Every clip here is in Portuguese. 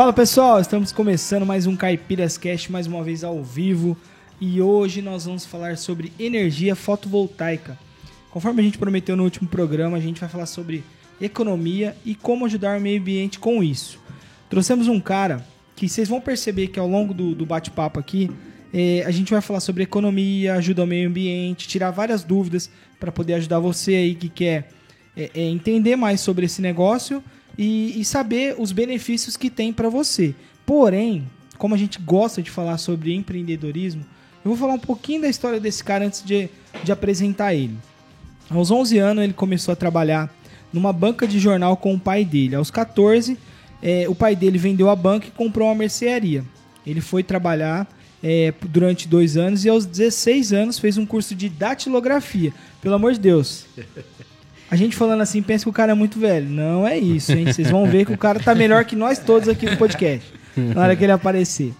Fala pessoal, estamos começando mais um Caipiras Cast, mais uma vez ao vivo. E hoje nós vamos falar sobre energia fotovoltaica. Conforme a gente prometeu no último programa, a gente vai falar sobre economia e como ajudar o meio ambiente com isso. Trouxemos um cara que vocês vão perceber que ao longo do, do bate-papo aqui, eh, a gente vai falar sobre economia, ajuda ao meio ambiente, tirar várias dúvidas para poder ajudar você aí que quer eh, eh, entender mais sobre esse negócio e, e saber os benefícios que tem para você. Porém, como a gente gosta de falar sobre empreendedorismo, eu vou falar um pouquinho da história desse cara antes de, de apresentar ele. Aos 11 anos, ele começou a trabalhar numa banca de jornal com o pai dele. Aos 14, eh, o pai dele vendeu a banca e comprou uma mercearia. Ele foi trabalhar eh, durante dois anos e aos 16 anos fez um curso de datilografia. Pelo amor de Deus. A gente falando assim, pensa que o cara é muito velho. Não é isso, hein? Vocês vão ver que o cara tá melhor que nós todos aqui no podcast. Na hora que ele aparecer.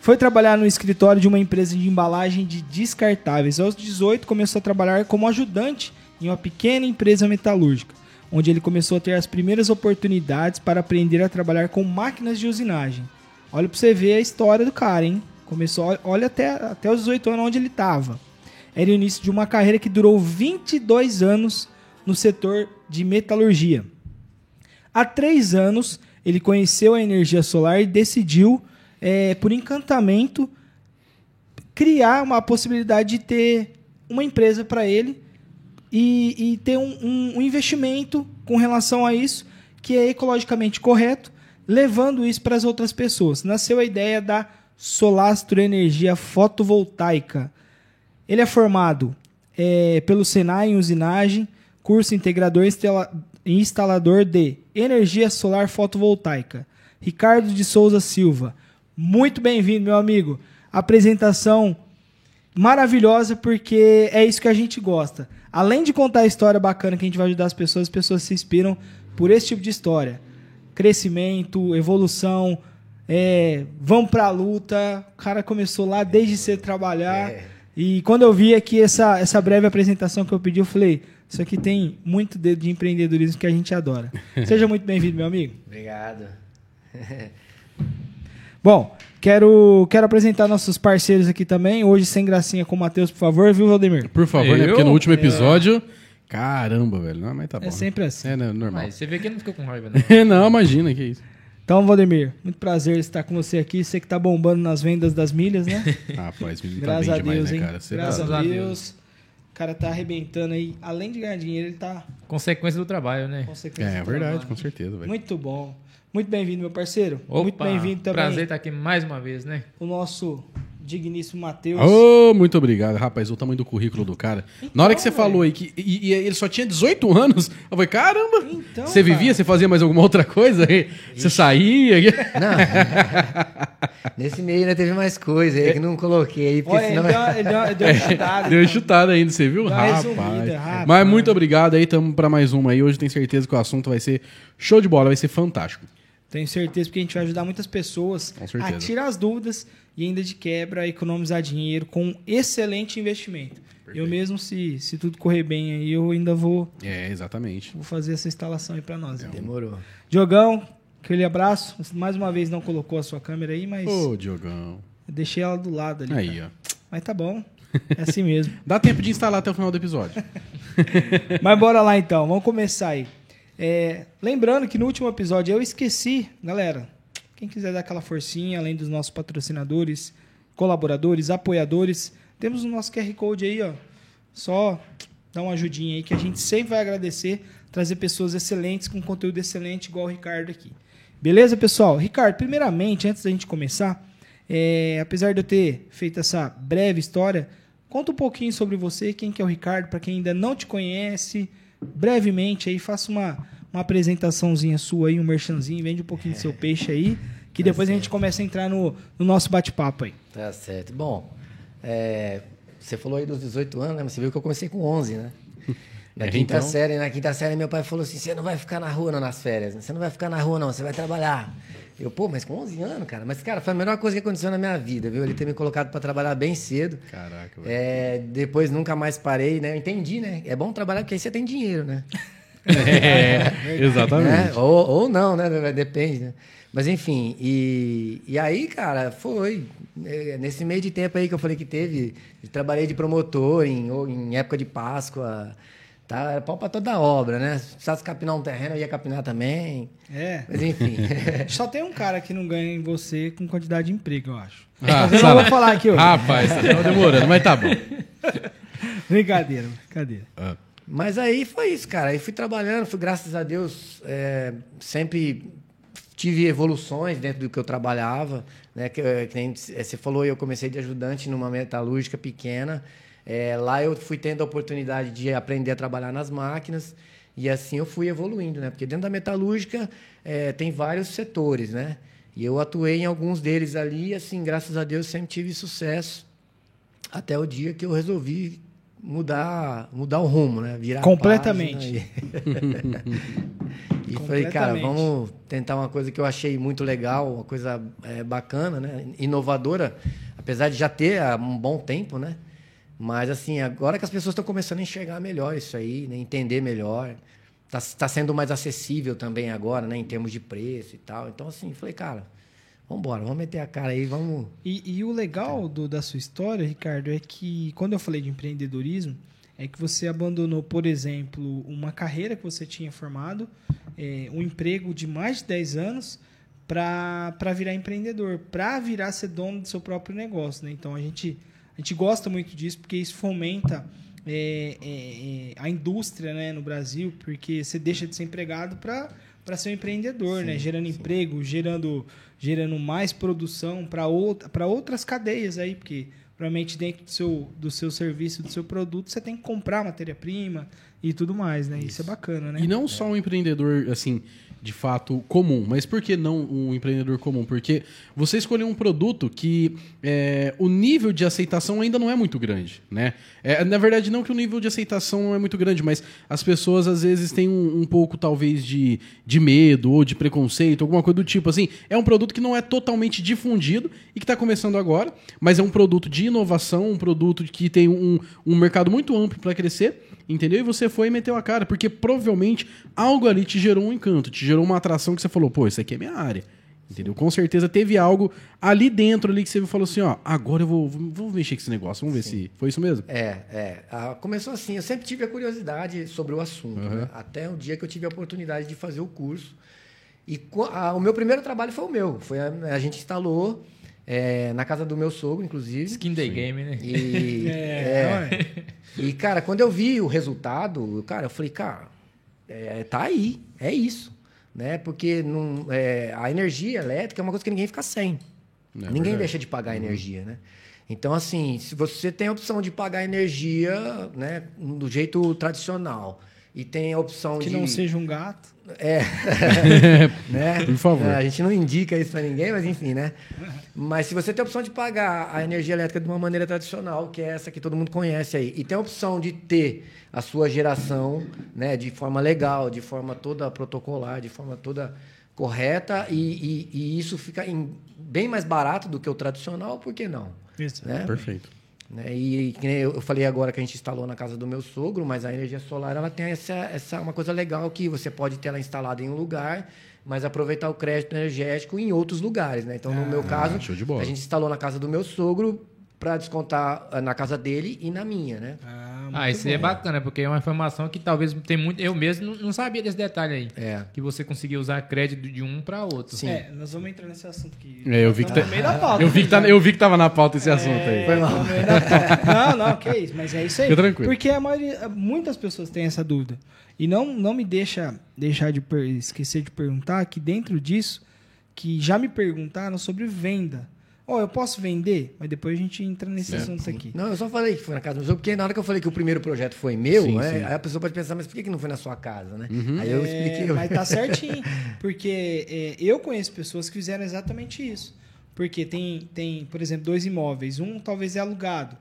Foi trabalhar no escritório de uma empresa de embalagem de descartáveis. Aos 18, começou a trabalhar como ajudante em uma pequena empresa metalúrgica, onde ele começou a ter as primeiras oportunidades para aprender a trabalhar com máquinas de usinagem. Olha pra você ver a história do cara, hein? Começou, olha até, até os 18 anos onde ele estava. Era o início de uma carreira que durou 22 anos no setor de metalurgia. Há três anos, ele conheceu a energia solar e decidiu, é, por encantamento, criar uma possibilidade de ter uma empresa para ele e, e ter um, um- um investimento com relação a isso que é ecologicamente correto, levando isso para as outras pessoas. Nasceu a ideia da Solastro Energia Fotovoltaica. Ele é formado é, pelo Senai em usinagem, curso integrador instala- instalador de energia solar fotovoltaica. Ricardo de Souza Silva. Muito bem-vindo, meu amigo. Apresentação maravilhosa porque é isso que a gente gosta. Além de contar a história bacana que a gente vai ajudar as pessoas, as pessoas se inspiram por esse tipo de história. Crescimento, evolução, é, vão pra luta. O cara começou lá desde cedo trabalhar. E quando eu vi aqui essa, essa breve apresentação que eu pedi, eu falei: Isso aqui tem muito dedo de empreendedorismo que a gente adora. Seja muito bem-vindo, meu amigo. Obrigado. Bom, quero, quero apresentar nossos parceiros aqui também. Hoje, sem gracinha com o Matheus, por favor, viu, Valdemir? Por favor, né? Eu? Porque no último episódio. Caramba, velho. Não, mas tá bom. É sempre assim. É, né, normal. Mas você vê que ele não ficou com raiva, não. não, imagina que isso. Então, Valdemir, muito prazer estar com você aqui. Você que tá bombando nas vendas das milhas, né? Rapaz, me tá Graças bem a demais, Deus, né, cara? Você Graças tá- a Deus. Cara tá arrebentando aí. Além de ganhar dinheiro, ele tá Consequência do trabalho, né? consequência. É do verdade, trabalho. com certeza, velho. Muito bom. Muito bem-vindo, meu parceiro. Opa, muito bem-vindo também Prazer estar aqui mais uma vez, né? o nosso digníssimo Matheus. Ô, muito obrigado. Rapaz, o tamanho do currículo do cara. Na hora que você velho. falou aí que e, e ele só tinha 18 anos, eu falei, caramba! Então, você cara. vivia, você fazia mais alguma outra coisa? Você saía? Não. Nesse meio ainda teve mais coisa aí que não coloquei aí, porque Olha, ele senão. ele deu, ele deu chutada. Deu uma então. chutada ainda, você viu? Rapaz. resumida, rapaz. Mas muito obrigado aí, tamo pra mais uma aí. Hoje tenho certeza que o assunto vai ser show de bola, vai ser fantástico. Tenho certeza, porque a gente vai ajudar muitas pessoas a tirar as dúvidas e ainda de quebra a economizar dinheiro com um excelente investimento. Eu mesmo, se, se tudo correr bem aí, eu ainda vou, É, exatamente. vou fazer essa instalação aí pra nós. então. Demorou. Diogão, aquele abraço. Mais uma vez não colocou a sua câmera aí, mas Ô, Diogão. eu deixei ela do lado ali. Aí, cara. ó. Mas tá bom. É assim mesmo. Dá tempo de instalar até o final do episódio. Mas bora lá então, vamos começar aí. É, lembrando que no último episódio eu esqueci, galera, quem quiser dar aquela forcinha, além dos nossos patrocinadores, colaboradores, apoiadores, temos o nosso QR Code aí, ó. Só dá uma ajudinha aí que a gente sempre vai agradecer, trazer pessoas excelentes com conteúdo excelente, igual o Ricardo aqui. Beleza, pessoal? Ricardo, primeiramente, antes da gente começar, é, apesar de eu ter feito essa breve história, conta um pouquinho sobre você, quem que é o Ricardo, para quem ainda não te conhece, brevemente aí, faça uma, uma apresentaçãozinha sua aí, um merchanzinho, vende um pouquinho do seu peixe aí, que depois a gente começa a entrar no, no nosso bate-papo aí. Tá certo. Bom, é, você falou aí dos 18 anos, né? Mas você viu que eu comecei com 11, né? Na É, quinta então. série, na quinta série, meu pai falou assim: você não vai ficar na rua não, nas férias, né? você não vai ficar na rua não, você vai trabalhar. Eu, pô, mas com 11 anos, cara. Mas, cara, foi a melhor coisa que aconteceu na minha vida, viu? Ele ter me colocado para trabalhar bem cedo. Caraca, velho. É, depois nunca mais parei, né? Eu entendi, né? É bom trabalhar porque aí você tem dinheiro, né? É, exatamente. né? Ou, ou não, né? Depende, né? Mas enfim, e, e aí, cara, foi. É, Nesse meio de tempo aí que eu falei que teve, trabalhei de promotor em, em época de Páscoa. Tá, era pau pra toda obra, né? Se precisasse capinar um terreno, eu ia capinar também. É. Mas enfim. Só tem um cara que não ganha em você com quantidade de emprego, eu acho. Ah, Mas eu não vou falar aqui hoje. Rapaz, tá demorando, mas tá bom. Brincadeira, brincadeira. Ah, Mas aí foi isso, cara. Aí fui trabalhando, fui, graças a Deus, é, sempre tive evoluções dentro do que eu trabalhava. Né? Que, eh, que nem você falou, eu comecei de ajudante numa metalúrgica pequena. É, lá eu fui tendo a oportunidade de aprender a trabalhar nas máquinas. E assim eu fui evoluindo, né? Porque dentro da metalúrgica eh, tem vários setores, né? E eu atuei em alguns deles ali, e assim, graças a Deus, sempre tive sucesso. Até o dia que eu resolvi mudar, mudar o rumo, né? Virar Completamente. E, falei, cara, vamos tentar uma coisa que eu achei muito legal, uma coisa é, bacana, né? Inovadora, apesar de já ter há um bom tempo, né? Mas assim, agora que as pessoas estão começando a enxergar melhor isso aí, né? entender melhor. Tá, tá sendo mais acessível também agora, né? Em termos de preço e tal. Então, assim, falei, cara, vamos embora, vamos meter a cara aí, vamos. E, e o legal do- da sua história, Ricardo, é que quando eu falei de empreendedorismo, é que você abandonou, por exemplo, uma carreira que você tinha formado, é, um emprego de mais de 10 anos, para virar empreendedor, para virar ser dono do seu próprio negócio. Né? Então a gente, a gente gosta muito disso porque isso fomenta é, é, é, a indústria né, no Brasil, porque você deixa de ser empregado para para ser um empreendedor, né? gerando emprego, gerando, gerando mais produção para outra, outras cadeias aí, porque provavelmente dentro do seu, do seu serviço, do seu produto, você tem que comprar matéria-prima e tudo mais, né? Isso, é bacana, né? E não só um empreendedor, assim, de fato comum, mas por que não um empreendedor comum? Porque você escolheu um produto que é, o nível de aceitação ainda não é muito grande, né? É, na verdade, não que o nível de aceitação não é muito grande, mas as pessoas às vezes têm um, um pouco, talvez, de, de medo ou de preconceito, alguma coisa do tipo. Assim, é um produto que não é totalmente difundido e que está começando agora, mas é um produto de inovação, um produto que tem um, um mercado muito amplo para crescer, entendeu? E você foi e meteu a cara, porque provavelmente algo ali te gerou um encanto, te gerou uma atração que você falou, pô, isso aqui é minha área. Entendeu? Com certeza teve algo ali dentro ali que você falou assim, ó, agora eu vou, vou mexer com esse negócio, vamos ver se foi isso mesmo. É, é. Ah, começou assim, eu sempre tive a curiosidade sobre o assunto, né? até o dia que eu tive a oportunidade de fazer o curso. E co- ah, o meu primeiro trabalho foi o meu. Foi a, a gente instalou é, na casa do meu sogro, inclusive. Skin Day Game, né? E, É, é. e, cara, quando eu vi o resultado, cara, eu falei, cara, é, tá aí, é isso. Né? Porque não, é, a energia elétrica é uma coisa que ninguém fica sem. É ninguém verdade. deixa de pagar energia, né? Então, assim, se você tem a opção de pagar energia né, do jeito tradicional e tem a opção Que de... não seja um gato. É. né? Por favor. É, A gente não indica isso para ninguém, mas enfim, né? Mas se você tem a opção de pagar a energia elétrica de uma maneira tradicional, que é essa que todo mundo conhece aí, e tem a opção de ter a sua geração, né, de forma legal, de forma toda protocolar, de forma toda correta, e, e- e isso fica em- bem mais barato do que o tradicional, por que não? Isso. Né? Perfeito. Né? E nem eu falei agora que a gente instalou na casa do meu sogro, mas a energia solar ela tem essa, essa uma coisa legal que você pode ter ela instalada em um lugar, mas aproveitar o crédito energético em outros lugares, né? Então, no meu caso, a gente instalou na casa do meu sogro para descontar ah, na casa dele e na minha, né? Ah, Ah, isso é bom. bacana, porque é uma informação que talvez tem muito. Eu mesmo não, sabia desse detalhe aí. É. Que você conseguia usar crédito de um para outro. Sim. É, nós vamos entrar nesse assunto aqui. É, eu vi que tá- estamos no meio da pauta. Eu vi, que tá, eu vi que tava na pauta esse assunto É, aí. Foi mal. Não, não, que isso, mas é isso aí. Fica tranquilo. Porque a maioria, muitas pessoas têm essa dúvida. E não, não me deixa deixar de per- esquecer de perguntar que dentro disso, que já me perguntaram sobre venda. Ó, eu posso vender? Mas depois a gente entra nesse assunto aqui. Não, eu só falei que foi na casa do meu sogro, porque na hora que eu falei que o primeiro projeto foi meu, Sim, né, sim. aí a pessoa pode pensar, mas por que que não foi na sua casa, né? Aí eu É, expliquei. mas tá certinho. Porque é, eu conheço pessoas que fizeram exatamente isso. Porque tem, tem, por exemplo, dois imóveis. Um talvez é alugado.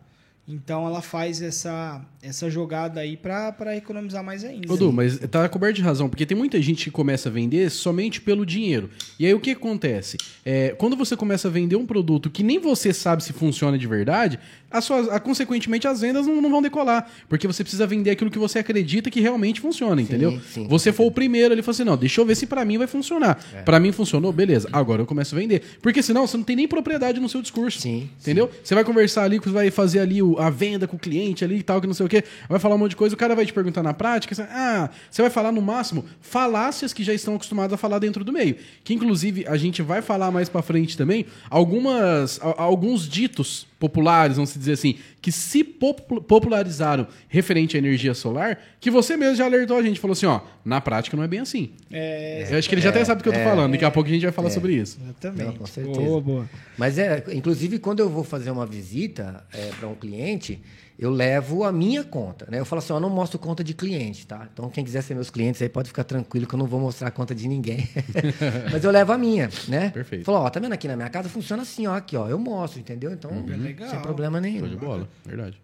Então ela faz essa, essa jogada aí pra economizar mais ainda. Ô, Du, mas tá coberto de razão, porque tem muita gente que começa a vender somente pelo dinheiro. E aí o que acontece? É, quando você começa a vender um produto que nem você sabe se funciona de verdade, as suas, a- consequentemente as vendas não, não vão decolar. Porque você precisa vender aquilo que você acredita que realmente funciona, entendeu? sim. Você foi o primeiro ali e falou assim: não, deixa eu ver se pra mim vai funcionar. É. Pra mim funcionou, beleza. Agora eu começo a vender. Porque senão você não tem nem propriedade no seu discurso. Sim, Entendeu? Você vai conversar ali, você vai fazer ali o- a venda com o cliente ali e tal, que não sei o quê. Vai falar um monte de coisa, o cara vai te perguntar na prática. você- Ah, você vai falar no máximo falácias que já estão acostumados a falar dentro do meio. Que inclusive a gente vai falar mais pra frente também algumas, a- alguns ditos populares, vamos dizer assim, que se popu- popularizaram referente à energia solar, que você mesmo já alertou a gente, falou assim, ó, na prática não é bem assim. É, Eu acho que ele já até sabe do que eu tô falando, daqui a pouco a gente vai falar sobre isso. exatamente. Com certeza. Boa, boa. Mas é, inclusive quando eu vou fazer uma visita para um cliente, eu levo a minha conta, né? Eu falo assim, ó, eu não mostro conta de cliente, tá? Então quem quiser ser meus clientes aí pode ficar tranquilo que eu não vou mostrar a conta de ninguém. Mas eu levo a minha, né? Perfeito. Falo, ó, tá vendo aqui na minha casa funciona assim, ó, aqui, ó, eu mostro, entendeu? Então, legal. sem problema nenhum. Show de bola, verdade.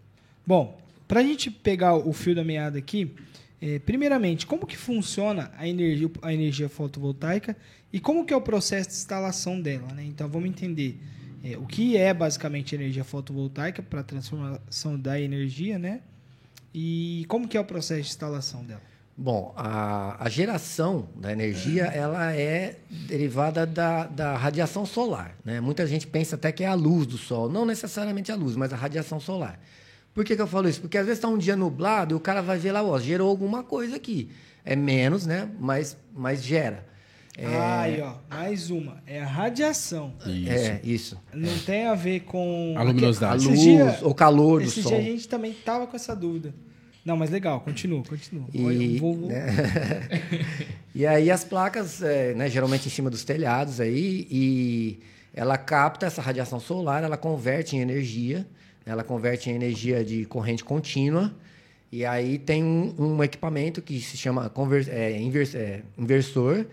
Bom, pra gente pegar o fio da meada aqui, eh, primeiramente, como que funciona a energia, a energia fotovoltaica e como que é o processo de instalação dela, né? Então vamos entender eh, o que é basicamente energia fotovoltaica para transformação da energia, né? E como que é o processo de instalação dela? Bom, a, a geração da energia ela é derivada da, da radiação solar. Né? Muita gente pensa até que é a luz do sol. Não necessariamente a luz, mas a radiação solar. Por que, que eu falo isso? Porque às vezes está um dia nublado e o cara vai ver lá, ó, gerou alguma coisa aqui. É menos, né? Mas, mas gera. É, Aí, ó, mais uma. É a radiação. Isso. é isso. Não tem a ver com... A luminosidade. A luz, dia- o calor do Esse sol. dia a gente também tava com essa dúvida. Não, mas legal, continua, continua. E, vou- vou- né? e aí as placas, é, né, geralmente em cima dos telhados aí, e ela capta essa radiação solar, ela converte em energia, né, ela converte em energia de corrente contínua, e aí tem um, um equipamento que se chama conver- é, invers- é, inversor,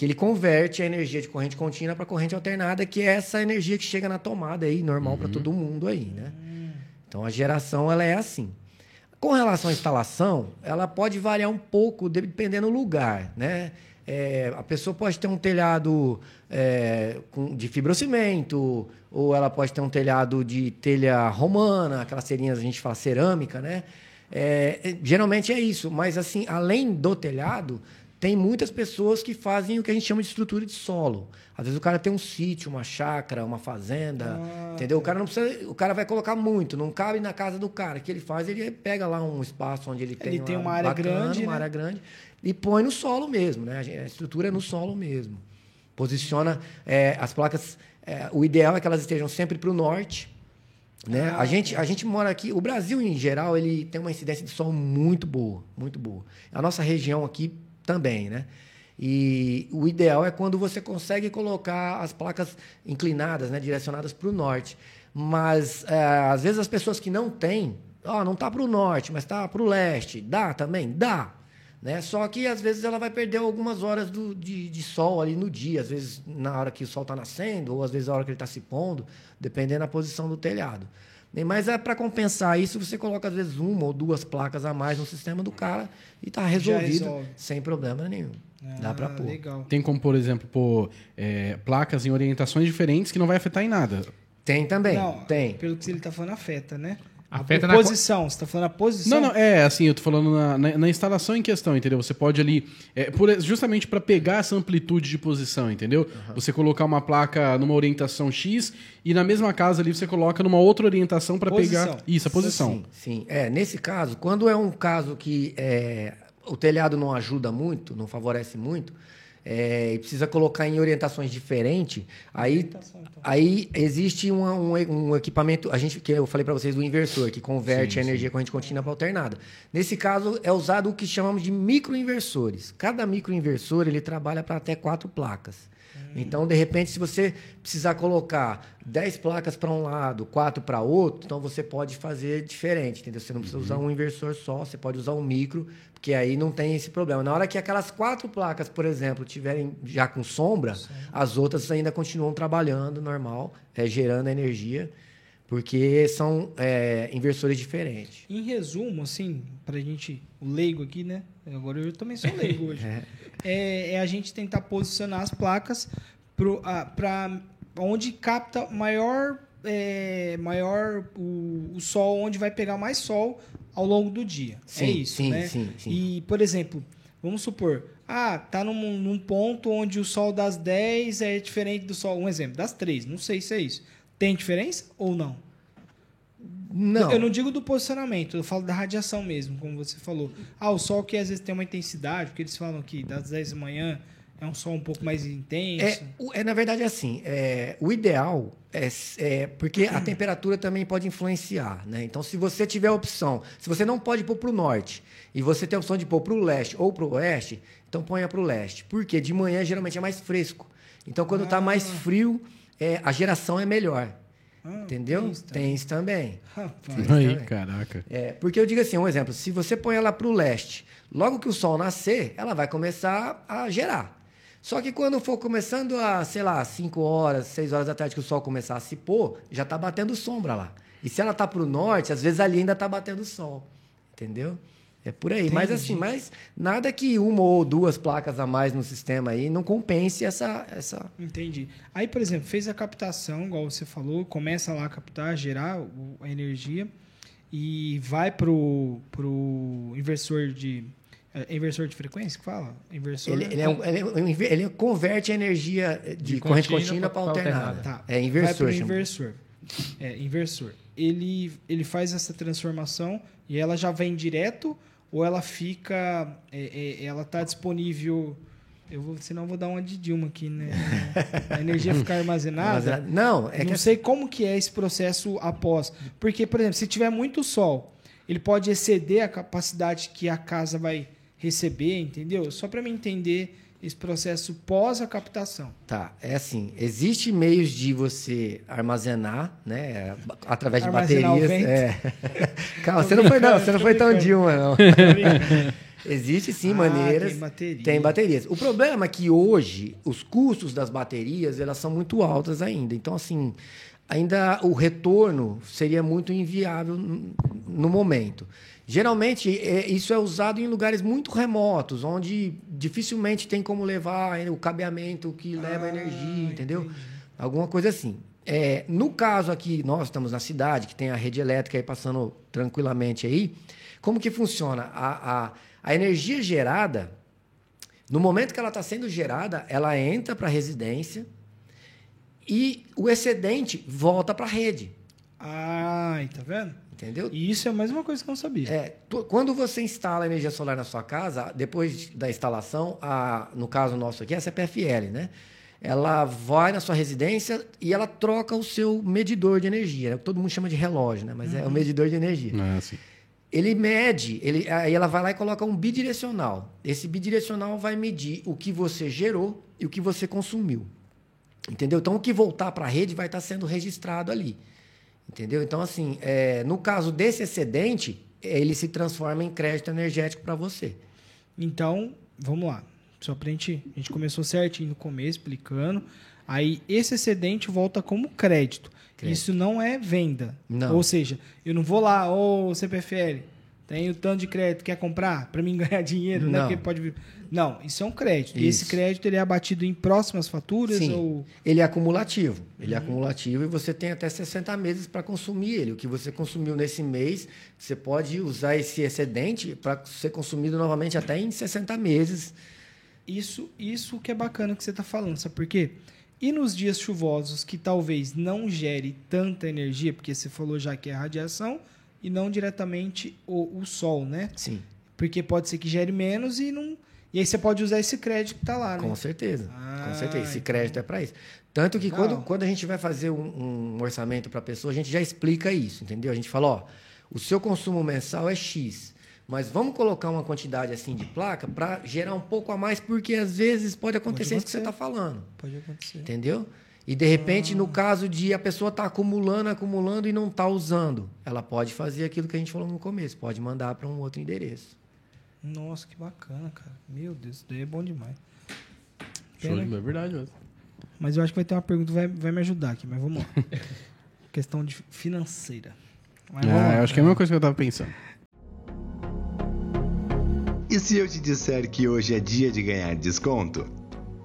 que ele converte a energia de corrente contínua para corrente alternada, que é essa energia que chega na tomada aí, normal para todo mundo aí, né? Então a geração ela é assim. Com relação à instalação, ela pode variar um pouco dependendo do lugar, né? É, a pessoa pode ter um telhado é, com- de fibrocimento, ou ela pode ter um telhado de telha romana, aquelas telhinhas a gente fala cerâmica, né? É, é, geralmente é isso, mas assim, além do telhado, tem muitas pessoas que fazem o que a gente chama de estrutura de solo. Às vezes o cara tem um sítio, uma chácara, uma fazenda, Ah, entendeu? O cara não precisa, o cara vai colocar muito, não cabe na casa do cara. O que ele faz, ele pega lá um espaço onde ele tem, Ele tem lá uma área grande, uma né? área grande e põe no solo mesmo, né? A estrutura é no solo mesmo. Posiciona é, as placas. é, o ideal é que elas estejam sempre para o norte. Né? Ah, a, gente, a gente mora aqui. O Brasil, em geral, ele tem uma incidência de sol muito boa. Muito boa. A nossa região aqui também, né? E o ideal é quando você consegue colocar as placas inclinadas, né? direcionadas para o norte. Mas, é, às vezes, as pessoas que não têm, ó, não está para o norte, mas está para o leste. Dá também? Dá. Né? Só que às vezes ela vai perder algumas horas do- de, de sol ali no dia, às vezes na hora que o sol está nascendo, ou às vezes na hora que ele está se pondo, dependendo da posição do telhado. E- Mas é para compensar isso, você coloca às vezes uma ou duas placas a mais no sistema do cara e está resolvido sem problema nenhum. Dá para Ah, pôr. Legal. Tem como, por exemplo, pôr é, placas em orientações diferentes que não vai afetar em nada. Tem também, Não, tem. Pelo que ele tá falando, afeta, né? Afeta a na posição. Você tá falando a posição? Não, não, é assim, eu tô falando na, na- na instalação em questão, entendeu? Você pode ali, é, por- justamente para pegar essa amplitude de posição, entendeu? Você colocar uma placa numa orientação X e na mesma casa ali você coloca numa outra orientação para pegar. Isso, a posição. Sim, sim. É, nesse caso, quando é um caso que é, o telhado não ajuda muito, não favorece muito, é, e precisa colocar em orientações diferentes, aí, então. aí existe uma- um, um equipamento, a gente, que eu falei para vocês do inversor, que converte Sim, a energia corrente contínua para alternada. Nesse caso, é usado o que chamamos de microinversores. Cada microinversor ele trabalha para até quatro placas. Então, de repente, se você precisar colocar 10 placas para um lado, quatro para outro, então você pode fazer diferente, entendeu? Você não precisa usar um inversor só, você pode usar um micro, porque aí não tem esse problema. Na hora que aquelas quatro placas, por exemplo, tiverem já com sombra, as outras ainda continuam trabalhando normal, é, gerando energia porque são é, inversores diferentes. Em resumo, assim, pra gente, o leigo aqui, né? Agora eu também sou leigo hoje. é, é a gente tentar posicionar as placas para onde capta maior, é, maior o, o sol, onde vai pegar mais sol ao longo do dia. Sim, é isso, sim, né? sim, sim. E, por exemplo, vamos supor, ah, tá num, num ponto onde o sol das 10 é diferente do sol, um exemplo, das 3, não sei se é isso. Tem diferença ou não? Não. Eu não digo do posicionamento, eu falo da radiação mesmo, como você falou. Ah, o sol que às vezes tem uma intensidade, porque eles falam que das 10 da manhã é um sol um pouco mais intenso. É, é, na verdade, assim, é, o ideal é, é- Porque a temperatura também pode influenciar, né? Então, se você tiver a opção, se você não pode pôr para o norte e você tem a opção de pôr para o leste ou para o oeste, então ponha para o leste. Porque de manhã geralmente é mais fresco. Então, quando está mais frio, é, a geração é melhor. Ah, entendeu? tem isso também. Tem isso também. Rapaz. Aí, também. caraca. É, porque eu digo assim, um exemplo, se você põe ela para o leste, logo que o sol nascer, ela vai começar a gerar. Só que quando for começando a, sei lá, 5 horas, 6 horas da tarde que o sol começar a se pôr, já está batendo sombra lá. E se ela está para o norte, às vezes ali ainda está batendo sol. Entendeu? É por aí. Mas Entendi. assim, mas nada que uma ou duas placas a mais no sistema aí não compense essa. essa... Entendi. Aí, por exemplo, fez a captação, igual você falou, começa lá a captar, gerar a energia e vai pro, pro inversor de. É inversor de frequência que fala? Inversor. Ele, ele, é um- ele, é inver- ele converte a energia de, De corrente contínua para alternada. alternada. Tá. É Vai inversor. chama. inversor. É, inversor. Ele, ele faz essa transformação e ela já vem direto ou ela fica. é, é, ela tá disponível. Eu vou, senão eu vou dar uma de Dilma aqui, né? A energia ficar armazenada. Não, é que não assim, sei como que é esse processo após. Porque, por exemplo, se tiver muito sol, ele pode exceder a capacidade que a casa vai receber, entendeu? Só para me entender esse processo pós a captação. Tá, é assim, existe meios de você armazenar, né, através de Armazenar baterias. É. Calma, você não foi não, você não foi tão. Dilma não. existe sim Ah, maneiras. tem bateria. Tem baterias. O problema é que hoje os custos das baterias elas são muito altas ainda. Então assim, ainda o retorno seria muito inviável no momento. Geralmente é, isso é usado em lugares muito remotos, onde dificilmente tem como levar o cabeamento que leva Ah, energia, entendeu? Alguma coisa assim. É, no caso aqui, nós estamos na cidade, que tem a rede elétrica aí passando tranquilamente aí. Como que funciona? A, a, a energia gerada, no momento que ela está sendo gerada, ela entra para a residência e o excedente volta para a rede. Ai, tá vendo? Entendeu? E isso é mais uma coisa que eu não sabia. É, tu- quando você instala energia solar na sua casa, depois da instalação, a, no caso nosso aqui, é a CPFL, né? Ela vai na sua residência e ela troca o seu medidor de energia. né? Todo mundo chama de relógio, né? Mas é o medidor de energia. Ah, sim. Ele mede, ele, aí ela vai lá e coloca um bidirecional. Esse bidirecional vai medir o que você gerou e o que você consumiu. Entendeu? Então, o que voltar para a rede vai estar sendo registrado ali. Entendeu? Então, assim, é, no caso desse excedente, ele se transforma em crédito energético para você. Então, vamos lá. Só pra gente. A gente começou certinho no começo, explicando. Aí esse excedente volta como crédito. Crédito. Isso não é venda. Não. Ou seja, eu não vou lá, ô CPFL, tem o tanto de crédito, quer comprar? Pra mim ganhar dinheiro, né? Não. Porque pode vir. Não, isso é um crédito. E esse Isso. crédito ele é abatido em próximas faturas Sim. ou. Ele é acumulativo. Ele é acumulativo e você tem até 60 meses para consumir ele. O que você consumiu nesse mês, você pode usar esse excedente para ser consumido novamente até em 60 meses. Isso, isso que é bacana que você está falando, sabe por quê? E nos dias chuvosos que talvez não gere tanta energia, porque você falou já que é radiação e não diretamente o, o sol, né? Sim, Porque pode ser que gere menos e não. E aí você pode usar esse crédito que tá lá, né? com certeza. Ah, com certeza. Esse entendi. crédito é para isso. Tanto que Legal. quando, quando a gente vai fazer um, um orçamento para a pessoa, a gente já explica isso, entendeu? A gente fala, ó, o seu consumo mensal é X. Mas vamos colocar uma quantidade assim de placa para gerar um pouco a mais, porque às vezes pode acontecer isso que você está falando. Pode acontecer. Entendeu? E de repente, no caso de a pessoa estar acumulando, acumulando e não está usando, ela pode fazer aquilo que a gente falou no começo, pode mandar para um outro endereço. Nossa, que bacana, cara. Meu Deus, isso daí é bom demais. Show Pena É verdade mesmo. Mas eu acho que vai ter uma pergunta que vai, vai me ajudar aqui, mas vamos lá. questão de financeira. Mas Ah, lá. eu acho que é a mesma coisa que eu tava pensando. E se eu te disser que hoje é dia de ganhar desconto?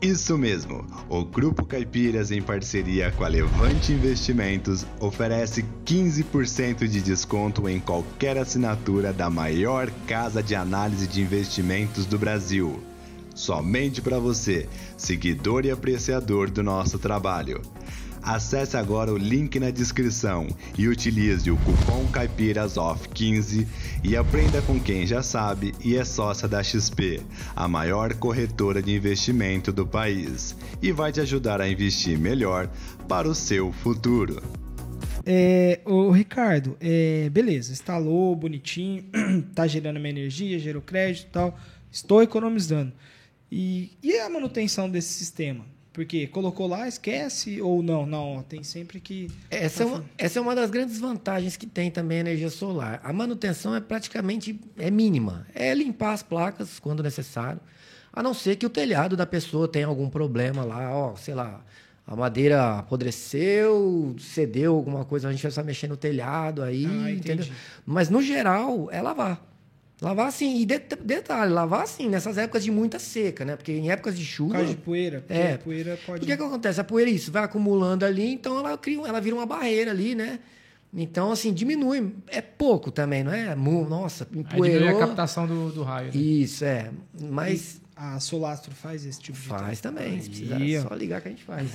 Isso mesmo! O Grupo Caipiras, em parceria com a Levante Investimentos, oferece 15% de desconto em qualquer assinatura da maior casa de análise de investimentos do Brasil. Somente para você, seguidor e apreciador do nosso trabalho. Acesse agora o link na descrição e utilize o cupom CaipirasOff15 e aprenda com quem já sabe e é sócia da XP, a maior corretora de investimento do país, e vai te ajudar a investir melhor para o seu futuro. É, ô, Ricardo, é, beleza, instalou bonitinho, tá gerando minha energia, gerou crédito e tal, estou economizando. E, e a manutenção desse sistema? Porque colocou lá, esquece ou não? Não, tem sempre que. Essa é, uma, essa é uma das grandes vantagens que tem também a energia solar. A manutenção é praticamente é mínima. É limpar as placas quando necessário, a não ser que o telhado da pessoa tenha algum problema lá, ó, sei lá, a madeira apodreceu, cedeu alguma coisa, a gente vai só mexer no telhado aí, Ah, entendeu? Mas no geral é lavar. Lavar assim, e de- detalhe, lavar assim, nessas épocas de muita seca, né? Porque em épocas de Por chuva. causa de poeira. É. a poeira pode. O que acontece? A poeira isso, vai acumulando ali, então ela cria, ela vira uma barreira ali, né? Então, assim, diminui. É pouco também, não é? Nossa, Aí diminui empoeirou. a captação do, do raio. né? Isso, é. Mas A Solastro faz esse tipo de. faz também. Se precisar, é só ligar que a gente faz.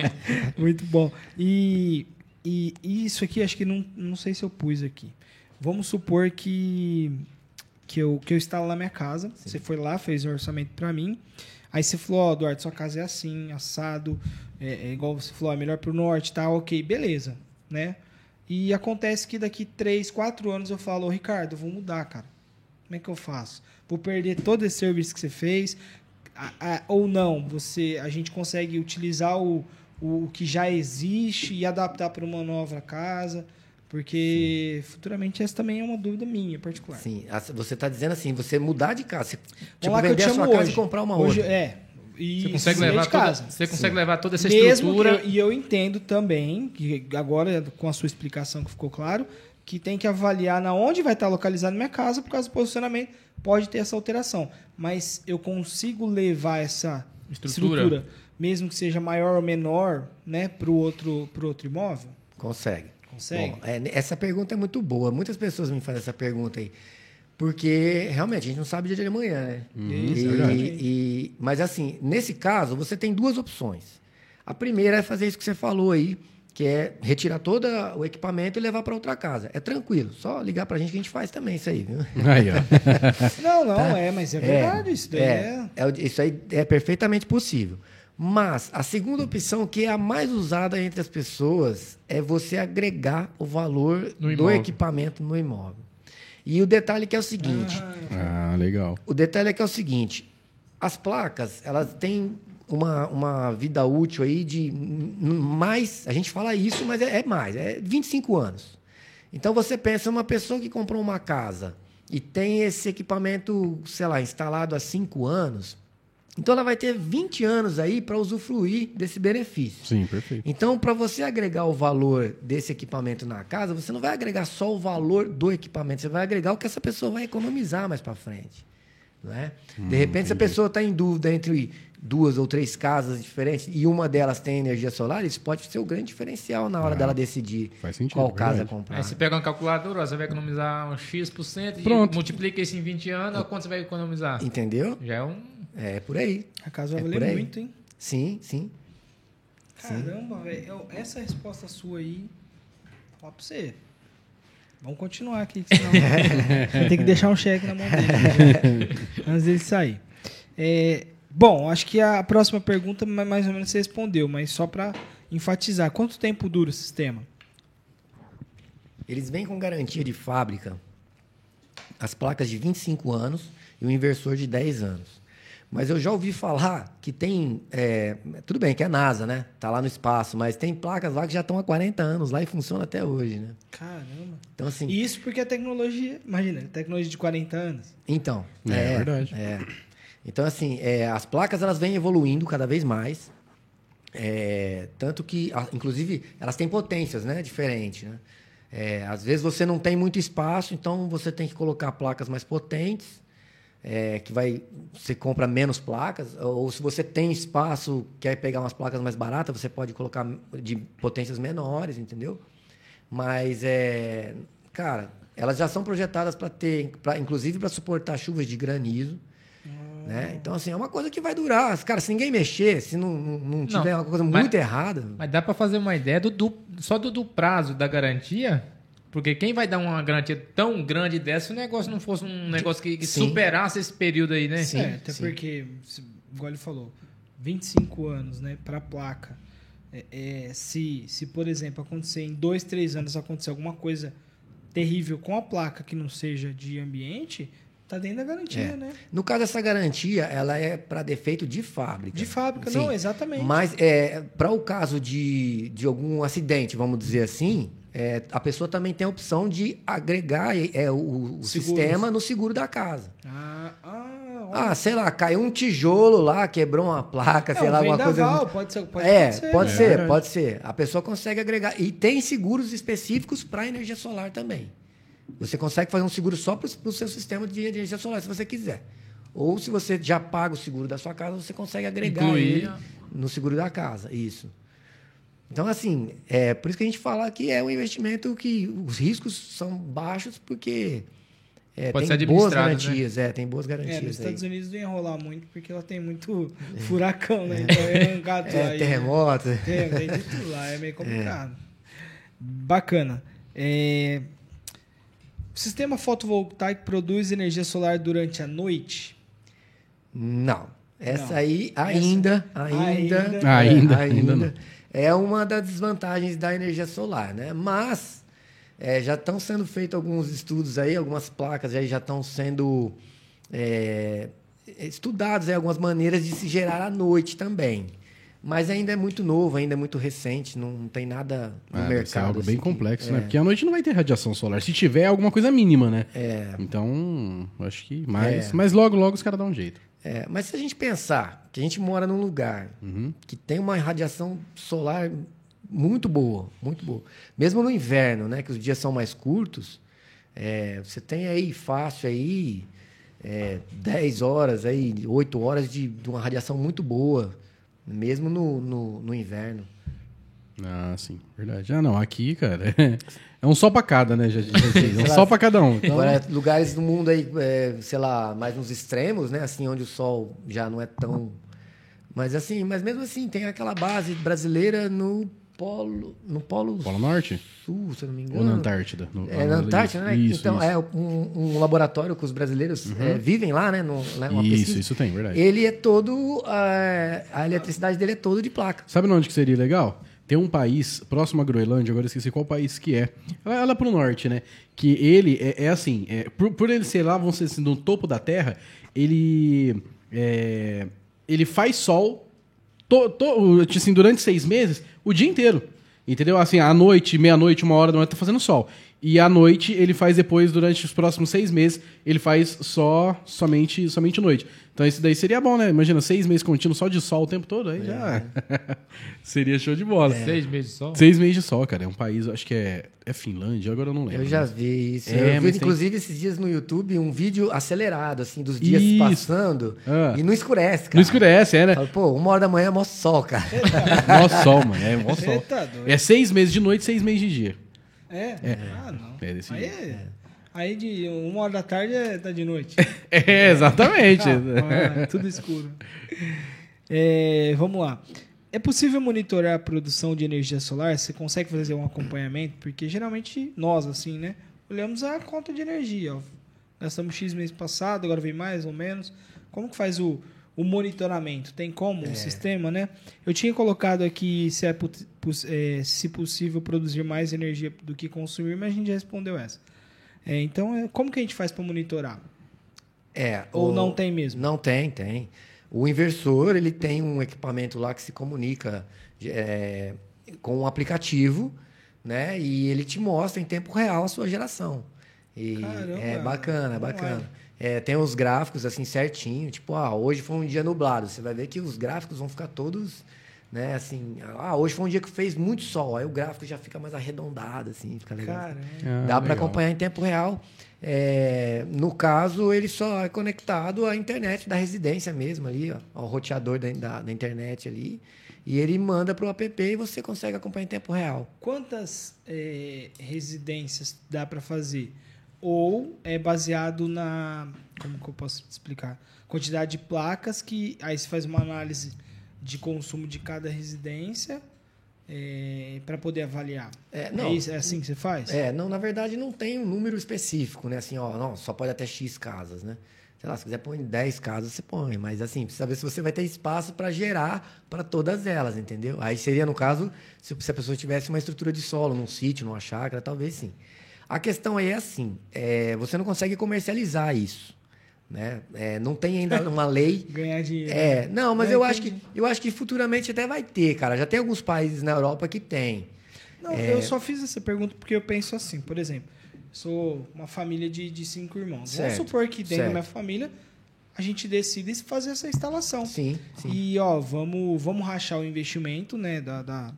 Muito bom. E, e, e isso aqui, acho que não, não sei se eu pus aqui. Vamos supor que, que, eu, que eu instalo na minha casa. Você foi lá, fez o orçamento para mim. Aí você falou, ó, Eduardo, sua casa é assim, assado, é, é igual você falou, é melhor pro norte, tá? Ok, beleza, né? E acontece que daqui 3, 4 anos eu falo, ô Ricardo, vou mudar, cara. Como é que eu faço? Vou perder todo esse serviço que você fez? A- a- ou não? Você, a gente consegue utilizar o, o que já existe e adaptar para uma nova casa? Porque futuramente essa também é uma dúvida minha particular. Sim, você está dizendo assim, você mudar de casa, tipo, vender a sua chamo casa hoje. e comprar uma Hoje, outra. É. E Você consegue, levar de toda, casa. você consegue levar toda essa Mesmo estrutura. eu- e eu entendo também, que agora com a sua explicação que ficou claro, que tem que avaliar na onde vai estar localizada minha casa, por causa do posicionamento, pode ter essa alteração. Mas eu consigo levar essa Estrutura. estrutura, mesmo que seja maior ou menor, né, para o outro, pro outro imóvel? Consegue. Consegue? Bom, é, essa pergunta é muito boa. Muitas pessoas me fazem essa pergunta aí. Porque realmente a gente não sabe o dia de amanhã, né? Isso, E- é verdade. e- mas assim, nesse caso, você tem duas opções. A primeira é fazer isso que você falou aí, que é retirar todo o equipamento e levar para outra casa. É tranquilo, só ligar para a gente que a gente faz também isso aí, viu? Aí, ó. Não, não, é, mas é verdade. isso daí é... é o- isso aí é perfeitamente possível. Mas a segunda opção, que é a mais usada entre as pessoas, é você agregar o valor No do equipamento no imóvel. E o detalhe que é o seguinte: Ah, legal. o detalhe é que é o seguinte: as placas elas têm uma, uma vida útil aí de mais. A gente fala isso, mas é, é mais, é 25 anos. Então você pensa uma pessoa que comprou uma casa e tem esse equipamento, sei lá, instalado há 5 anos. Então ela vai ter 20 anos aí para usufruir desse benefício. Sim, perfeito. Então, para você agregar o valor desse equipamento na casa, você não vai agregar só o valor do equipamento, você vai agregar o que essa pessoa vai economizar mais para frente. Não é? De repente, se a pessoa está em dúvida entre duas ou três casas diferentes e uma delas tem energia solar, isso pode ser o grande diferencial na hora dela decidir faz sentido, qual é casa comprar. Aí você pega uma calculadora, você vai economizar um X%, por cento, e Pronto. multiplica isso em 20 anos, quanto você vai economizar? Entendeu? Já é um. É por aí. A casa vai É valer por aí. muito, hein? Sim, sim. Caramba, velho. Essa resposta sua aí, falar pra você. Vamos continuar aqui, senão vai ter que deixar um cheque na mão dele. né? antes dele sair. É, bom, acho que a próxima pergunta ma- mais ou menos você respondeu, mas só para enfatizar. Quanto tempo dura o sistema? Eles vêm com garantia de fábrica as placas de 25 anos e o inversor de 10 anos. Mas eu já ouvi falar que tem. é, tudo bem, que é NASA, né? Tá lá no espaço, mas tem placas lá que já estão há 40 anos lá e funciona até hoje, né? Caramba. Então, assim. E isso porque a tecnologia, imagina, tecnologia de 40 anos. Então. É, verdade. é. Então, assim, é, as placas elas vêm evoluindo cada vez mais. É, tanto que, inclusive, elas têm potências, né? Diferentes, né? É, às vezes você não tem muito espaço, então você tem que colocar placas mais potentes, é, que vai você compra menos placas, ou se você tem espaço, quer pegar umas placas mais baratas, você pode colocar de potências menores, entendeu? Mas é, cara, elas já são projetadas para ter, pra, inclusive para suportar chuvas de granizo. Né? Então, assim, é uma coisa que vai durar. Cara, se ninguém mexer, se não, não, não tiver Não, uma coisa mas- muito errada. Mas dá pra fazer uma ideia do, do- só do, do prazo da garantia? Porque quem vai dar uma garantia tão grande dessa se o negócio não fosse um negócio que, que Sim. superasse esse período aí, né? Sim. é, até porque, se- igual ele falou, 25 anos, né, pra placa. É, é, se, se, por exemplo, acontecer em dois, três anos acontecer alguma coisa terrível com a placa que não seja de ambiente, tá dentro da garantia, É. né? No caso, essa garantia, ela é para defeito de fábrica. De fábrica, Sim. não, exatamente. Mas é, para o caso de, de algum acidente, vamos dizer assim, é, a pessoa também tem a opção de agregar é, o, o Seguros. sistema no seguro da casa. Ah, ah. Ah, sei lá, caiu um tijolo lá, quebrou uma placa, É, sei um lá, alguma coisa. pode ser, pode é, acontecer, pode né? ser, verdade. pode ser. A pessoa consegue agregar. E tem seguros específicos para energia solar também. Você consegue fazer um seguro só para o seu sistema de energia solar, se você quiser. Ou se você já paga o seguro da sua casa, você consegue agregar Incluir. ele no seguro da casa. Isso. Então, assim, é por isso que a gente fala que é um investimento que os riscos são baixos, porque é, Pode tem ser boas né? garantias. É, tem boas É, garantias. nos aí. Estados Unidos não ia rolar muito, porque ela tem muito furacão, né? Então é um gato É, aí. terremoto. né? Tem, tem de tudo lá, é meio complicado. Bacana. É, O sistema fotovoltaico produz energia solar durante a noite? Não. Essa Não. aí ainda, ainda, Ainda. é, Ainda, ainda não. É uma das desvantagens da energia solar, né? Mas é, já estão sendo feitos alguns estudos aí, algumas placas aí já estão sendo é, estudadas aí, algumas maneiras de se gerar à noite também. Mas ainda é muito novo, ainda é muito recente, não, tem nada no Ah, mercado. algo bem assim, que- complexo, né? é. Porque à noite não vai ter radiação solar. Se tiver, é alguma coisa mínima, né? É. Então, acho que mais. É. Mas logo, logo os caras dão um jeito. É, mas se a gente pensar que a gente mora num lugar que tem uma radiação solar muito boa, muito boa. Mesmo no inverno, né, que os dias são mais curtos, é, você tem aí fácil aí é, 10 horas, aí, 8 horas de, de uma radiação muito boa, mesmo no, no, no inverno. Ah, sim, verdade. Ah, não, aqui, cara, é um só pra cada, né? Já, já, já, é um lá, só pra cada um. Então, Agora, lugares do mundo aí, é, sei lá, mais nos extremos, né? Assim, onde o sol já não é tão. Mas assim, mas mesmo assim, tem aquela base brasileira no polo. No polo, Polo Norte? sul, se eu não me engano. Ou na Antártida? No- É na Antártida, né? Isso, então, isso. Uhum. é um, um laboratório que os brasileiros é, vivem lá, né? No, né? Isso, pesquisa. isso tem, verdade. Ele é todo. é, a eletricidade dele é todo de placa. Sabe onde que seria legal? Tem um país próximo à Groenlândia, agora esqueci qual país que é. Ela, ela é pro norte, né? Que ele é, é assim, é, por, por ele ser lá, vamos dizer assim, no topo da Terra, ele é, ele faz sol to, to- assim, durante seis meses, o dia inteiro. Entendeu? Assim, à noite, meia-noite, uma hora da manhã, tá fazendo sol. E à noite ele faz depois, durante os próximos seis meses, ele faz só somente, somente noite. Então isso daí seria bom, né? Imagina, seis meses contínuos só de sol o tempo todo, aí já seria show de bola. Seis meses só. Seis meses de sol, cara. É um país, acho que é, é Finlândia, agora eu não lembro. Eu já vi isso. É, eu vi, mas tem- inclusive, esses dias no YouTube, um vídeo acelerado, assim, dos dias Isso. passando. Ah. E não escurece, cara. Não escurece, é, né? Fala, Pô, uma hora da manhã é mó sol, cara. Mó sol, mano. É mó sol. Tá. É seis meses de noite, seis meses de dia. É? Ah, não. É desse aí, jeito. é, aí de uma hora da tarde é, tá de noite. É, exatamente. Ah, tudo escuro. É, vamos lá. É possível monitorar a produção de energia solar? Você consegue fazer um acompanhamento? Porque geralmente nós, assim, né? Olhamos a conta de energia. Ó. Gastamos X mês passado, agora vem mais ou menos. Como que faz o, o monitoramento? Tem como o sistema, né? Eu tinha colocado aqui se é, é, se possível produzir mais energia do que consumir, mas a gente já respondeu essa. É, então, é, como que a gente faz para monitorar? É. Ou o- não tem mesmo? Não tem, tem. O inversor, ele tem um equipamento lá que se comunica é, com um aplicativo, né? E ele te mostra em tempo real a sua geração. E Caramba, é bacana, é online. bacana. É, tem os gráficos assim certinho, tipo, ah, hoje foi um dia nublado. Você vai ver que os gráficos vão ficar todos Né? Assim, ah, hoje foi um dia que fez muito sol, aí o gráfico já fica mais arredondado, assim, fica legal. Caramba. Ah, Dá para acompanhar em tempo real. É, no caso, ele só é conectado à internet da residência mesmo ali, ó, ao roteador da, da, da internet ali. E ele manda para o app e você consegue acompanhar em tempo real. Quantas é, residências dá para fazer? Ou é baseado na. Como que eu posso explicar? Quantidade de placas que. Aí você faz uma análise de consumo de cada residência para poder avaliar. É, É, não, isso, é assim que você faz? É, não, na verdade não tem um número específico, né? Assim, ó, não, só pode até X casas, né? Sei lá, se quiser pôr em 10 casas, você põe, mas assim, precisa saber se você vai ter espaço para gerar para todas elas, entendeu? Aí seria, no caso, se, se a pessoa tivesse uma estrutura de solo, num sítio, numa chácara, talvez sim. A questão aí é assim, é, você não consegue comercializar isso, né? É, não tem ainda uma lei Ganhar dinheiro. é, não, mas É, eu acho, que, eu acho que futuramente até vai ter, cara. Já tem alguns países na Europa que tem. Não, É. eu só fiz essa pergunta porque eu penso assim, por exemplo, sou uma família de, de cinco irmãos. Certo, Vamos supor que dentro da certo. minha família a gente decide fazer essa instalação. Sim, sim. E ó, vamos, vamos rachar o investimento, né, da, da,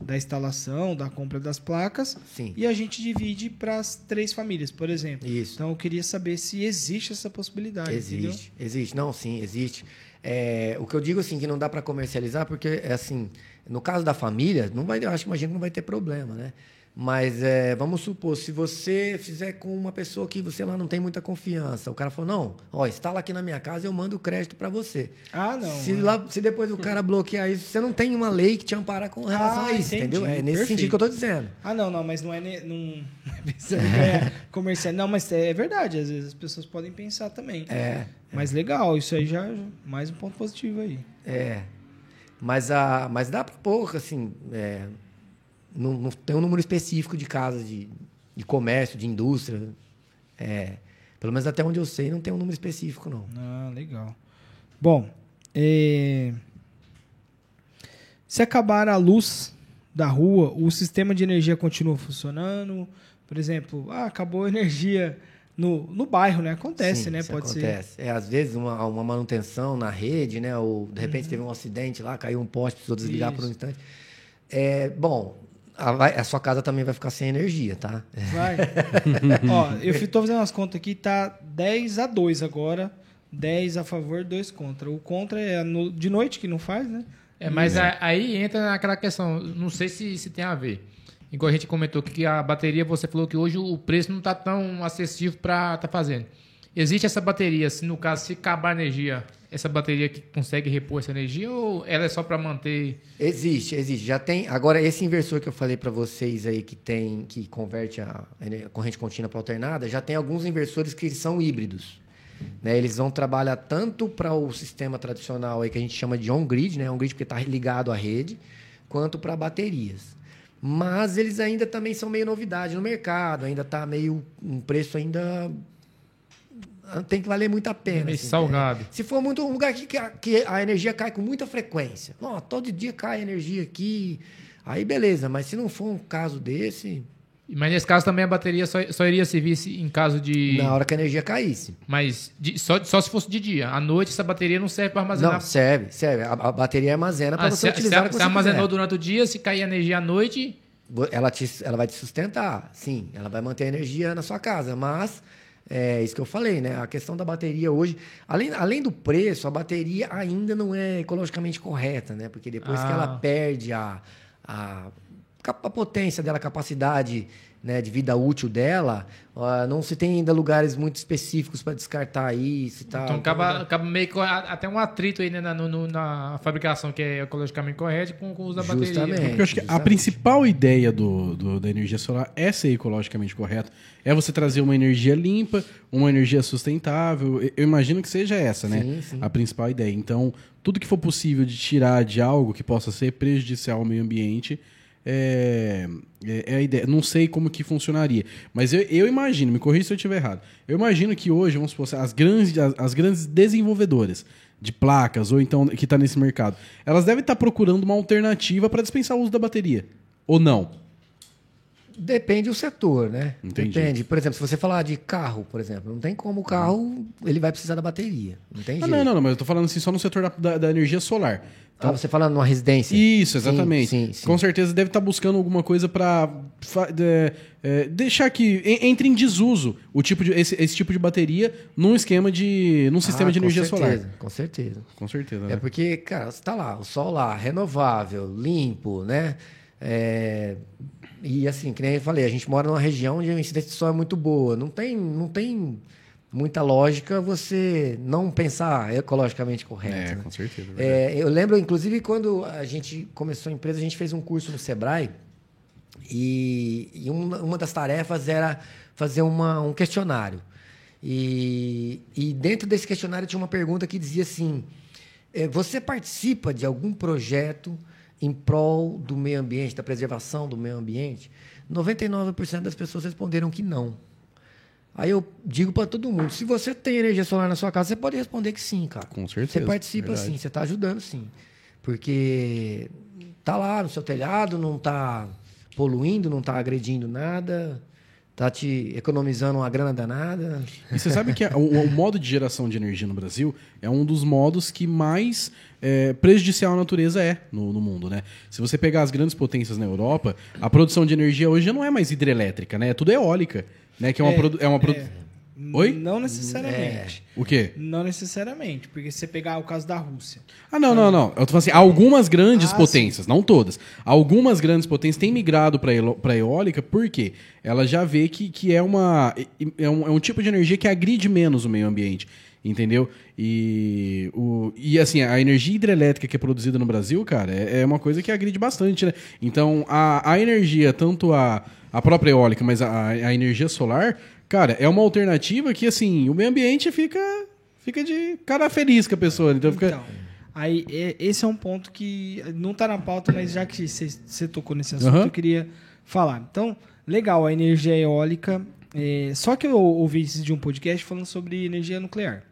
da instalação, da compra das placas, Sim. e a gente divide para as três famílias, por exemplo. Isso. Então eu queria saber se existe essa possibilidade. entendeu? Existe, existe. Não, sim, existe. É, o que eu digo assim que não dá para comercializar porque é assim, no caso da família, não vai, eu acho que imagino que não vai ter problema, né? Mas é, vamos supor, se você fizer com uma pessoa que você lá não tem muita confiança, o cara falou: "Não, ó, instala aqui na minha casa, eu mando o crédito para você". Ah, não. Se, é. lá, se depois o cara bloquear isso, você não tem uma lei que te ampara com relação Ah, a isso, entendi. entendeu? É nesse Perfeito. sentido que eu tô dizendo. Ah, não, não, mas não é, ne- não, é em ganhar comercial. Não, mas é verdade, às vezes as pessoas podem pensar também. É. Mas legal, isso aí já já- mais um ponto positivo aí. É. Mas, a, mas dá para pouco, assim. É, não, não tem um número específico de casas de, de comércio, de indústria. É, pelo menos até onde eu sei, não tem um número específico, não. Ah, legal. Bom, é, se acabar a luz da rua, o sistema de energia continua funcionando? Por exemplo, ah, acabou a energia no, no bairro, né? Acontece, Sim, né? isso Pode ser. acontece. É, às vezes, uma, uma manutenção na rede, né? Ou de repente teve um acidente lá, caiu um poste, precisou desligar por um Uhum. Isso. instante. É, bom, a, vai- a sua casa também vai ficar sem energia, tá? Vai. Ó, eu tô fazendo umas contas aqui, tá 10 a 2 agora. 10 a favor, 2 contra. O contra é no- de noite que não faz, né? É, mas a- aí entra naquela questão, não sei se, se tem a ver. Igual a gente comentou que a bateria, você falou que hoje o preço não está tão acessível para estar fazendo. Existe essa bateria, se no caso, se acabar a energia, essa bateria que consegue repor essa energia ou ela é só para manter... Existe, existe. Já tem. Agora, esse inversor que eu falei para vocês aí, que tem, que converte a corrente contínua para alternada, já tem alguns inversores que são híbridos. Né? Eles vão trabalhar tanto para o sistema tradicional aí, que a gente chama de on-grid, né? on-grid porque está ligado à rede, quanto para baterias. Mas eles ainda também são meio novidade no mercado, ainda está meio um preço ainda tem que valer muito a pena. Meio assim, salgado. é. Se for muito um lugar que, que a energia cai com muita frequência, ó, todo dia cai energia aqui, aí beleza, mas se não for um caso desse, Mas nesse caso também a bateria só, só iria servir se- em caso de... na hora que a energia caísse. Mas de- só, só se fosse de dia. À noite essa bateria não serve para armazenar. Não, serve, serve. A, a bateria armazena para Ah, você se, utilizar se, que se você armazenou quiser. durante o dia, se cair energia à noite, Ela, te, ela vai te sustentar, sim. Ela vai manter a energia na sua casa, mas é isso que eu falei, né? A questão da bateria hoje, além, além do preço, a bateria ainda não é ecologicamente correta, né? Porque depois que Ah. ela perde a, a, a potência dela, a capacidade né, de vida útil dela, ó, não se tem ainda lugares muito específicos para descartar isso e tal. então acaba, acaba meio que a- até um atrito aí né, na, no- na fabricação que é ecologicamente correta com, com o uso da bateria. Justamente. Porque eu acho que a Justamente. principal ideia do, do- da energia solar é ser ecologicamente correto. É você trazer uma energia limpa, uma energia sustentável. Eu- Eu imagino que seja essa, né? Sim, sim. A principal ideia. Então, tudo que for possível de tirar de algo que possa ser prejudicial ao meio ambiente é, é- é a ideia. Não sei como que funcionaria. Mas eu, eu imagino, me corrija se eu estiver errado. Eu imagino que hoje, vamos supor, as grandes, as, as grandes desenvolvedoras de placas, ou então que está nesse mercado, elas devem estar procurando uma alternativa para dispensar o uso da bateria. Ou não? Depende do setor, né? Entendi. Depende. Por exemplo, se você falar de carro, por exemplo, não tem como o carro, ele vai precisar da bateria. Não tem Ah, jeito. não, não, não, mas eu tô falando assim só no setor da, da- da energia solar. Ah, você fala numa residência? Isso, Sim, exatamente. Sim, sim. Com certeza deve estar buscando alguma coisa para deixar que en- entre em desuso o tipo de, esse, esse tipo de bateria num esquema de. num sistema Ah, de energia certeza, solar. Com certeza. Com certeza. É né? porque, cara, você tá lá, o sol lá, renovável, limpo, né? É, E assim, que nem eu falei, a gente mora numa região onde a incidência de sol é muito boa. Não tem, não tem muita lógica você não pensar ecologicamente correto. É, né? com certeza. É, eu lembro, inclusive, quando a gente começou a empresa, a gente fez um curso no Sebrae e, e uma, uma das tarefas era fazer uma, um questionário. E, e dentro desse questionário tinha uma pergunta que dizia assim: eh, Você participa de algum projeto em prol do meio ambiente, da preservação do meio ambiente? 99% das pessoas responderam que não. Aí eu digo para todo mundo: se você tem energia solar na sua casa, você pode responder que sim, cara. Com certeza, Você participa verdade. sim, você está ajudando sim. Porque tá lá no seu telhado, não está poluindo, não está agredindo nada, tá te economizando uma grana danada. E você sabe que a- o, o modo de geração de energia no Brasil é um dos modos que mais é, prejudicial à natureza é no, no mundo, né? Se você pegar as grandes potências na Europa, a produção de energia hoje não é mais hidrelétrica, né? É tudo eólica, né? Que é uma, É, produ- é uma produ- Oi? Não necessariamente. O quê? Não necessariamente, porque se você pegar o caso da Rússia. Ah, não, não, não. Eu tô falando assim, algumas grandes Ah, potências, não todas. Algumas grandes potências têm migrado para eólica porque ela já vê que, que é, uma, é, um, é um tipo de energia que agride menos o meio ambiente. Entendeu? E, o, e assim, a energia hidrelétrica que é produzida no Brasil, cara, é, é uma coisa que agride bastante, né? Então, a, a energia, tanto a, a própria eólica, mas a, a energia solar, cara, é uma alternativa que, assim, o meio ambiente fica, fica de cara feliz com a pessoa. Então, fica. Então, aí é- esse é um ponto que não está na pauta, mas já que você- tocou nesse assunto, Aham. eu queria falar. Então, legal, a energia eólica. é, só que eu ouvi isso de um podcast falando sobre energia nuclear.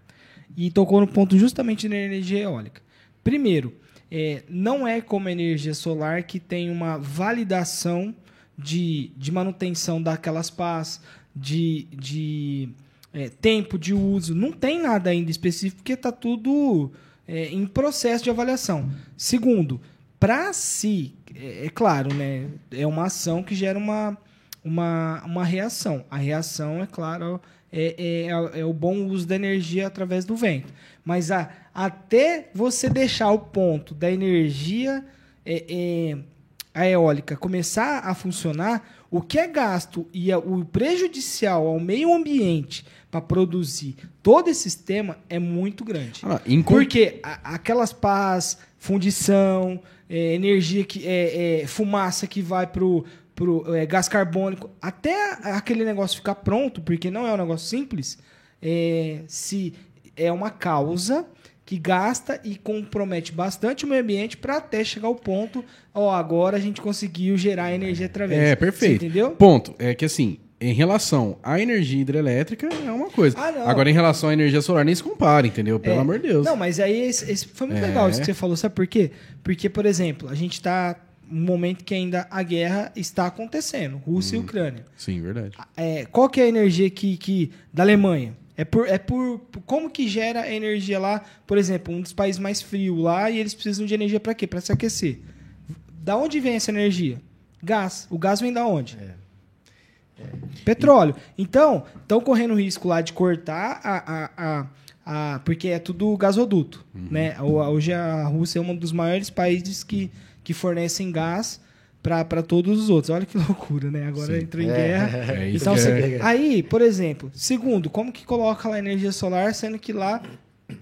E tocou no ponto justamente da energia eólica. Primeiro, é, não é como a energia solar que tem uma validação de, de manutenção daquelas pás, de, de é, tempo de uso. Não tem nada ainda específico, porque está tudo é, em processo de avaliação. Segundo, para si, é, é claro, né, é uma ação que gera uma, uma, uma reação. A reação, é claro, é, é, é o bom uso da energia através do vento. Mas a, até você deixar o ponto da energia é, é, a eólica começar a funcionar, o que é gasto e o prejudicial ao meio ambiente para produzir todo esse sistema é muito grande. Ah, Porque a- aquelas pás, fundição, é, energia que é, é, fumaça que vai pro, pro é, gás carbônico, até aquele negócio ficar pronto, porque não é um negócio simples, é, se é uma causa que gasta e compromete bastante o meio ambiente para até chegar ao ponto, ó, agora a gente conseguiu gerar energia através. É, perfeito. Você entendeu? Ponto. É que assim, em relação à energia hidrelétrica, é uma coisa. Ah. Agora, em relação à energia solar, nem se compara, entendeu? Pelo É. amor de Deus. Não, mas aí esse, esse foi muito É. legal isso que você falou. Sabe por quê? Porque, por exemplo, a gente está num momento que ainda a guerra está acontecendo. Rússia Hum. e Ucrânia. Sim, verdade. É, qual que é a energia que, que da Alemanha? É por, é por, como que gera energia lá, por exemplo, um dos países mais frios lá e eles precisam de energia para quê? Para se aquecer. Da onde vem essa energia? Gás. O gás vem da onde? Petróleo. Então, estão correndo risco lá de cortar a, a, a, porque é tudo gasoduto, né? O- Hoje a Rússia é um dos maiores países que, que fornecem gás para todos os outros. Olha que loucura, né? Agora entrou em guerra. É isso Então, é. aí, por exemplo, segundo, como que coloca lá energia solar, sendo que lá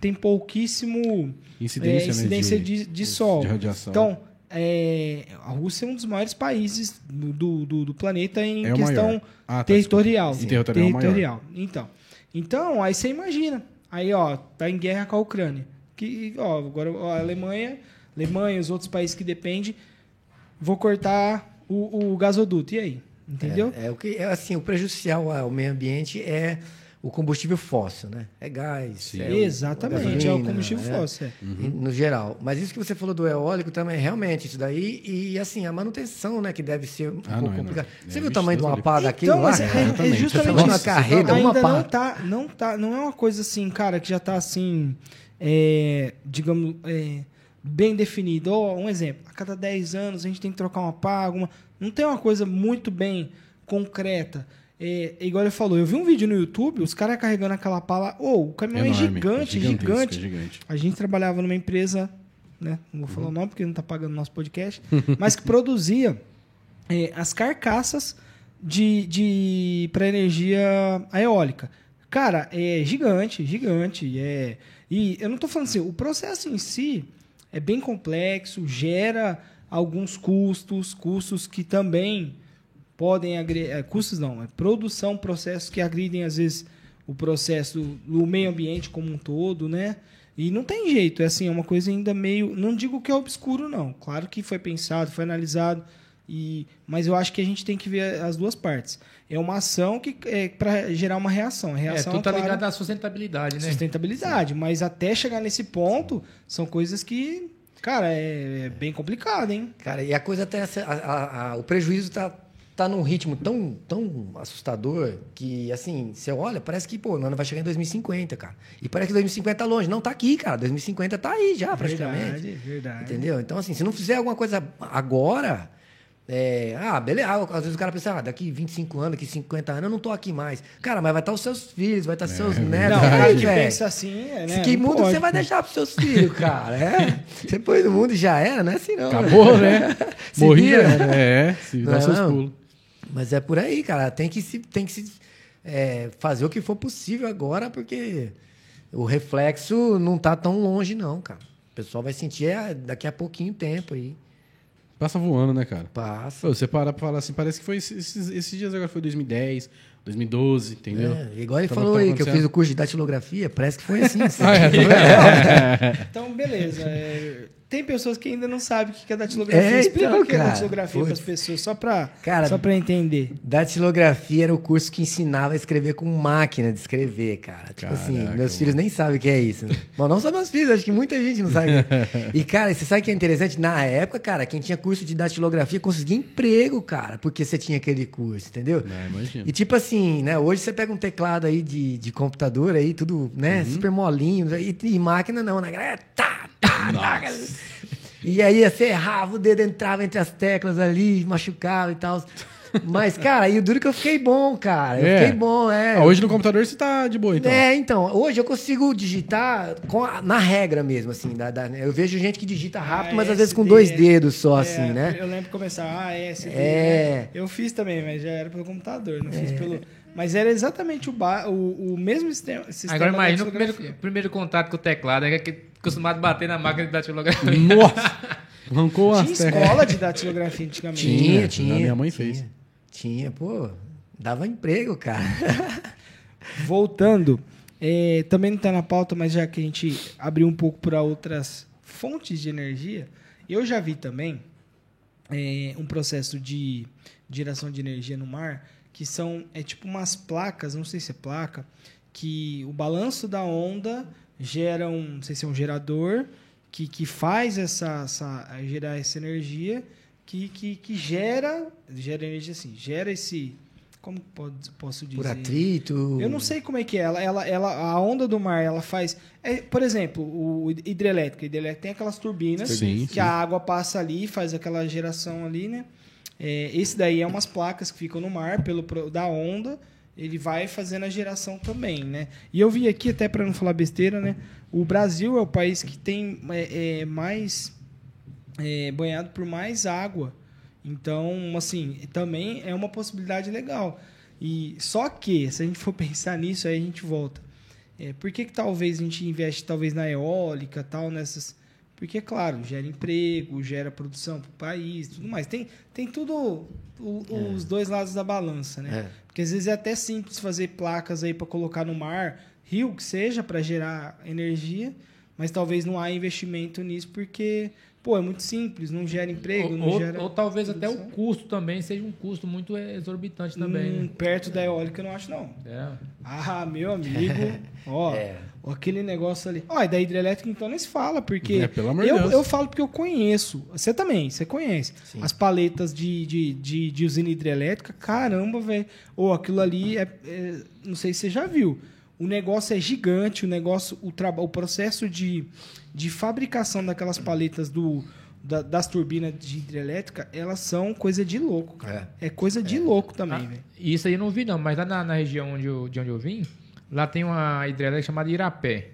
tem pouquíssimo Incidência, é, incidência de- de, de sol. de. Então, é, a Rússia é um dos maiores países do, do, do planeta em É questão. Ah, tá, territorial. Em territorial, territorial. Então, então, aí você imagina. Aí, ó, tá em guerra com a Ucrânia. Que, ó, agora ó, a Alemanha, Alemanha, os outros países que dependem, vou cortar o, o gasoduto. E aí? Entendeu? É, é o que é assim, o prejudicial ao meio ambiente é o combustível fóssil, né? É gás. É o- Exatamente, é o gasolina, combustível né? fóssil. é. E- No geral. Mas isso que você falou do eólico também, realmente, isso daí. E assim, a manutenção, né? Que deve ser um Ah, pouco não, é complicada. não. Você É, viu o tamanho de uma pá daquilo Então, lá? mas é, é justamente numa carreta, ainda uma pá. não tá, não tá, não é uma coisa assim, cara, que já tá assim, é, digamos, é, bem definido. Um exemplo, a cada 10 anos a gente tem que trocar uma pá, alguma, não tem uma coisa muito bem concreta. É, igual ele falou, eu vi um vídeo no YouTube, os caras carregando aquela pá lá, ô, o caminhão é, Enorme, gigante, é gigante. é gigante. A gente trabalhava numa empresa, né? Não vou falar o nome porque não tá pagando nosso podcast, mas que produzia é, as carcaças de, de para energia eólica. Cara, é gigante, gigante. É, e eu não tô falando assim, o processo em si é bem complexo, gera alguns custos, custos que também podem agredir. custos não, é produção, processos que agridem às vezes o processo do meio ambiente como um todo, né? E não tem jeito, é assim, é uma coisa ainda meio. Não digo que é obscuro, não. Claro que foi pensado, foi analisado. E, mas eu acho que a gente tem que ver as duas partes. É uma ação que é para gerar uma reação. A É, reação tudo tá claro, ligado à sustentabilidade, né? sustentabilidade. Mas até chegar nesse ponto, são coisas que, cara, é, é bem complicado, hein? Cara, e a coisa até. a- a- a- o prejuízo tá, tá num ritmo tão, tão assustador que, assim, você olha, parece que, pô, o ano vai chegar em 2050, cara. E parece que 2050 tá longe. Não, tá aqui, cara. 2050 tá aí já, praticamente. Verdade, verdade. Entendeu? Então, assim, se não fizer alguma coisa agora. É, ah, beleza. Ah, às vezes o cara pensa, ah, daqui 25 anos, daqui 50 anos, eu não tô aqui mais. Cara, mas vai estar os seus filhos, vai estar seus netos. Não, cara que pensa assim, é, né? Que não mundo pode. você vai deixar pros seus filhos, cara? É? Você põe no mundo e já era, não é assim não. Acabou, né? Se Morria. vira. É, se Não dá é seus não? pulos. Mas é por aí, cara. Tem que se, tem que se é, fazer o que for possível agora, porque o reflexo não tá tão longe, não, cara. O pessoal vai sentir é, daqui a pouquinho tempo aí. Passa voando, né, cara? Passa. Pô, você para pra falar assim, parece que foi esses, esses dias agora, foi 2010, 2012, entendeu? É, igual ele Tava- falou tava aí, que eu fiz o curso de datilografia, parece que foi assim. Ah, é, tá vendo? Então, beleza. é, tem pessoas que ainda não sabem o que é datilografia. É, Explica então, o que é cara. datilografia para as pessoas, só para só pra entender. Datilografia era o curso que ensinava a escrever com máquina de escrever, cara. Tipo assim, Caraca, meus mano. filhos nem sabem o que é isso. Né? Bom, não só meus filhos, acho que muita gente não sabe. e, cara, você sabe o que é interessante? Na época, cara, quem tinha curso de datilografia conseguia emprego, cara, porque você tinha aquele curso, entendeu? Não, imagina. E tipo assim, né? Hoje você pega um teclado aí de, de computador aí, tudo, né? Uhum. Super molinho. E, e máquina não, né? É, tá, tá. E aí você errava, o dedo entrava entre as teclas ali, machucava e tal. Mas, cara, e o duro que eu fiquei bom, cara. Eu É. fiquei bom, é. Ah, hoje no computador você tá de boa, então. É, então, hoje eu consigo digitar a- na regra mesmo, assim. da- da- eu vejo gente que digita rápido, Ah, mas às vezes com dois é. dedos só, É, assim, né? Eu lembro de começar, ah, é, É. né? Eu fiz também, mas já era pelo computador, não fiz pelo... Mas era exatamente o, ba... o, o mesmo sistema, sistema Agora imagina o primeiro, primeiro contato com o teclado, é que acostumado a bater na máquina de datilografia. Nossa! Arrancou Tinha as escola de datilografia antigamente. Tinha, a tinha. minha mãe tinha, fez. Tinha, pô. Dava emprego, cara. Voltando, é, também não está na pauta, mas já que a gente abriu um pouco para outras fontes de energia, eu já vi também é, um processo de geração de energia no mar que são é tipo umas placas, não sei se é placa, que o balanço da onda gera um, não sei se é um gerador que, que faz essa, essa gerar essa energia que, que, que gera gera energia assim, gera esse como pode, posso dizer Por atrito. eu não sei como é que é. Ela, ela, ela, a onda do mar, ela faz. é, por exemplo, o hidrelétrico. O hidrelétrico tem aquelas turbinas Sim, que sim. a água passa ali, faz aquela geração ali, né? É, esse daí é umas placas que ficam no mar pelo da onda. Ele vai fazendo a geração também, né? E eu vi aqui, até para não falar besteira, né? O Brasil é o país que tem é, é, mais é, banhado por mais água. Então, assim, também é uma possibilidade legal. E só que, se a gente for pensar nisso, aí a gente volta. É, por que, que talvez a gente investe talvez na eólica, tal, nessas. Porque, claro, gera emprego, gera produção para o país, tudo mais. Tem, tem tudo o- os dois lados da balança, né? É. Porque às vezes é até simples fazer placas aí para colocar no mar, rio que seja, para gerar energia, mas talvez não há investimento nisso porque pô, é muito simples, não gera emprego, Ou, não ou- gera. ou talvez até o produção. custo também seja um custo muito exorbitante também. Hum, né? Perto da eólica eu não acho, não. É. Ah, meu amigo, ó, É. aquele negócio ali. Ó, e da hidrelétrica então nem se fala, porque É, pelo amor de eu, Deus. eu falo porque eu conheço. Você também, você conhece. Sim. As paletas de, de, de, de usina hidrelétrica, caramba, velho. Ou aquilo ali é, é- Não sei se você já viu. O negócio é gigante, o negócio, o, traba, o processo de, de fabricação daquelas paletas do, da- das turbinas de hidrelétrica, elas são coisa de louco, cara. É, coisa de louco também, Ah, velho. isso aí eu não vi, não, mas lá na, na região onde eu, de onde eu vim, lá tem uma hidrelétrica chamada Irapé.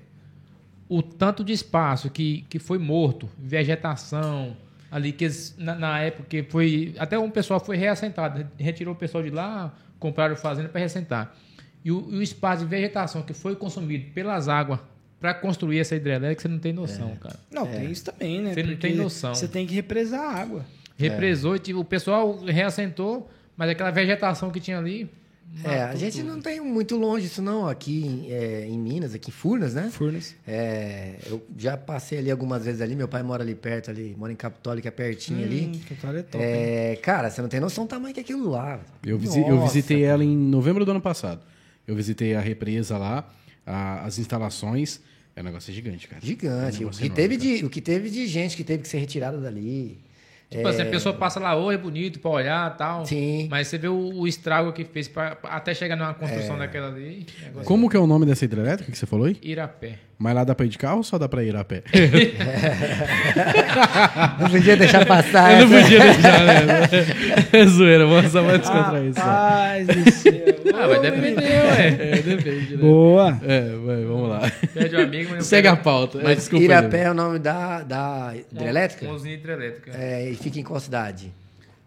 O tanto de espaço que, que foi morto, vegetação, ali que eles- na, na época que foi. Até um pessoal foi reassentado, retirou o pessoal de lá, compraram fazenda para reassentar. E o, e o espaço de vegetação que foi consumido pelas águas para construir essa hidrelétrica, você não tem noção, cara. Não, tem isso também, né? Você não tem noção. Você tem que represar a água. Represou e tipo, o pessoal reassentou, mas aquela vegetação que tinha ali. É, a matou gente tudo. não tem muito longe isso não, aqui em, é, em Minas, aqui em Furnas, né? Furnas. É, eu já passei ali algumas vezes ali, meu pai mora ali perto ali, mora em Capitólio, que é pertinho ali. Hum, que história é top. É, cara, você não tem noção do tamanho que é aquilo lá. Eu, visi- eu Nossa, visitei ela em novembro do ano passado. Eu visitei a represa lá, a- as instalações. É um negócio gigante, cara. É um Gigante. O que, enorme, teve cara. de, o que teve de gente que teve que ser retirada dali. Tipo assim, a pessoa passa lá, oi, é bonito pra olhar e tal. Sim. Mas você vê o, o estrago que fez pra, até chegar numa construção daquela ali. negócio- Como que é o nome dessa hidrelétrica que você falou aí? Irapé. Mas lá dá pra ir de carro ou só dá pra ir a pé? Não podia deixar passar. Eu não essa. podia deixar, né? É zoeira, vamos só mais descontrair isso. Do céu. Ah, vai depender, ué. É, depende, né? Boa. É, vai, vamos lá. Pede um amigo, mas não Segue a pauta. Mas Desculpa, Irapé Leandro. é o nome da, da hidrelétrica? Com usina hidrelétrica. É, e fica em qual cidade?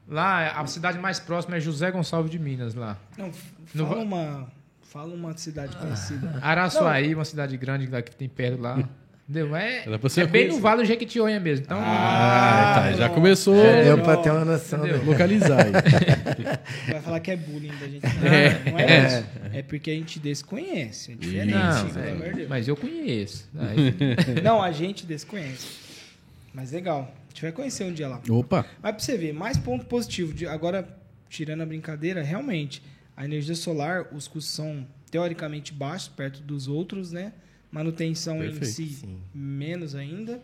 Lá, a cidade mais próxima é José Gonçalves de Minas, lá. Não, fala vai- uma, fala uma cidade conhecida. Araçuaí, uma cidade grande lá que tem perto lá. Entendeu? É, Era pra você é bem conhecer. no Vale do Jequitinhonha mesmo. Então, Ah, tá. Já começou Deu não. pra ter uma noção. Entendeu? né? a localizar aí. Vai falar que é bullying da gente. Não, não é isso. É porque a gente desconhece. É diferente. não, pelo amor de é, Deus. mas eu conheço. Aí- Não, a gente desconhece. Mas legal. A gente vai conhecer um dia lá. Opa. Mas pra você ver, mais ponto positivo. de- agora, tirando a brincadeira, realmente, a energia solar, os custos são teoricamente baixos, perto dos outros, né? Manutenção em Perfeito, si, sim. menos ainda.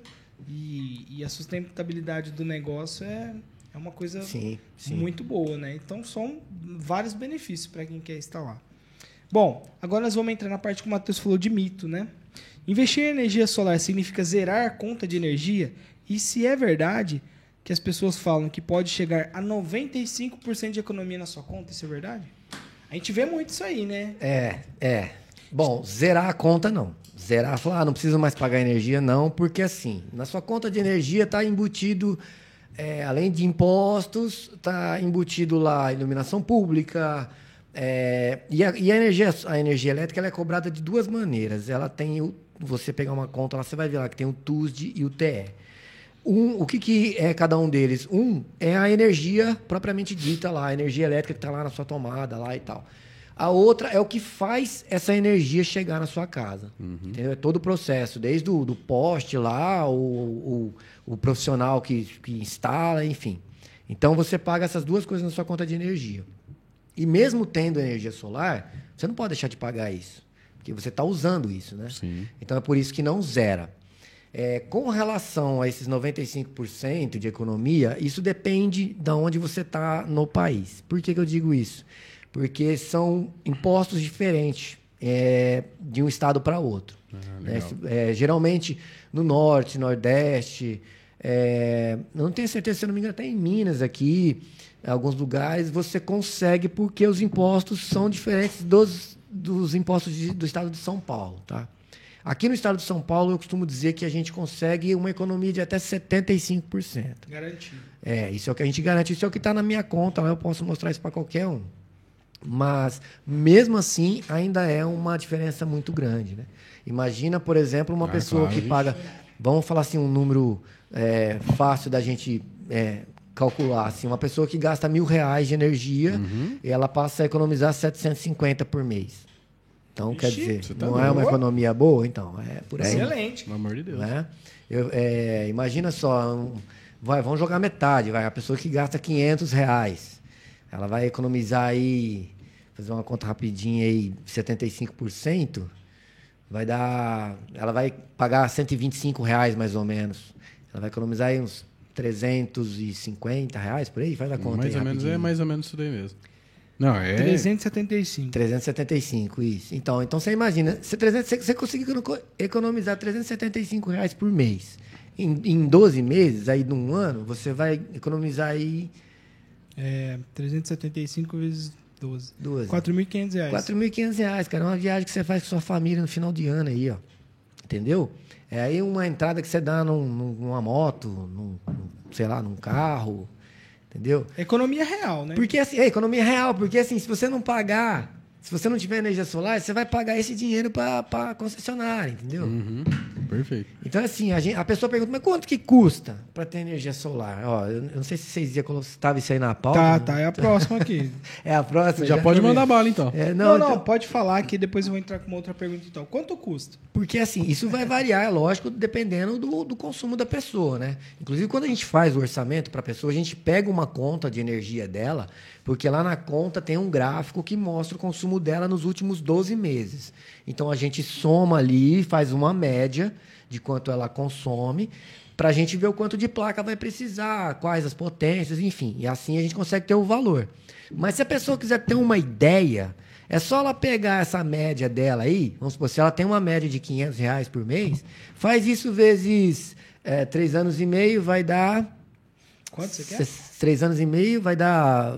E, e a sustentabilidade do negócio é, é uma coisa Sim, sim. muito boa, né? Então são vários benefícios para quem quer instalar. Bom, agora nós vamos entrar na parte que o Matheus falou de mito, né? Investir em energia solar significa zerar a conta de energia? E se é verdade que as pessoas falam que pode chegar a 95% de economia na sua conta, isso é verdade? A gente vê muito isso aí, né? É, é. Bom, zerar a conta não. Zerar, falar, ah, não preciso mais pagar energia, não, porque assim, na sua conta de energia está embutido, é, além de impostos, está embutido lá iluminação pública. é, e a, e a energia, a energia elétrica ela é cobrada de duas maneiras. Ela tem o. Você pegar uma conta lá, você vai ver lá que tem o TUSD e o TE. Um, o que, que é cada um deles? Um é a energia propriamente dita lá, a energia elétrica que está lá na sua tomada lá e tal. A outra é o que faz essa energia chegar na sua casa. Entendeu? É todo o processo, desde o do poste lá, o, o, o profissional que, que instala, enfim. Então você paga essas duas coisas na sua conta de energia. E mesmo tendo energia solar, você não pode deixar de pagar isso. Porque você está usando isso, né? Sim. Então é por isso que não zera. É, com relação a esses 95% de economia, isso depende de onde você está no país. Por que, que eu digo isso? Porque são impostos diferentes é, de um estado para outro. né? É, geralmente no norte, nordeste, é, eu não tenho certeza, se eu não me engano, até em Minas aqui, em alguns lugares, você consegue porque os impostos são diferentes dos, dos impostos de- do estado de São Paulo. Tá? Aqui no estado de São Paulo, eu costumo dizer que a gente consegue uma economia de até 75%. Garantido. É, isso é o que a gente garante. Isso é o que está na minha conta, lá eu posso mostrar isso para qualquer um. Mas, mesmo assim, ainda é uma diferença muito grande. Né? Imagina, por exemplo, uma Ah, pessoa claro, que gente. paga. Vamos falar assim, um número é, fácil da gente é, calcular. Assim, uma pessoa que gasta mil reais de energia, Uhum. ela passa a economizar 750 por mês. Então, quer Ixi, dizer, você tá não é uma boa. economia boa? Então, é por aí. Excelente. Pelo amor de Deus. Né? Eu, é, imagina só, um- vai, vamos jogar metade, vai, a pessoa que gasta 500 reais, ela vai economizar aí, fazer uma conta rapidinha aí, 75%, vai dar, ela vai pagar 125 reais mais ou menos, ela vai economizar aí uns 350 reais por aí, faz a conta mais aí ou menos, é rapidinho. mais ou menos isso daí mesmo. Não, é... 375. 375, isso. Então, então você imagina, você, 300, você, você conseguiu econo- economizar 375 reais por mês. Em, em 12 meses, aí num ano, você vai economizar aí É, 375 vezes 12. 12. 4.500 reais. 4.500 reais, cara. É uma viagem que você faz com sua família no final de ano aí, ó. Entendeu? É aí uma entrada que você dá num- num- numa moto, num, num, sei lá, num carro. Entendeu? Economia real, né? Porque assim, é economia real, porque assim, se você não pagar, se você não tiver energia solar, você vai pagar esse dinheiro para a concessionária, entendeu? Uhum, perfeito. Então, assim, a, gente- a pessoa pergunta, mas quanto que custa para ter energia solar? Ó, eu, eu não sei se vocês iam colocar, estava isso aí na pauta. Tá, né? tá. É a próxima aqui. É a próxima. Já pode também. mandar bala, então. É, não, não, não, então- pode falar que depois eu vou entrar com uma outra pergunta então. Quanto custa? Porque assim, isso vai variar, é lógico, dependendo do, do consumo da pessoa, né? Inclusive, quando a gente faz o orçamento para a pessoa, a gente pega uma conta de energia dela, porque lá na conta tem um gráfico que mostra o consumo dela nos últimos 12 meses. Então a gente soma ali, faz uma média de quanto ela consome, para a gente ver o quanto de placa vai precisar, quais as potências, enfim. E assim a gente consegue ter o valor. Mas se a pessoa quiser ter uma ideia, é só ela pegar essa média dela aí, vamos supor, se ela tem uma média de 500 reais por mês, faz isso vezes é, três anos e meio, vai dar... Quanto você quer? se- Três anos e meio vai dar...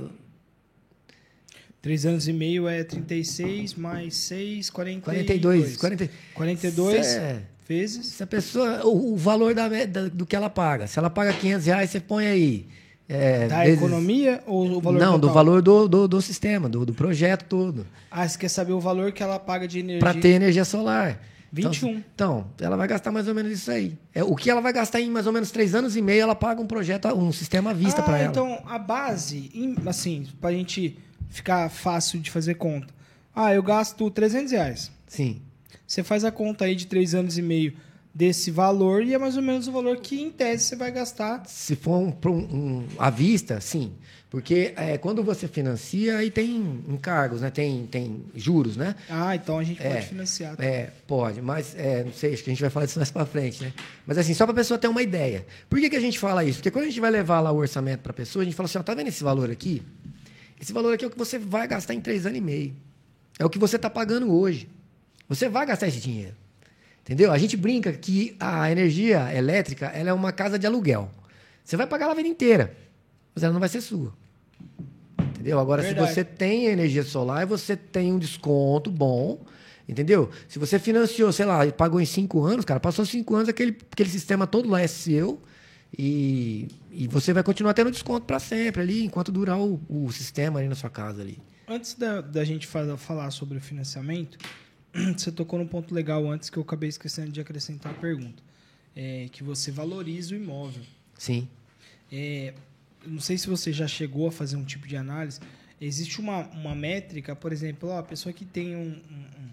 Três anos e meio é 36 mais 6, 42. 42, 40, 42 É. vezes. Se a pessoa, o, o valor da, da- do que ela paga, se ela paga 500 reais, você põe aí... é, Da vezes- economia ou o valor Não, do total? valor do, do, do sistema, do, do projeto todo. Ah, você quer saber o valor que ela paga de energia? Para ter energia solar. 21. Então, então, ela vai gastar mais ou menos isso aí. É, o que ela vai gastar em mais ou menos três anos e meio, ela paga um projeto, um sistema à vista ah, para ela. então a base, assim, pra gente ficar fácil de fazer conta. Ah, eu gasto 300 reais. Sim. Você faz a conta aí de três anos e meio desse valor e é mais ou menos o valor que, em tese, você vai gastar. Se for um, um- um- à vista, sim. Porque é, quando você financia, aí tem encargos, né? Tem, tem juros, né? Ah, então a gente É, pode financiar. É, pode, mas é, não sei, acho que a gente vai falar disso mais para frente, né? Mas assim, só para a pessoa ter uma ideia. Por que, que a gente fala isso? Porque quando a gente vai levar lá o orçamento para a pessoa, a gente fala assim, ó, tá vendo esse valor aqui? Esse valor aqui é o que você vai gastar em três anos e meio. É o que você está pagando hoje. Você vai gastar esse dinheiro. Entendeu? A gente brinca que a energia elétrica ela é uma casa de aluguel. Você vai pagar ela a vida inteira, mas ela não vai ser sua. Entendeu? Agora, Verdade. se você tem energia solar, você tem um desconto bom. Entendeu? Se você financiou, sei lá, e pagou em cinco anos, cara, passou cinco anos, aquele, aquele sistema todo lá é seu. E, e você vai continuar tendo desconto para sempre ali, enquanto durar o, o sistema ali na sua casa ali. Antes da, da gente fa- falar sobre o financiamento, você tocou num ponto legal antes que eu acabei esquecendo de acrescentar a pergunta. É que você valoriza o imóvel. Sim. É, não sei se você já chegou a fazer um tipo de análise. Existe uma, uma métrica, por exemplo, ó, a pessoa que tem um- um-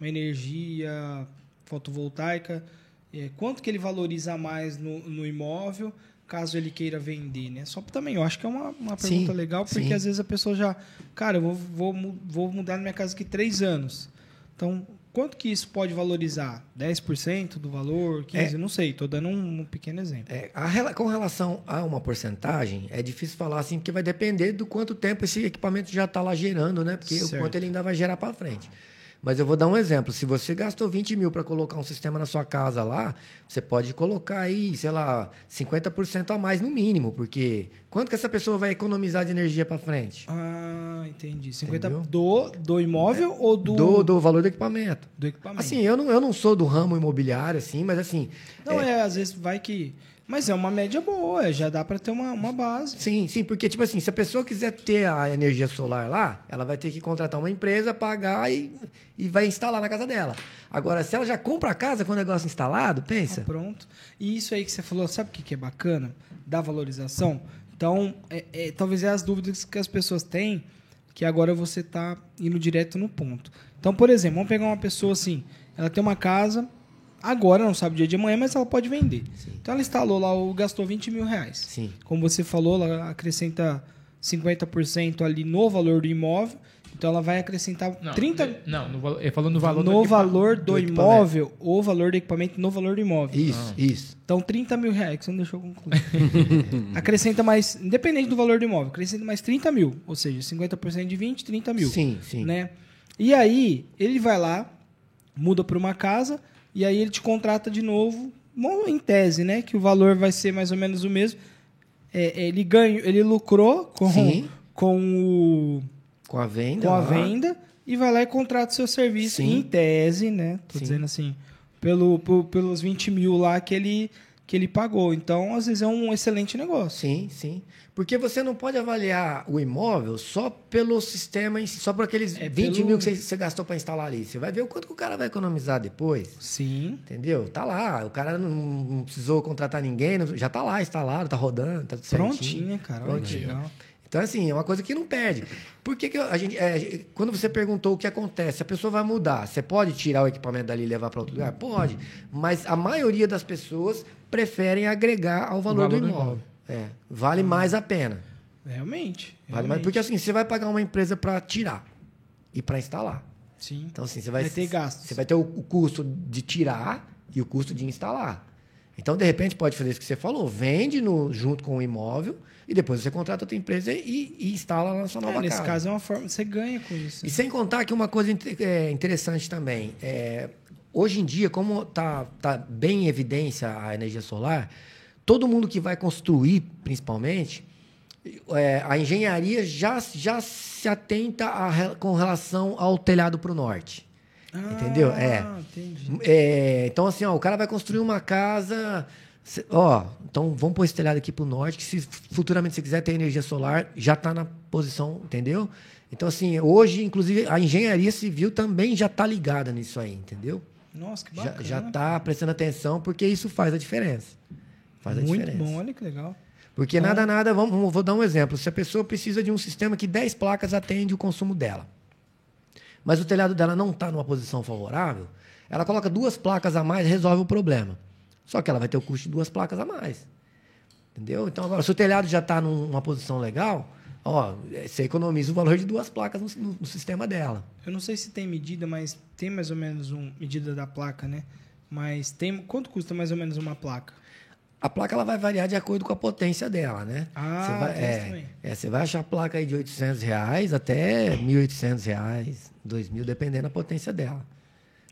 uma energia fotovoltaica, é, quanto que ele valoriza mais no, no imóvel caso ele queira vender, né? Só também, eu acho que é uma, uma pergunta Sim, legal, porque sim. às vezes a pessoa já... Cara, eu vou, vou, vou mudar na minha casa aqui três anos. Então, quanto que isso pode valorizar? 10% do valor? 15%? Não sei, estou dando um, um pequeno exemplo. É, a com relação a uma porcentagem, é difícil falar assim, porque vai depender do quanto tempo esse equipamento já está lá gerando, né? Porque Certo. o quanto ele ainda vai gerar para frente. Mas eu vou dar um exemplo. Se você gastou 20 mil para colocar um sistema na sua casa lá, você pode colocar aí, sei lá, 50% a mais no mínimo, porque quanto que essa pessoa vai economizar de energia para frente? Ah, entendi. 50 Entendeu? do, do imóvel ou do, Do, do valor do equipamento. do equipamento? Assim, eu não, eu não sou do ramo imobiliário, assim, mas assim, não, é... às vezes vai que. Mas é uma média boa, já dá para ter uma, uma base. Sim, sim, porque, tipo assim, se a pessoa quiser ter a energia solar lá, ela vai ter que contratar uma empresa, pagar e, e vai instalar na casa dela. Agora, se ela já compra a casa com o negócio instalado, pensa. Tá pronto. E isso aí que você falou, sabe o que que é bacana? Da valorização. Então, é, é, talvez é as dúvidas que as pessoas têm, que agora você está indo direto no ponto. Então, por exemplo, vamos pegar uma pessoa assim, ela tem uma casa, agora não sabe o dia de amanhã, mas ela pode vender. Então ela instalou lá, o- gastou 20 mil reais. Sim. Como você falou, ela acrescenta 50% ali no valor do imóvel. Então ela vai acrescentar Não, 30 ele- Não, no, falou no valor do no equipa- valor do, do imóvel ou valor do equipamento no valor do imóvel. Isso, isso. Então 30 mil reais, que você não deixou concluir. acrescenta mais, independente do valor do imóvel, acrescenta mais 30 mil. Ou seja, 50% de 20, 30 mil. Sim, sim. Né? E aí, ele vai lá, muda para uma casa, e aí ele te contrata de novo, em tese, né? Que o valor vai ser mais ou menos o mesmo. É, ele ganhou, ele lucrou com, Sim. com, o, Com a venda. com a lá. venda e vai lá e contrata o seu serviço Sim. em tese, né? Tô Sim. dizendo assim, pelo, por- pelos 20 mil lá que ele, que ele pagou. Então, às vezes, é um excelente negócio. Sim, sim. Porque você não pode avaliar o imóvel só pelo sistema, em si, só por aqueles É 20 pelo- mil que você, você gastou para instalar ali. Você vai ver o quanto que o cara vai economizar depois. Sim. Entendeu? Tá lá. O cara não, não precisou contratar ninguém, não- já tá lá instalado, tá rodando, tá certinho. Prontinha, cara. Prontinho. legal. Então, assim, é uma coisa que não perde. Por que, que a gente. é, quando você perguntou o que acontece, a pessoa vai mudar. Você pode tirar o equipamento dali e levar para outro lugar? Pode. Mas a maioria das pessoas preferem agregar ao valor, valor do do imóvel. imóvel. É, vale mais a pena. Realmente. Vale mais, realmente. porque assim, você vai pagar uma empresa para tirar e para instalar. Sim. Então, assim, você vai, Vai ter gastos. Você vai ter o, o custo de tirar e o custo de instalar. Então, de repente, pode fazer isso que você falou. Vende no, junto com o imóvel e depois você contrata outra empresa e, e instala na sua nova É, nesse casa. caso é uma forma. Você ganha com isso. E sem contar que uma coisa é, interessante também. É, hoje em dia, como está tá bem em evidência a energia solar, todo mundo que vai construir, principalmente, é, a engenharia já, já se atenta a com relação ao telhado para o norte. Entendeu? É. Ah. É, então, assim, ó, o cara vai construir uma casa. Ó, então vamos pôr esse telhado aqui pro norte, que se futuramente você quiser ter energia solar, já está na posição, entendeu? Então, assim, hoje, inclusive, a engenharia civil também já está ligada nisso aí, entendeu? Nossa, que Já, bacana. já tá prestando atenção, porque isso faz a diferença. Faz a Muito diferença. bom, olha que legal. Porque nada, nada, vamos, vamos- vou dar um exemplo. Se a pessoa precisa de um sistema que 10 placas atende o consumo dela, mas o telhado dela não está numa posição favorável, ela coloca duas placas a mais e resolve o problema. Só que ela vai ter o custo de duas placas a mais. Entendeu? Então, agora, se o telhado já está numa posição legal, ó, você economiza o valor de duas placas no, no- sistema dela. Eu não sei se tem medida, mas tem mais ou menos uma medida da placa, né? Mas tem. Quanto custa mais ou menos uma placa? A placa ela vai variar de acordo com a potência dela, né? Ah, Você vai, é, é, você vai achar placa aí de 800 reais até 1.800 reais, 2.000, dependendo da potência dela.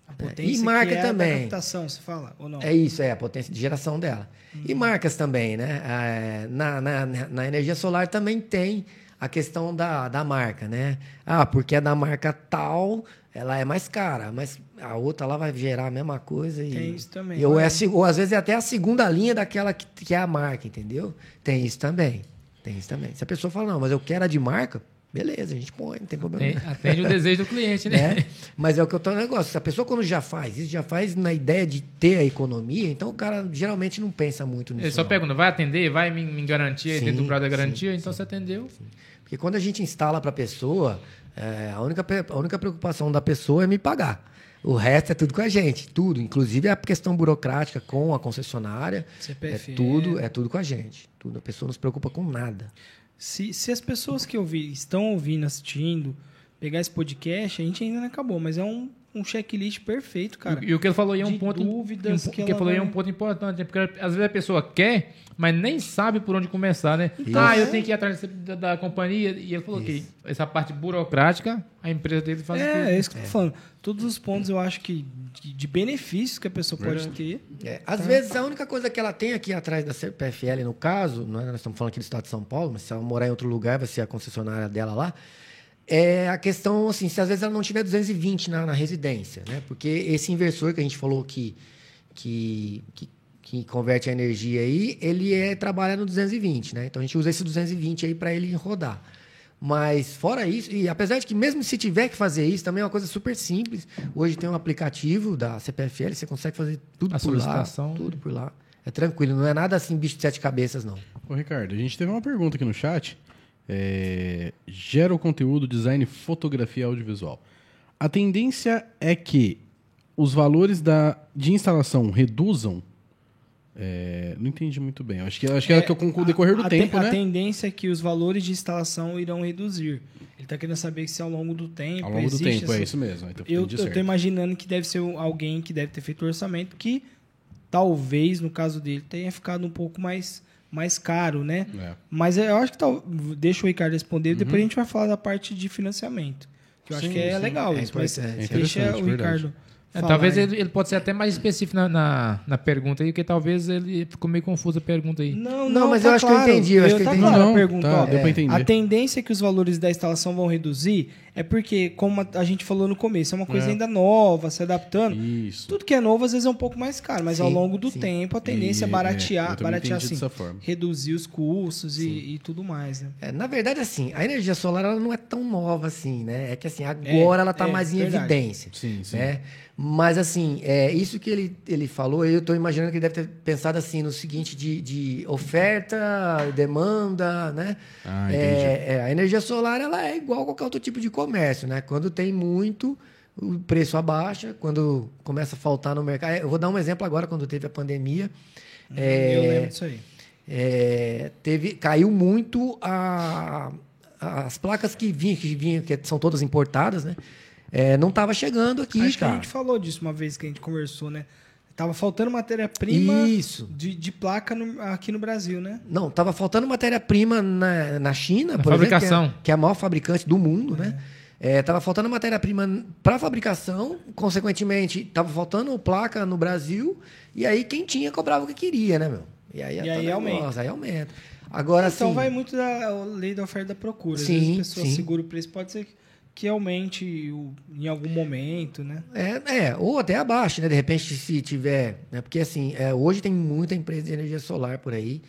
A potência E marca é também. Da captação, você fala, ou não? É isso, é a potência de geração dela. E Uhum. marcas também, né? É, na, na, na energia solar também tem a questão da, da marca, né? Ah, porque é da marca tal, ela é mais cara, mas a outra lá vai gerar a mesma coisa. E, Tem isso também. E, ou, é a se- ou às vezes é até a segunda linha daquela que, que é a marca, entendeu? Tem isso também. Tem isso também. Se a pessoa fala, não, mas eu quero a de marca, beleza, a gente põe, não tem problema. Nenhum. Atende o desejo do cliente, né? né? Mas é o que eu tô no negócio. Se a pessoa, quando já faz isso, já faz na ideia de ter a economia, então o cara geralmente não pensa muito nisso. Ele só não. pergunta, vai atender? Vai me, me garantir Sim, dentro do prazo da sim, garantia? então você atendeu. Porque quando a gente instala para a pessoa, é, a, única, a única preocupação da pessoa é me pagar. O resto é tudo com a gente, tudo. Inclusive a questão burocrática com a concessionária. CPF, é tudo, é tudo com a gente. Tudo. A pessoa não se preocupa com nada. Se, se as pessoas que ouvi, estão ouvindo, assistindo, pegar esse podcast, a gente ainda não acabou, mas é um, um checklist perfeito, cara. E, e o que ele falou aí é um ponto. dúvidas um, que que ele falou aí é vai- um ponto importante, né? porque às vezes a pessoa quer, mas nem sabe por onde começar, né? Então, ah, eu é. tenho que ir atrás da, da companhia. E ele falou que essa parte burocrática, a empresa dele faz É, tudo. é isso que eu tô falando. Todos os pontos eu acho que de, de benefícios que a pessoa pode ter. É, às vezes a única coisa que ela tem aqui atrás da CPFL, no caso, não é, nós estamos falando aqui do estado de São Paulo, mas se ela morar em outro lugar, vai ser a concessionária dela lá. É a questão, assim, se às vezes ela não tiver 220 na, na residência, né? Porque esse inversor que a gente falou que, que, que, que converte a energia aí, ele é, trabalha no 220, né? Então a gente usa esse 220 aí para ele rodar. Mas fora isso, e apesar de que mesmo se tiver que fazer isso, também é uma coisa super simples. Hoje tem um aplicativo da CPFL, você consegue fazer tudo A por lá. solicitação. Tudo por lá. É tranquilo, não é nada assim bicho de sete cabeças, não. Ô, Ricardo, a gente teve uma pergunta aqui no chat. É, gera o conteúdo, design, fotografia e audiovisual. A tendência é que os valores da, de instalação reduzam. É, não entendi muito bem. Acho que, acho que é, que com o decorrer do a, tempo, a né? tendência é que os valores de instalação irão reduzir. Ele está querendo saber se ao longo do tempo. Ao longo do tempo, essa- é isso mesmo. Então, Eu, certo. imaginando que deve ser alguém que deve ter feito o orçamento que talvez, no caso dele, tenha ficado um pouco mais, mais caro, né? É. Mas eu acho que tal, deixa o Ricardo responder, depois a gente vai falar da parte de financiamento. Que eu acho Sim, que é sim. legal É isso. Mas. É deixa o verdade. Ricardo. É, talvez ele, ele pode ser até mais específico na, na, na pergunta aí, porque talvez ele ficou meio confuso a pergunta aí. Não, Não, não, mas tá eu acho que eu claro. entendi, eu acho que eu tá entendi. clara Não, a pergunta. tá, ó. deu pra entender. A tendência é que os valores da instalação vão reduzir é porque, como a- a gente falou no começo, é uma coisa É. ainda nova, se adaptando. Isso. Tudo que é novo às vezes é um pouco mais caro, mas ao Sim, longo do sim. tempo a tendência é E, baratear, é, eu baratear entendi assim, reduzir os custos e, e tudo mais, né? É, na verdade, assim, a energia solar ela não é tão nova assim, né? É que assim, agora ela está é, mais em verdade. evidência. Sim, sim. Né? Mas assim, é, isso que ele, ele falou, eu estou imaginando que ele deve ter pensado assim no seguinte de, de oferta, demanda, né? Ah. É, é, a energia solar ela é igual a qualquer outro tipo de comércio, né? Quando tem muito, o preço abaixa. Quando começa a faltar no mercado. Eu vou dar um exemplo agora, quando teve a pandemia. É, Eu lembro disso aí. é, teve, caiu muito a- as placas que vinham, que vinham, que são todas importadas, né? É, não estava chegando aqui, Acho que a cara. gente falou disso uma vez que a gente conversou, né? Tava faltando matéria-prima Isso. de, de placa no- aqui no Brasil, né? Não, estava faltando matéria-prima na, na China, Na por fabricação. exemplo, que é, que é a maior fabricante do mundo, né? Estava faltando matéria-prima para fabricação, consequentemente, estava faltando placa no Brasil, e aí quem tinha cobrava o que queria, né, meu? E aí, E tá aí aumenta. negócio, Aí aumenta. Agora, então assim, vai muito da lei da oferta e da procura. Às Sim, vezes a pessoa sim. segura o preço, pode ser que aumente o- em algum momento, né? É, é, ou até abaixo, né? De repente, se tiver. Né? Porque assim, é, hoje tem muita empresa de energia solar por aí.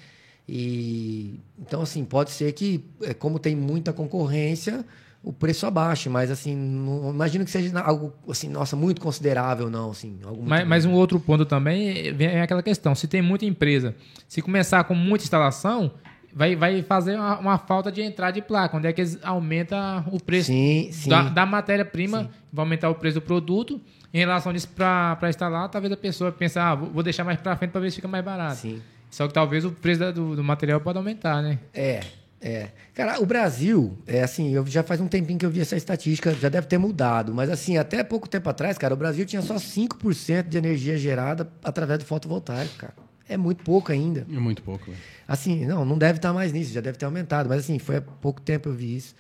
E então, assim, pode ser que, é, como tem muita concorrência, o preço abaixe, mas assim, não imagino que seja algo assim, nossa, muito considerável, não. Assim, algo muito Mas, mas um outro ponto também é aquela questão: se tem muita empresa, se começar com muita instalação, vai, vai fazer uma, uma falta de entrada de placa, onde é que eles aumentam o preço Sim, sim. da, da matéria-prima, vai aumentar o preço do produto. Em relação disso, para instalar, talvez a pessoa pense, ah, vou deixar mais para frente para ver se fica mais barato. Sim. Só que talvez o preço da- do, do material pode aumentar, né? É, é. Cara, o Brasil, é assim, eu já faz um tempinho que eu vi essa estatística, já deve ter mudado, mas assim, até pouco tempo atrás, cara, o Brasil tinha só 5% de energia gerada através do fotovoltaico, cara. É muito pouco ainda. É muito pouco. Assim, não, não deve estar mais nisso, já deve ter aumentado, mas assim, foi há pouco tempo eu vi isso.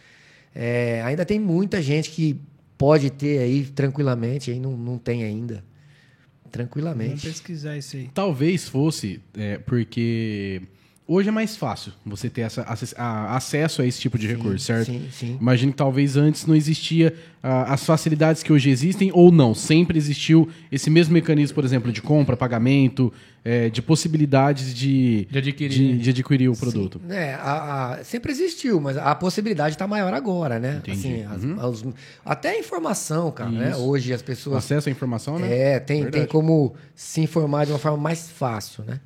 É, ainda tem muita gente que pode ter aí tranquilamente, aí não, não tem ainda. Vamos Tranquilamente. pesquisar isso aí. Talvez fosse é, porque hoje é mais fácil você ter essa, a- acesso a esse tipo de recurso, certo? Sim, sim. Imagino que talvez antes não existia ah, as facilidades que hoje existem, ou não. Sempre existiu esse mesmo mecanismo, por exemplo, de compra, pagamento, eh, de possibilidades de, De adquirir. de, de adquirir o produto. É, a- sempre existiu, mas a possibilidade está maior agora, né? Entendi. Assim, as- os- até a informação, cara, né? Isso. Hoje as O pessoas acesso à informação, né? É, tem, tem como se informar de uma forma mais fácil, né?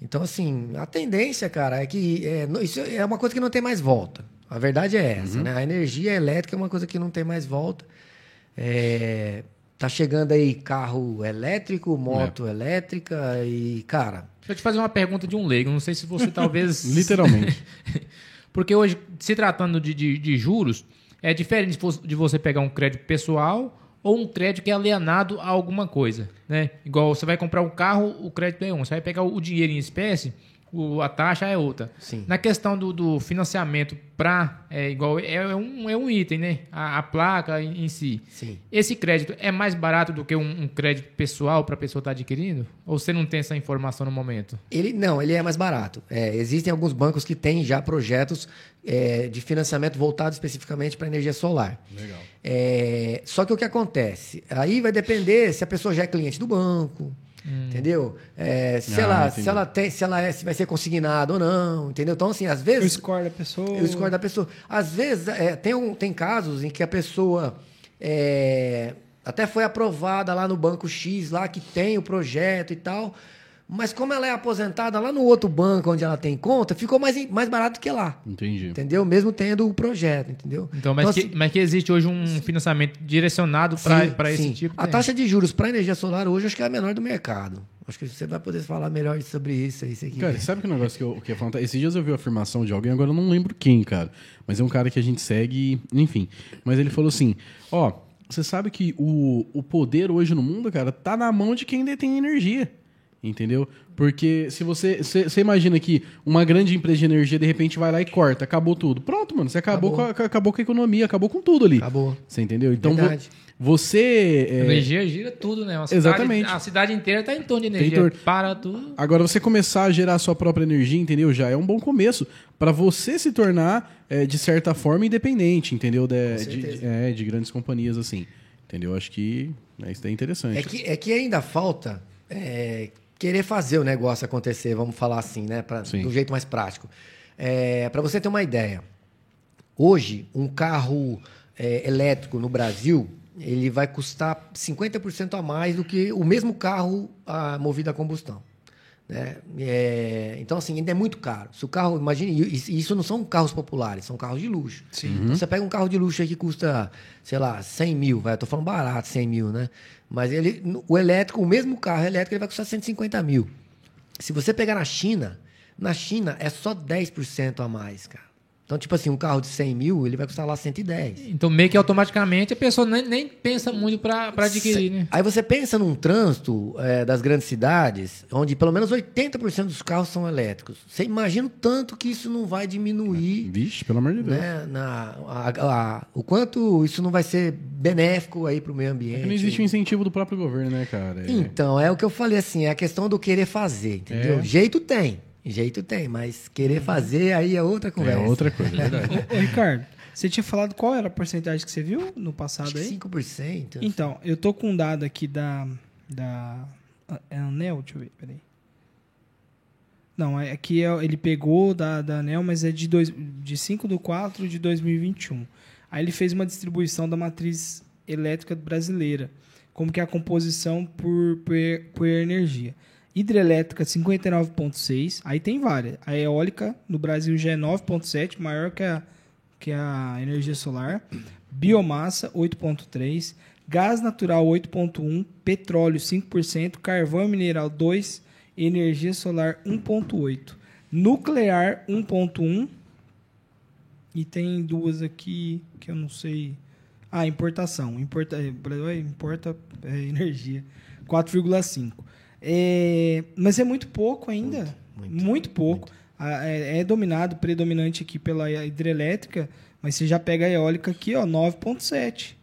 Então, assim, a tendência, cara, é que é, isso é uma coisa que não tem mais volta. A verdade é Uhum. essa, né? A energia elétrica é uma coisa que não tem mais volta. É, tá chegando aí carro elétrico, moto É. elétrica e, cara, Deixa eu te fazer uma pergunta de um leigo. Não sei se você talvez. Literalmente. Porque hoje, se tratando de, de, de juros, é diferente de você pegar um crédito pessoal ou um crédito que é alienado a alguma coisa. Né? Igual você vai comprar um carro, o crédito é um. Você vai pegar o dinheiro em espécie, o- a taxa é outra. Sim. Na questão do, do financiamento para. É, igual, é, um, é um item, né? A, a placa em, em si. sim. Esse crédito é mais barato do que um, um crédito pessoal para a pessoa estar adquirindo? Ou você não tem essa informação no momento? Ele não, ele é mais barato. É, existem alguns bancos que têm já projetos é, de financiamento voltados especificamente para energia solar. Legal. É, só que o que acontece? Aí vai depender se a pessoa já é cliente do banco, entendeu? É, se, Ah, ela, entendi. se ela tem, se ela é, se vai ser consignado ou não, entendeu? Então assim, às O vezes score da pessoa. o score da pessoa. Às vezes, é, tem, um, tem casos em que a pessoa é, até foi aprovada lá no banco X, lá que tem o projeto e tal, Mas como ela é aposentada lá no outro banco onde ela tem conta, ficou mais, mais barato que lá. Entendi. Entendeu? Mesmo tendo o projeto, entendeu? Então, mas, que, assim, mas que existe hoje um financiamento direcionado para esse sim. tipo A tem. taxa de juros para energia solar hoje acho que é a menor do mercado. Acho que você vai poder falar melhor sobre isso aí. Isso aqui. Cara, sabe que o negócio que eu, que eu ia falar? Esses dias eu vi a afirmação de alguém, agora eu não lembro quem, cara. Mas é um cara que a gente segue, enfim. Mas ele falou assim: ó, você sabe que o, o poder hoje no mundo, cara, tá na mão de quem detém energia. Entendeu? Porque se você. Você imagina que uma grande empresa de energia de repente vai lá e corta, acabou tudo. Pronto, mano. Você acabou, Acabou. Com a, acabou com a economia, acabou com tudo ali. Acabou. Você entendeu? Então Verdade. você. A é, energia gira tudo, né? Uma Exatamente. Cidade, a cidade inteira tá em torno de Tem energia. torno. Para tudo. Agora, você começar a gerar a sua própria energia, entendeu? Já é um bom começo para você se tornar, é, de certa forma, independente, entendeu? De, de, de- é, de grandes companhias, assim. Entendeu? Acho que né, isso daí é interessante. É que, é que ainda falta é, querer fazer o negócio acontecer, vamos falar assim, né? Pra, Sim. do jeito mais prático. É, Para você ter uma ideia, hoje um carro é, elétrico no Brasil ele vai custar 50% a mais do que o mesmo carro ah, movido a combustão. Né? É, então, assim, ainda é muito caro. Se o carro, imagine, isso não são carros populares, são carros de luxo. Então, você pega um carro de luxo aí que custa, sei lá, 100 mil, vai, eu tô falando barato, 100 mil, né? Mas ele, o elétrico, o mesmo carro elétrico, ele vai custar 150 mil. Se você pegar na China, na China é só 10% a mais, cara. Então, tipo assim, um carro de 100 mil, ele vai custar lá 110. Então, meio que automaticamente a pessoa nem, nem pensa muito para adquirir, né? Aí você pensa num trânsito é, das grandes cidades, onde pelo menos 80% dos carros são elétricos. Você imagina o tanto que isso não vai diminuir, Vixe, pelo amor de Deus. né? Na, a- a- o quanto isso não vai ser benéfico aí para o meio É ambiente. que não existe um incentivo do próprio governo, né, cara? É- Então, é o que eu falei assim, é a questão do querer fazer, entendeu? É. Jeito tem, jeito tem, mas querer fazer aí é outra é conversa. outra coisa, é verdade. Ô, Ricardo, você tinha falado qual era a porcentagem que você viu no passado Acho que aí? 5%. Então, eu tô com um dado aqui da. da. É Anel? Deixa eu ver, peraí. Não, é- aqui é, ele pegou da, da Anel, mas é de, dois, de 5 de 4 de 2021. Aí ele fez uma distribuição da matriz elétrica brasileira, como que é a composição por, por, por energia. Hidrelétrica 59,6, aí tem várias. A eólica no Brasil já é 9,7, maior que a, que a energia solar. Biomassa 8,3, gás natural 8,1, petróleo 5%, carvão e mineral 2, energia solar 1,8, nuclear 1,1 e tem duas aqui que eu não sei. Ah, importação. Importa, é, o Brasil importa é, energia. 4,5. É, mas é muito pouco ainda. Muito, pouco. Ah, É, é dominado, predominante aqui pela hidrelétrica, mas você já pega a eólica aqui, ó, 9,7.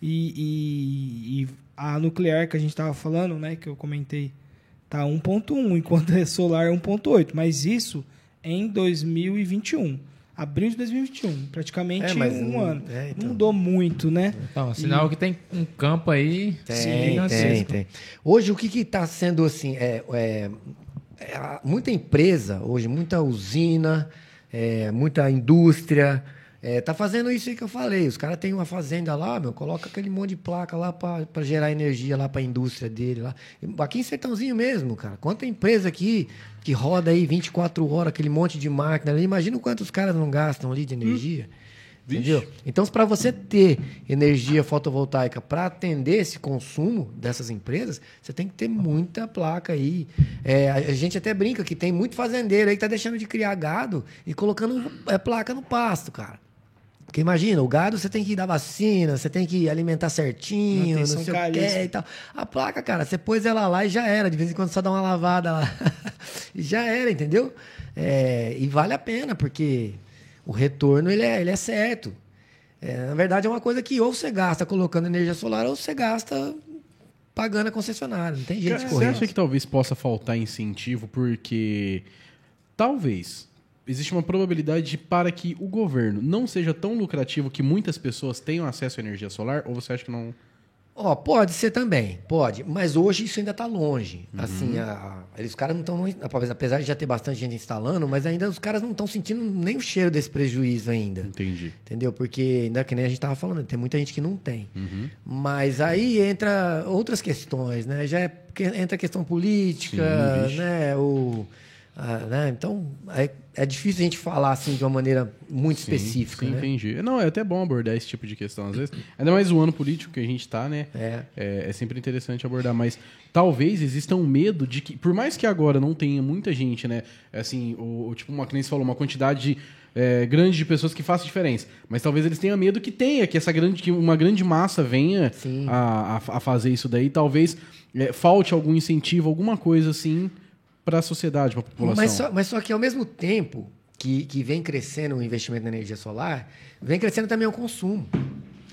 E, e, e a nuclear que a gente estava falando, né, que eu comentei, tá 1,1, enquanto a solar 1,8. Mas isso em 2021. Abril de 2021, praticamente É, mas um não- ano. é, então. Não mudou muito, né? Então, sinal que tem um campo aí Tem, tem, tem. Hoje, o que está sendo assim? É, é- é muita empresa, hoje, muita usina, é, muita indústria. É, tá fazendo isso aí que eu falei. Os caras têm uma fazenda lá, meu, coloca aquele monte de placa lá para gerar energia lá para a indústria dele lá. Aqui em Sertãozinho mesmo, cara. Quanta empresa aqui que roda aí 24 horas, aquele monte de máquina ali. Imagina o quanto os caras não gastam ali de energia. Entendeu? Então, para você ter energia fotovoltaica para atender esse consumo dessas empresas, você tem que ter muita placa aí. É, a a gente até brinca que tem muito fazendeiro aí que tá deixando de criar gado e colocando é, placa no pasto, cara. Porque imagina, o gado você tem que dar vacina, você tem que alimentar certinho, não sei o que caríssima. e tal. A placa, cara, você pôs ela lá e já era. De vez em quando só dá uma lavada lá. e já era, entendeu? É, e vale a pena, porque o retorno ele é, ele é certo. É, na verdade, é uma coisa que ou você gasta colocando energia solar ou você gasta pagando a concessionária. Não tem jeito de Você correr. acha que talvez possa faltar incentivo porque talvez existe uma probabilidade de, para que o governo não seja tão lucrativo que muitas pessoas tenham acesso à energia solar? Ou você acha que não? Ó, pode ser também, pode. Mas hoje isso ainda está longe. Uhum. Assim, a, a- eles, os caras não estão. Apesar de já ter bastante gente instalando, mas ainda os caras não estão sentindo nem o cheiro desse prejuízo ainda. Entendi. Entendeu? Porque, ainda que nem a gente tava falando, tem muita gente que não tem. Uhum. Mas aí entra outras questões, né? Já é, entra a questão política, Sim, né? O, ah, né? Então, é, é difícil a gente falar assim de uma maneira muito Sim, específica, sim, né? entendi. Não, é até bom abordar esse tipo de questão às vezes. Ainda mais o ano político que a gente tá, né? É. É, é sempre interessante abordar, mas talvez exista um medo de que, por mais que agora não tenha muita gente, né? Assim, o, tipo, uma você falou, uma quantidade é, grande de pessoas que faça diferença. Mas talvez eles tenham medo que tenha, que essa grande, que uma grande massa venha a, a, a fazer isso daí. Talvez é, falte algum incentivo, alguma coisa assim para a sociedade, para a população. Mas só, mas só que ao mesmo tempo que, que vem crescendo o investimento na energia solar, vem crescendo também o consumo.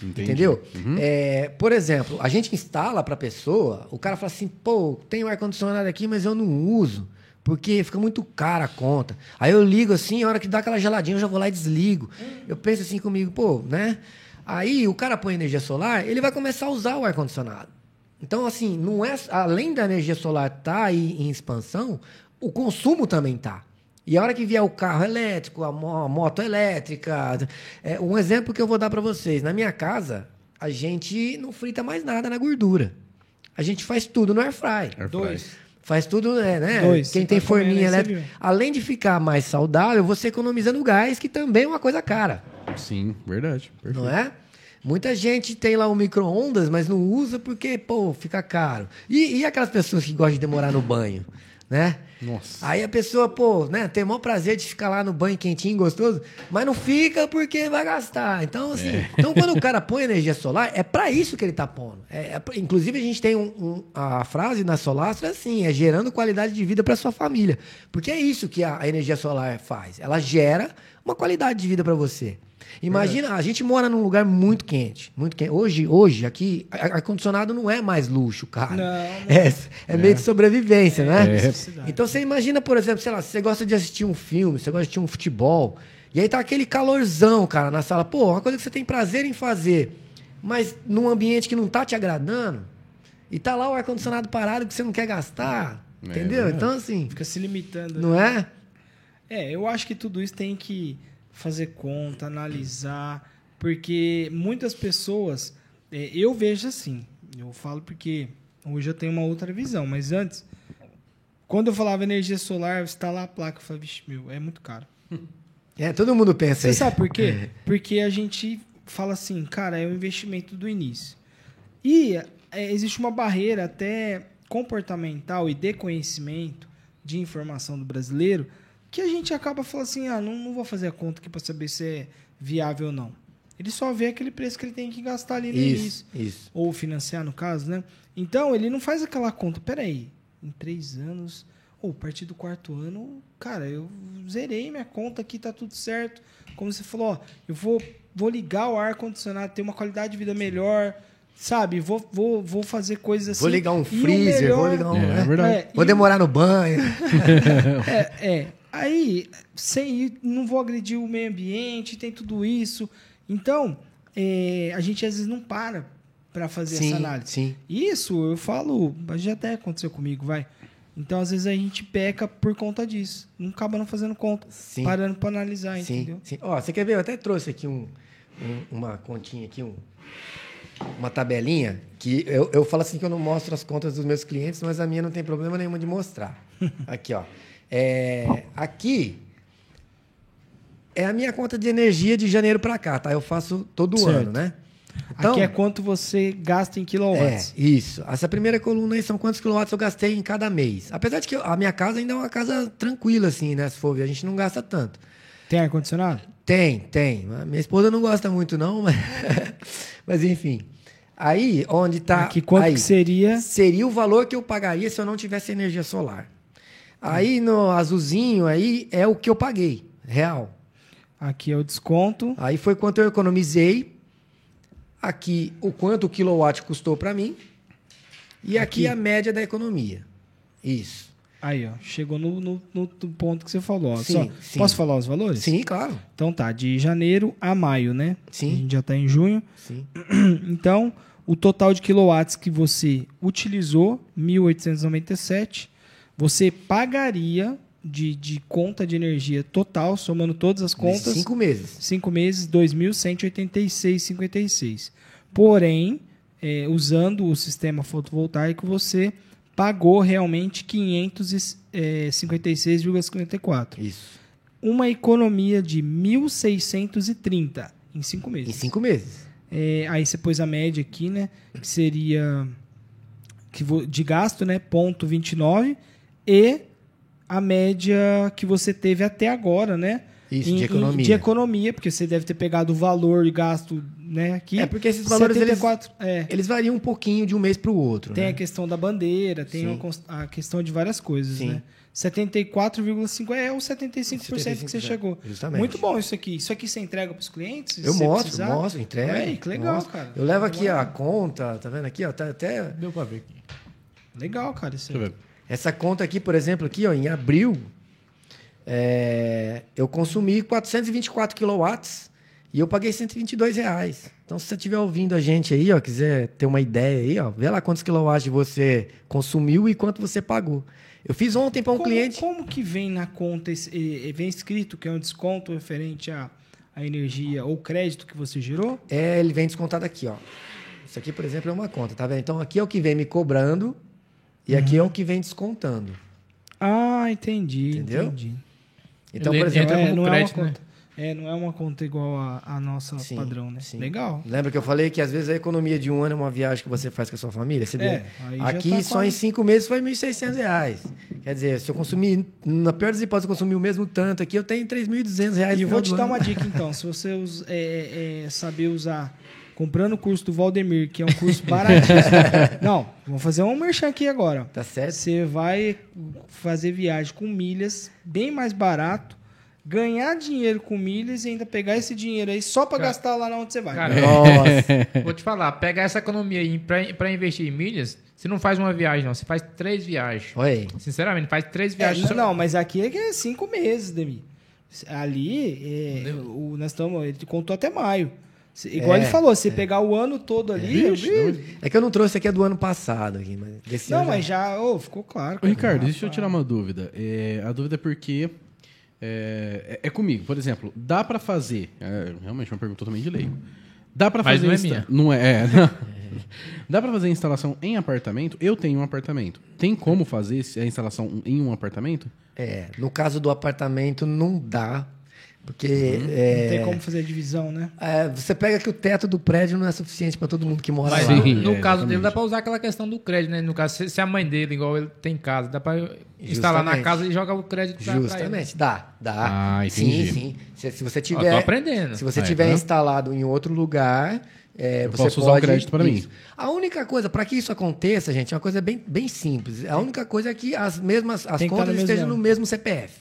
Entendi. Entendeu? Uhum. É, por exemplo, a gente instala para a pessoa, o cara fala assim, pô, tem um ar-condicionado aqui, mas eu não uso, porque fica muito cara a conta. Aí eu ligo assim, a hora que dá aquela geladinha, eu já vou lá e desligo. Eu penso assim comigo, pô, né? Aí o cara põe energia solar, ele vai começar a usar o ar-condicionado. Então, assim, não é além da energia solar estar aí em expansão, o consumo também tá. E a hora que vier o carro elétrico, a, mo- a moto elétrica, é, um exemplo que eu vou dar para vocês. Na minha casa, a gente não frita mais nada na gordura. A gente faz tudo no air fry. Air fry. Dois. Faz tudo, né? né? Dois. Quem tem tá forminha elétrica. Além de ficar mais saudável, você economiza no gás, que também é uma coisa cara. Sim, verdade. Perfeito. Não é? Muita gente tem lá o micro-ondas, mas não usa porque, pô, fica caro. E, e aquelas pessoas que gostam de demorar no banho, né? Nossa. Aí a pessoa, pô, né, tem o maior prazer de ficar lá no banho quentinho, gostoso, mas não fica porque vai gastar. Então, assim, então quando o cara põe energia solar, é pra isso que ele tá pondo. É, é inclusive, a gente tem um- um- a frase na Solastra assim, é gerando qualidade de vida para sua família. Porque é isso que a, a energia solar faz. Ela gera uma qualidade de vida para você. Imagina, a gente mora num lugar muito quente, muito quente. Hoje, hoje aqui, ar-condicionado não é mais luxo, cara. Não, não. É, é meio de sobrevivência, né? necessidade. Então você imagina, por exemplo, sei lá, se você gosta de assistir um filme, você gosta de assistir um futebol, e aí tá aquele calorzão, cara, na sala. Pô, uma coisa que você tem prazer em fazer, mas num ambiente que não tá te agradando, e tá lá o ar-condicionado parado que você não quer gastar, É entendeu? verdade. Então, assim, Fica se limitando. não é? É, eu acho que tudo isso tem que fazer conta, analisar, porque muitas pessoas, é, eu vejo assim, eu falo porque hoje eu tenho uma outra visão, mas antes, quando eu falava energia solar, instalar a placa, eu falava, vixe, meu, é muito caro. É, todo mundo pensa Você sabe por quê? Porque a gente fala assim, cara, é um investimento do início. E é, existe uma barreira até comportamental e de conhecimento, de informação do brasileiro, que a gente acaba falando assim, ah, não, não vou fazer a conta aqui para saber se é viável ou não. Ele só vê aquele preço que ele tem que gastar ali no início. Isso, isso. Ou financiar, no caso, né? Então, ele não faz aquela conta. Peraí, em três anos, ou a partir do quarto ano, cara, eu zerei minha conta aqui, tá tudo certo. Como você falou, ó, eu vou, vou ligar o ar-condicionado, ter uma qualidade de vida melhor, sabe? Vou, vou, vou fazer coisas assim. Vou ligar um o freezer, vou melhor- ligar um. É, né? é verdade. É, Vou e- demorar no banho. é, é. Aí, sem ir, não vou agredir o meio ambiente, tem tudo isso. Então, é, a gente às vezes não para para fazer sim, essa análise. sim. Isso, eu falo, já até aconteceu comigo, vai. Então, às vezes a gente peca por conta disso. Não acaba não fazendo conta, Sim. parando para analisar, Sim, entendeu? sim. Ó, você quer ver? Eu até trouxe aqui um, um- uma continha aqui, um, uma tabelinha, que eu, eu falo assim que eu não mostro as contas dos meus clientes, mas a minha não tem problema nenhum de mostrar. Aqui, ó. É, aqui é a minha conta de energia de janeiro para cá, tá? Eu faço todo Certo. ano, né? Aqui é quanto você gasta em É, quilowatts. isso. Essa primeira coluna aí são quantos quilowatts eu gastei em cada mês. Apesar de que a minha casa ainda é uma casa tranquila, assim, né? Se for ver, a gente não gasta tanto. Tem ar-condicionado? Tem, tem. Minha esposa não gosta muito, não, mas, mas enfim. Aí, onde tá. Aqui quanto aí, que seria? Seria o valor que eu pagaria se eu não tivesse energia solar. Aí no azulzinho aí é o que eu paguei, real. Aqui é o desconto. Aí foi quanto eu economizei. Aqui o quanto o quilowatt custou para mim. E aqui, Aqui. a média da economia. Isso. Aí, ó, chegou no, no- no- ponto que você falou. Sim, Só- sim. Posso falar os valores? Sim, claro. Então tá, de janeiro a maio, né? Sim. A gente já tá em junho. Sim. Então, o total de quilowatts que você utilizou, 1.897, você pagaria de, de conta de energia total, somando todas as Nesses contas, Cinco meses. cinco meses, 2.186,56. Porém, é, usando o sistema fotovoltaico, você pagou realmente é, 556,54. Isso. Uma economia de 1.630 em cinco Em meses. cinco meses. É, aí você pôs a média aqui, né? Que seria que de gasto, né? Ponto 29 e a média que você teve até agora, né? Isso, Em- de em- economia. de economia, porque você deve ter pegado o valor de gasto, né? Aqui. É, porque esses valores, eles- 74, é. Eles variam um pouquinho de um mês para o outro. Tem né? a questão da bandeira, tem cons- a questão de várias coisas, Sim. né? 74,5 é o 75%, que você 75%, chegou. justamente. Muito bom isso aqui. Isso aqui você entrega para os clientes? Eu mostro, precisar? mostro, entrego. Olha aí, que legal, mostro. cara. Eu levo aqui a conta, tá vendo aqui, ó? Tá até Deu pra ver aqui. Legal, cara. Isso aí. Deixa eu ver. Essa conta aqui, por exemplo, aqui, ó, em abril, é, eu consumi 424 quilowatts e eu paguei 122 reais. Então, se você estiver ouvindo a gente aí, ó, quiser ter uma ideia aí, ó, vê lá quantos quilowatts você consumiu e quanto você pagou. Eu fiz ontem para um como, cliente. Como que vem na conta, vem escrito que é um desconto referente à, à energia ou crédito que você gerou? É, ele vem descontado aqui, ó. Isso aqui, por exemplo, é uma conta, tá vendo? Então, aqui é o que vem me cobrando e aqui é Uhum. o que vem descontando. Ah, entendi. Entendeu? Entendi. Então, Ele por exemplo, é, não crédito, é uma né? conta. É, não é uma conta igual a, a nossa Sim, padrão, né? sim. Legal. lembra que eu falei que às vezes a economia de um ano é uma viagem que você faz com a sua família? Você É, Aqui tá só quase- em cinco meses foi 1.600 reais. Quer dizer, se eu consumir, na pior das hipóteses, eu consumir o mesmo tanto aqui, eu tenho 3.200 reais E vou te dar ano. uma dica então. Se você us- é, é, saber usar, comprando o curso do Valdemir, que é um curso baratíssimo. não, vamos fazer um merchan aqui agora. Tá certo? Você vai fazer viagem com milhas, bem mais barato, ganhar dinheiro com milhas e ainda pegar esse dinheiro aí só pra Cara, gastar lá onde você vai. Cara, Nossa. vou te falar, pega essa economia aí pra, pra investir em milhas, você não faz uma viagem, não. Você faz três viagens. Aí. Sinceramente, faz três É, viagens. não, não, mas aqui é que é cinco meses, Demi. Ali, é, o, nós estamos. Ele contou até maio. Igual É, ele falou, se pegar o ano todo ali. Vixe, ih, É que eu não trouxe aqui é do ano passado. Aqui, mas desse não, ano mas já. ô, ficou claro. Ô. Ricardo, deixa eu Rapaz. tirar uma dúvida. É, a dúvida é porque é, é- é comigo. Por exemplo, dá pra fazer. é, realmente uma pergunta totalmente de leigo. Dá pra Mas fazer. não é minha. Não é. é, não. Dá pra fazer instalação em apartamento? Eu tenho um apartamento. Tem como fazer a instalação em um apartamento? É, no caso do apartamento, não dá. Porque Não é, tem como fazer a divisão, né? é, você pega que o teto do prédio não é suficiente para todo mundo que mora Mas lá. Sim, no é, caso dele, exatamente. dá pra usar aquela questão do crédito, né? No caso, se, se a mãe dele, igual ele tem casa, dá pra instalar na casa e jogar o crédito pra, pra ele. Justamente, dá, dá. Ah, sim, entendi. sim. Se, se você tiver, tô aprendendo. se você Ah, é, tiver tá? instalado em outro lugar, é, Eu você posso pode usar o crédito pra mim. A única coisa para que isso aconteça, gente, é uma coisa bem, bem simples. A única coisa é que as mesmas as Tem tá contas mesmo estejam ano. no mesmo CPF,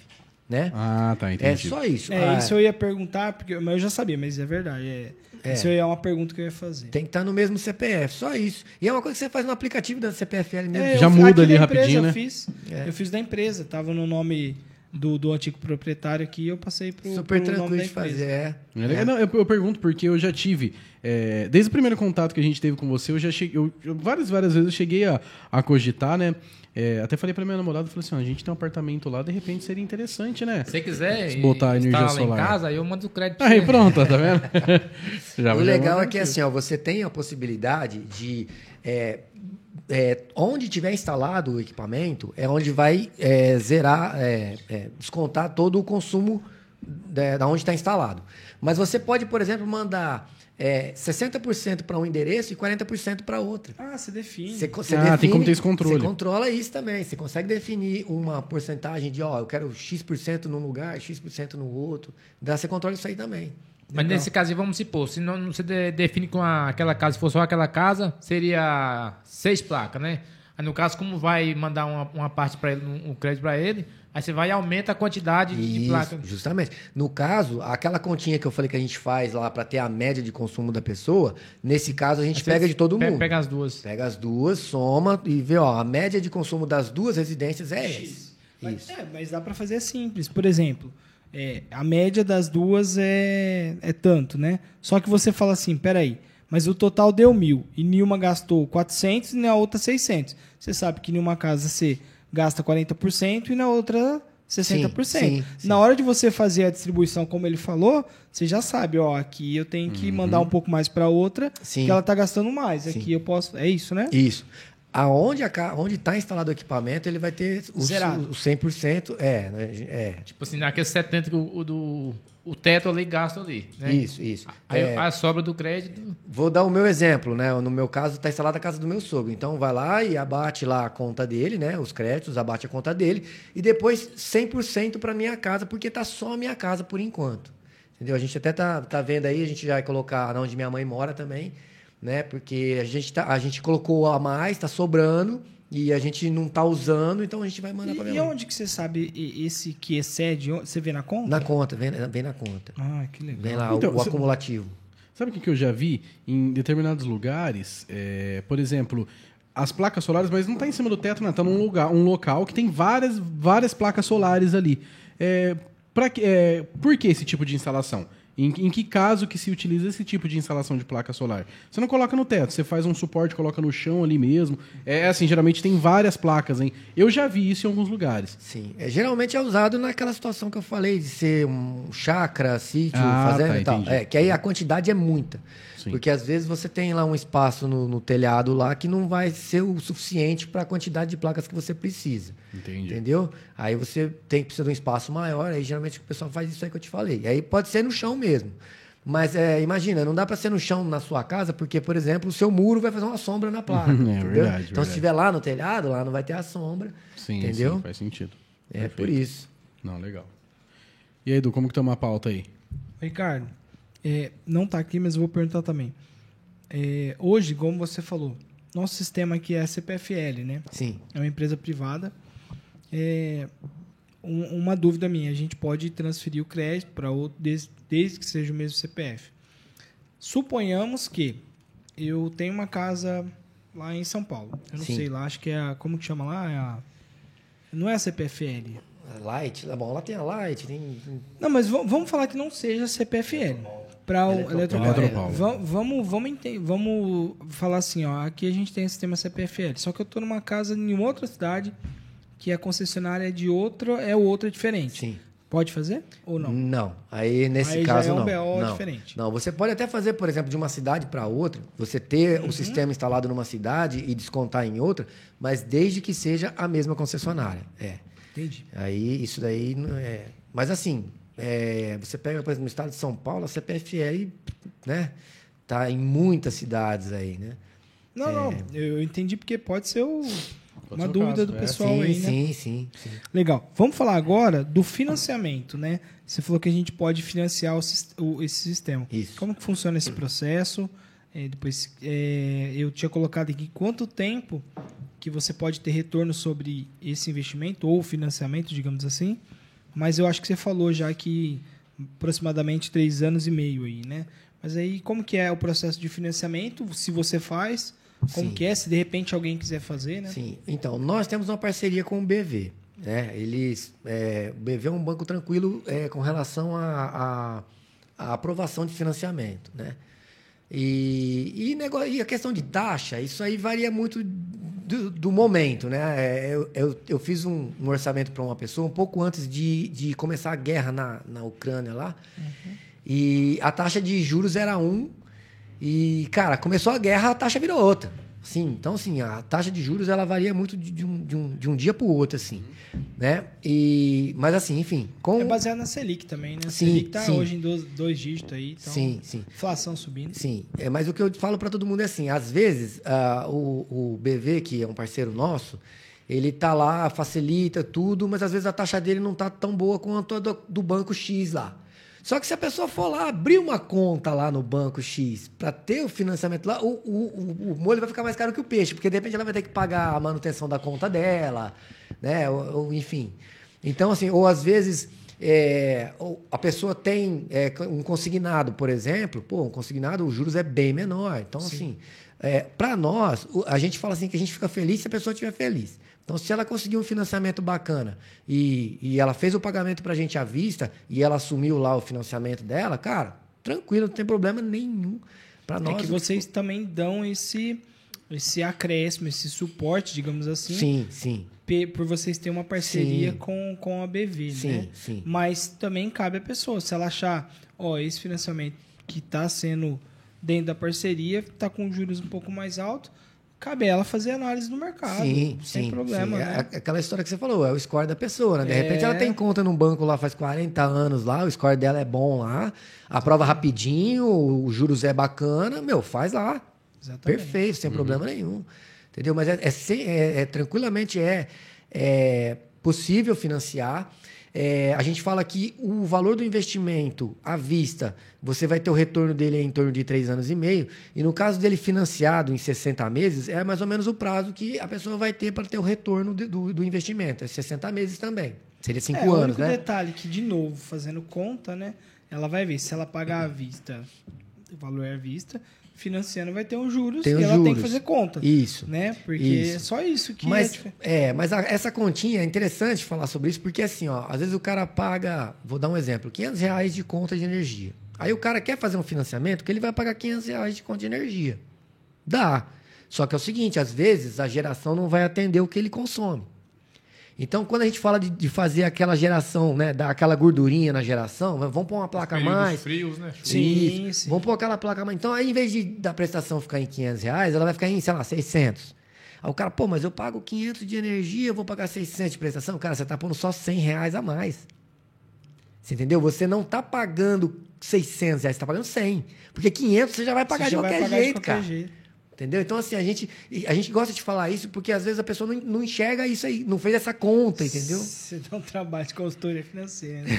né? Ah, tá, é entendi. só isso. É, Ah, isso eu ia perguntar, porque mas eu já sabia, mas é verdade. É, É. Isso aí é uma pergunta que eu ia fazer. Tem que estar no mesmo CPF, só isso. E é uma coisa que você faz no aplicativo da CPFL mesmo. É, Já eu- muda ali rapidinho, empresa né? Eu fiz, É. eu fiz da empresa, tava no nome do, do antigo proprietário aqui, eu passei pro, Super pro tranquilo de fazer. É. É legal. Não, eu, eu pergunto porque eu já tive. é, desde o primeiro contato que a gente teve com você, eu já cheguei. Eu, eu- várias, várias vezes eu cheguei a, a cogitar, né? É, até falei pra minha namorada, falei assim: ó, a gente tem um apartamento lá, de repente seria interessante, né? Se você quiser Se botar energia solar. em casa, aí eu mando o crédito pra Aí pronto, tá vendo? Já- o já legal é que assim, ó, você tem a possibilidade de. é, é, onde tiver instalado o equipamento, é onde vai é, zerar, é, é, descontar todo o consumo da, da onde está instalado. Mas você pode, por exemplo, mandar é, 60% para um endereço e 40% para outro. Ah, você define. Você, você Ah, tem como ter esse controle. Você controla isso também. Você consegue definir uma porcentagem de, ó, eu quero X% num lugar, X% no outro. Dá, você controla isso aí também. Mas nesse caso, vamos supor, se não você de- define com a- aquela casa, se for só aquela casa, seria seis placas, né? Aí no caso, como vai mandar uma, uma parte para ele, um, um crédito para ele, aí você vai e aumenta a quantidade de, de Isso, placas. justamente. No caso, aquela continha que eu falei que a gente faz lá para ter a média de consumo da pessoa, nesse caso a gente Aí pega de todo mundo. Pega as duas. Pega as duas, soma e vê, ó, a média de consumo das duas residências é essa. Mas, Isso. é, mas dá pra fazer simples. Por exemplo, é, a média das duas é, é tanto, né? Só que você fala assim, peraí, Mas o total deu mil. E nenhuma gastou 400 e na outra 600. Você sabe que em uma casa você gasta 40% e na outra 60%. Sim, sim, sim. Na hora de você fazer a distribuição, como ele falou, você já sabe, ó, aqui eu tenho que mandar um pouco mais para outra, que ela tá gastando mais. Aqui eu posso. É isso, né? Isso. Aonde a onde está instalado o equipamento, ele vai ter o, Zerado. o 100%. É, né, é. Tipo assim, naqueles 70 que o, o do, o teto ali gasta ali. Né? Isso, isso. Aí É, a sobra do crédito. Vou dar o meu exemplo, né? No meu caso, está instalada a casa do meu sogro. Então, vai lá e abate lá a conta dele, né? Os créditos, abate a conta dele. E depois 100% para minha casa, porque tá só a minha casa por enquanto. Entendeu? A gente até tá, tá vendo aí, a gente já vai colocar onde minha mãe mora também, né? Porque a gente, tá, a gente colocou a mais, tá sobrando. E a gente não tá usando, então a gente vai mandar para E, minha e mãe. onde que você sabe esse que excede? Você vê na conta? Na conta, vem, vem na conta. Ah, que legal. Vem lá Então, o, o cê- acumulativo. Sabe o que que eu já vi em determinados lugares? É, por exemplo, as placas solares, mas não está em cima do teto, não. Está num lugar, um local que tem várias, várias placas solares ali. É, pra, que- é, por que esse tipo de instalação? Em, em que caso que se utiliza esse tipo de instalação de placa solar? Você não coloca no teto, você faz um suporte, coloca no chão ali mesmo. É assim, geralmente tem várias placas, hein? Eu já vi isso em alguns lugares. Sim. É, geralmente é usado naquela situação que eu falei, de ser um chácara, sítio, Ah, fazenda tá, e tal. entendi. É, que aí a quantidade é muita. Sim. Porque às vezes você tem lá um espaço no, no telhado lá que não vai ser o suficiente para a quantidade de placas que você precisa. Entendi. Entendeu? Aí você tem que precisar de um espaço maior, aí geralmente o pessoal faz isso aí que eu te falei. Aí pode ser no chão mesmo. Mas é, imagina, não dá para ser no chão na sua casa, porque, por exemplo, o seu muro vai fazer uma sombra na placa. É entendeu? verdade, Então, verdade. se estiver lá no telhado, lá não vai ter a sombra. Sim, entendeu? sim, faz sentido. É por Perfeito. isso. Não, legal. E aí, Edu, como que tá uma pauta aí? Ricardo, é, não tá aqui, mas eu vou perguntar também. É, hoje, como você falou, nosso sistema aqui é a CPFL, né? Sim. É uma empresa privada. É, um- uma dúvida minha, a gente pode transferir o crédito para outro, desde, desde que seja o mesmo CPF. Suponhamos que eu tenho uma casa lá em São Paulo. Eu não Sim. sei lá, acho que é a. Como que chama lá? É a, não é a CPFL. A Light, tá bom, lá tem a Light, tem. Não, mas va- vamos falar que não seja CPFL. Para o Eletropaulo. Va- Vamos, vamos, ente- vamos falar assim, ó. Aqui a gente tem o sistema CPFL. Só que eu estou numa casa em outra cidade que a concessionária é de outra, é outra diferente. Sim. Pode fazer ou não? Não. Aí nesse Aí já caso é um não. BO não. diferente. Não, você pode até fazer, por exemplo, de uma cidade para outra, você ter Uhum. o sistema instalado numa cidade e descontar em outra, mas desde que seja a mesma concessionária. É. Entendi. Aí isso daí não é. Mas assim, é, você pega, por exemplo, no estado de São Paulo, a CPFL, né? Tá em muitas cidades aí, né? Não, não. Eu entendi porque pode ser o- uma dúvida caso, do é. pessoal sim, aí, né? sim, sim, sim. Legal. Vamos falar agora do financiamento, né? Você falou que a gente pode financiar o o- esse sistema. Isso. Como que funciona esse processo? É, depois, é, eu tinha colocado aqui quanto tempo que você pode ter retorno sobre esse investimento ou financiamento, digamos assim. Mas eu acho que você falou já que aproximadamente três anos e meio aí, né? Mas aí como que é o processo de financiamento? Se você faz, como Sim. que é? Se de repente alguém quiser fazer, né? Sim, então, nós temos uma parceria com o BV. Né? Eles, é, o BV é um banco tranquilo é, com relação à aprovação de financiamento. Né? E, e, nego- e a questão de taxa, isso aí varia muito do, do momento. Né? É, Eu, eu, eu fiz um, um orçamento para uma pessoa um pouco antes de, de começar a guerra na, na Ucrânia lá. E a taxa de juros era um. E, cara, começou a guerra, a taxa virou outra. Sim, então, assim, a taxa de juros ela varia muito de, de um, de, um, de um dia para o outro, assim. Né? E, mas, assim, enfim. Com... É baseado na Selic também, né? A Sim, Selic tá sim. hoje em dois, dois dígitos aí. Então, Sim, sim. Inflação subindo. Sim, é, mas o que eu falo para todo mundo é assim: às vezes ah, o, o BV, que é um parceiro nosso, ele tá lá, facilita tudo, mas às vezes a taxa dele não tá tão boa quanto a do, do banco X lá. Só que se a pessoa for lá abrir uma conta lá no banco X para ter o financiamento lá, o, o, o, o molho vai ficar mais caro que o peixe, porque de repente ela vai ter que pagar a manutenção da conta dela, né? Ou, ou, enfim. Então, assim, ou às vezes é, ou a pessoa tem é, um consignado, por exemplo, pô, um consignado, os juros é bem menor. Então, assim, para nós, a gente fala assim que a gente fica feliz se a pessoa estiver feliz. Então, se ela conseguiu um financiamento bacana e, e ela fez o pagamento para a gente à vista e ela assumiu lá o financiamento dela, cara, tranquilo, não tem problema nenhum. Para É nós. que vocês também dão esse, esse acréscimo, esse suporte, digamos assim, Sim, sim. por vocês terem uma parceria Sim. com, com a BV, Sim, né? sim. Mas também cabe à pessoa, se ela achar, ó, esse financiamento que está sendo dentro da parceria, está com juros um pouco mais alto, cabe ela fazer análise do mercado, Sim, sem sim, problema, sim. né? É aquela história que você falou, é o score da pessoa, né? De É. repente ela tem conta num banco lá faz 40 anos lá, o score dela é bom lá, aprova rapidinho, o juros é bacana, meu, faz lá. Exatamente. Perfeito, sem problema nenhum. Entendeu? Mas é, é é- é- tranquilamente é, é possível financiar. É, a gente fala que o valor do investimento à vista, você vai ter o retorno dele em torno de três anos e meio. E no caso dele financiado em 60 meses, é mais ou menos o prazo que a pessoa vai ter para ter o retorno de- do, do investimento. É 60 meses também. Seria cinco é, o anos, único né? detalhe que, de novo, fazendo conta, né? Ela vai ver se ela pagar à vista, o valor é à vista, financiando vai ter os juros Tem e ela tem que juros. fazer conta. Isso. Né? Porque Isso. é só isso que é Mas, diferente. é, mas a- essa continha é interessante falar sobre isso, porque assim, ó, às vezes o cara paga, vou dar um exemplo, 500 reais de conta de energia. Aí o cara quer fazer um financiamento que ele vai pagar 500 reais de conta de energia. Dá. Só que é o seguinte, às vezes a geração não vai atender o que ele consome. Então, quando a gente fala de, de fazer aquela geração, né, dar aquela gordurinha na geração, vamos pôr uma placa mais, frios, né? Sim, sim. Vamos pôr aquela placa a mais. Então, aí, em vez de da prestação ficar em 500 reais, ela vai ficar em, sei lá, 600. Aí o cara, pô, mas eu pago 500 de energia, eu vou pagar 600 de prestação. Cara, você está pondo só 100 reais a mais. Você entendeu? Você não está pagando 600 reais, você está pagando 100. Porque 500 você já vai pagar Você de já vai qualquer pagar de jeito, qualquer cara. jeito. Entendeu? Então, assim, a gente, a gente gosta de falar isso porque às vezes a pessoa não, não enxerga isso aí, não fez essa conta, entendeu? Você dá um trabalho de consultoria financeira. Né?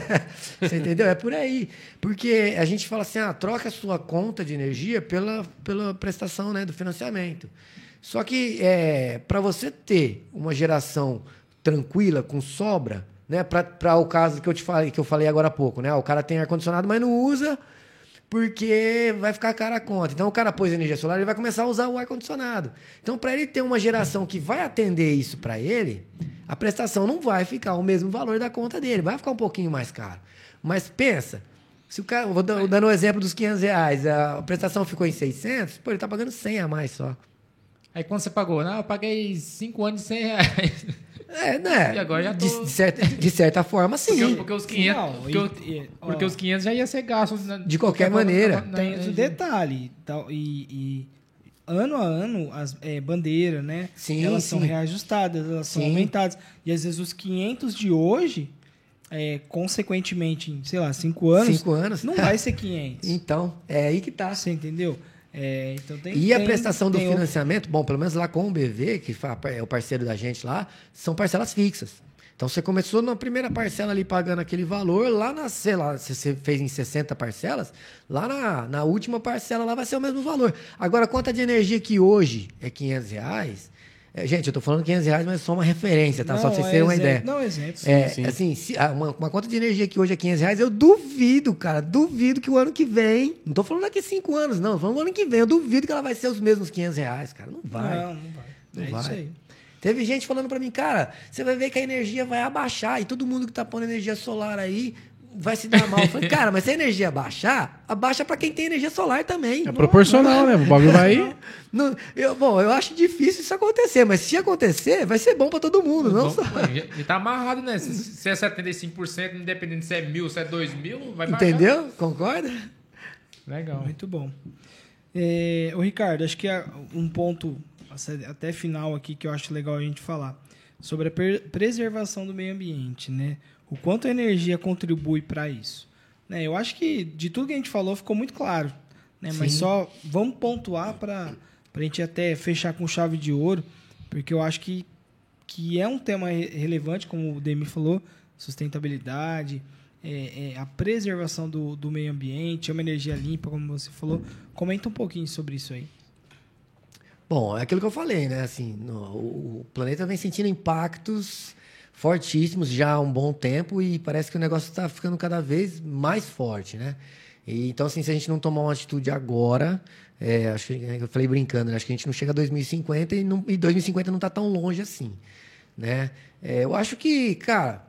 Você entendeu? É por aí. Porque a gente fala assim, ah, troca a sua conta de energia pela, pela prestação né, do financiamento. Só que é, para você ter uma geração tranquila, com sobra, né, para o caso que eu te falei, que eu falei agora há pouco, né? O cara tem ar-condicionado, mas não usa porque vai ficar cara a conta. Então o cara pôs energia solar, ele vai começar a usar o ar-condicionado. Então, para ele ter uma geração que vai atender isso para ele, a prestação não vai ficar o mesmo valor da conta dele, vai ficar um pouquinho mais caro. Mas pensa, se o cara, vou dando o exemplo dos 500 reais, a prestação ficou em 600, pô, ele tá pagando 100 a mais só. Aí quando você pagou? Não, eu paguei 5 anos de 100 reais. É, né? E agora já tô- de, de certa, de certa forma, sim. Porque, porque os 500, Não, porque, e- ó. porque os 500 já ia ser gastos. na- De qualquer na- na- maneira. na- Tem o detalhe. Tal, e, e ano a ano, as é, bandeiras, né? Sim, elas são sim. reajustadas, elas são Sim. aumentadas. E às vezes os 500 de hoje, é, consequentemente, em, sei lá, 5 anos, Cinco anos. não vai ser 500. Então, é aí que tá. Você entendeu? É, então tem, E a tem- prestação do tem outro- financiamento, bom, pelo menos lá com o BV, que é o parceiro da gente lá, são parcelas fixas. Então você começou na primeira parcela ali pagando aquele valor, lá na, sei lá, se você fez em 60 parcelas, lá na, na última parcela lá vai ser o mesmo valor. Agora, quanto de energia que hoje é 500 reais? É, gente, eu tô falando 500 reais, mas é só uma referência, tá? só pra vocês é terem uma exemplo- ideia. Não, exemplo. sim. É, sim. assim, se- ah, uma, uma conta de energia que hoje é 500 reais, eu duvido, cara, duvido que o ano que vem, não tô falando daqui cinco anos, não, tô falando o ano que vem, eu duvido que ela vai ser os mesmos 500 reais, cara, não vai. Não, não vai. Não é vai. isso aí. Teve gente falando pra mim, cara, você vai ver que a energia vai abaixar e todo mundo que tá pondo energia solar aí vai se dar mal. Eu falei, cara, mas se a energia baixar, abaixa pra quem tem energia solar também. É proporcional, né? O bagulho vai. Não- eu, bom, eu acho difícil isso acontecer, mas se acontecer, vai ser bom pra todo mundo, não Bom, só. já- já tá amarrado, né? Se, se é 75%, independente se é mil, se é dois mil, vai baixar. Entendeu? Concorda? Legal. Muito bom. É, ô Ricardo, acho que é um ponto até final aqui que eu acho legal a gente falar sobre a preservação do meio ambiente, né? O quanto a energia contribui para isso. Né? Eu acho que de tudo que a gente falou ficou muito claro, né? Mas Sim. só vamos pontuar para a gente até fechar com chave de ouro, porque eu acho que, que é um tema re- relevante, como o Demi falou, sustentabilidade, é, é, a preservação do, do meio ambiente, é uma energia limpa, como você falou. Comenta um pouquinho sobre isso aí. Bom, é aquilo que eu falei, né? Assim, no- o planeta vem sentindo impactos fortíssimos já há um bom tempo e parece que o negócio está ficando cada vez mais forte, né? E, então, assim, se a gente não tomar uma atitude agora, é, acho que eu falei brincando, né? acho que a gente não chega a 2050 e, não, e 2050 não está tão longe assim, né? É, eu acho que, cara,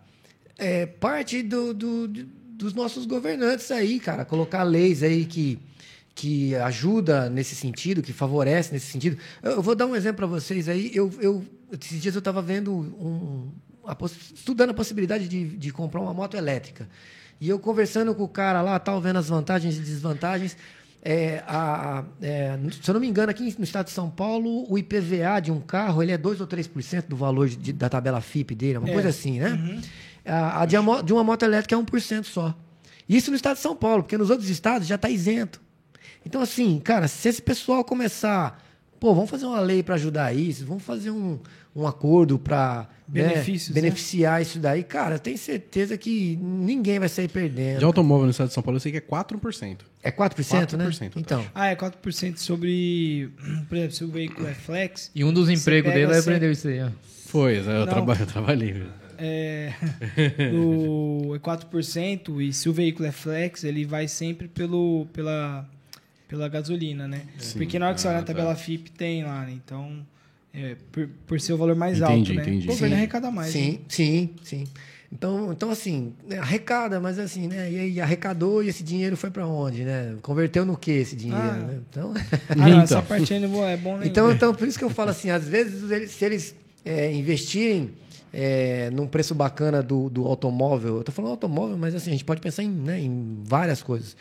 é parte do, do- dos nossos governantes aí, cara, colocar leis aí que que ajuda nesse sentido, que favorece nesse sentido. Eu, eu vou dar um exemplo para vocês aí. Eu, eu, esses dias eu estava vendo um, a estudando a possibilidade de, de comprar uma moto elétrica. E eu conversando com o cara lá, tal, vendo as vantagens e desvantagens. É, a, é, se eu não me engano, aqui no estado de São Paulo, o IPVA de um carro ele é 2 ou 3% do valor de, da tabela FIP dele, uma é. coisa assim, né? Uhum. A, a de, de, uma moto elétrica é 1% só. Isso no estado de São Paulo, porque nos outros estados já está isento. Então, assim, cara, se esse pessoal começar, pô, vamos fazer uma lei para ajudar isso, vamos fazer um, um acordo para né, beneficiar né? isso daí, cara, tenho certeza que ninguém vai sair perdendo. De automóvel no estado de São Paulo, eu sei que é 4%. É 4%, 4% né? Então. Ah, é 4% sobre, por exemplo, se o veículo é flex. E um dos empregos dele é aprender isso aí, ó. Foi, eu, traba eu trabalhei. É, no, é 4% e se o veículo é flex, ele vai sempre pelo, pela, pela gasolina, né? Sim, Porque na hora que você olha na tabela tá. FIP tem lá, né? Então é, por, por ser o valor mais entendi, alto, né? Entendi. O governo arrecada mais. Sim, né? sim, sim. Então, então assim, né, arrecada, mas assim, né? E aí arrecadou e esse dinheiro foi para onde, né? Converteu no que esse dinheiro, ah. né? Então, ah, não, essa então. parte ainda é bom né? Então, então, por isso que eu falo assim, às vezes eles, se eles é, investirem é, num preço bacana do, do automóvel, eu estou falando automóvel, mas assim, a gente pode pensar em, né, em várias coisas.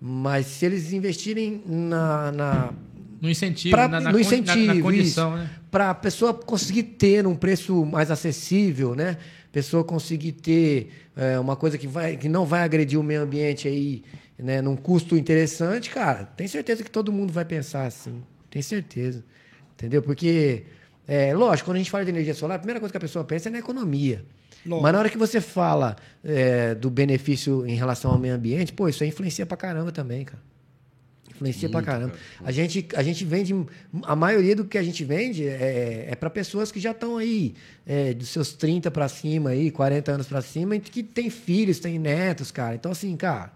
Mas se eles investirem na, na no incentivo, pra, na, na, no incentivo, na, na condição, né? Para a pessoa conseguir ter um preço mais acessível, né? Pessoa conseguir ter é, uma coisa que, vai, que não vai agredir o meio ambiente aí, né? Num custo interessante, cara, tem certeza que todo mundo vai pensar assim. Tem certeza. Entendeu? Porque, é, lógico, quando a gente fala de energia solar, a primeira coisa que a pessoa pensa é na economia. Mas na hora que você fala é, do benefício em relação ao meio ambiente, pô, isso aí influencia pra caramba também, cara. Influencia Muito, pra caramba. Cara. A gente, a gente vende. A maioria do que a gente vende é, é para pessoas que já estão aí, é, dos seus 30 para cima, aí, 40 anos para cima, e que tem filhos, tem netos, cara. Então, assim, cara,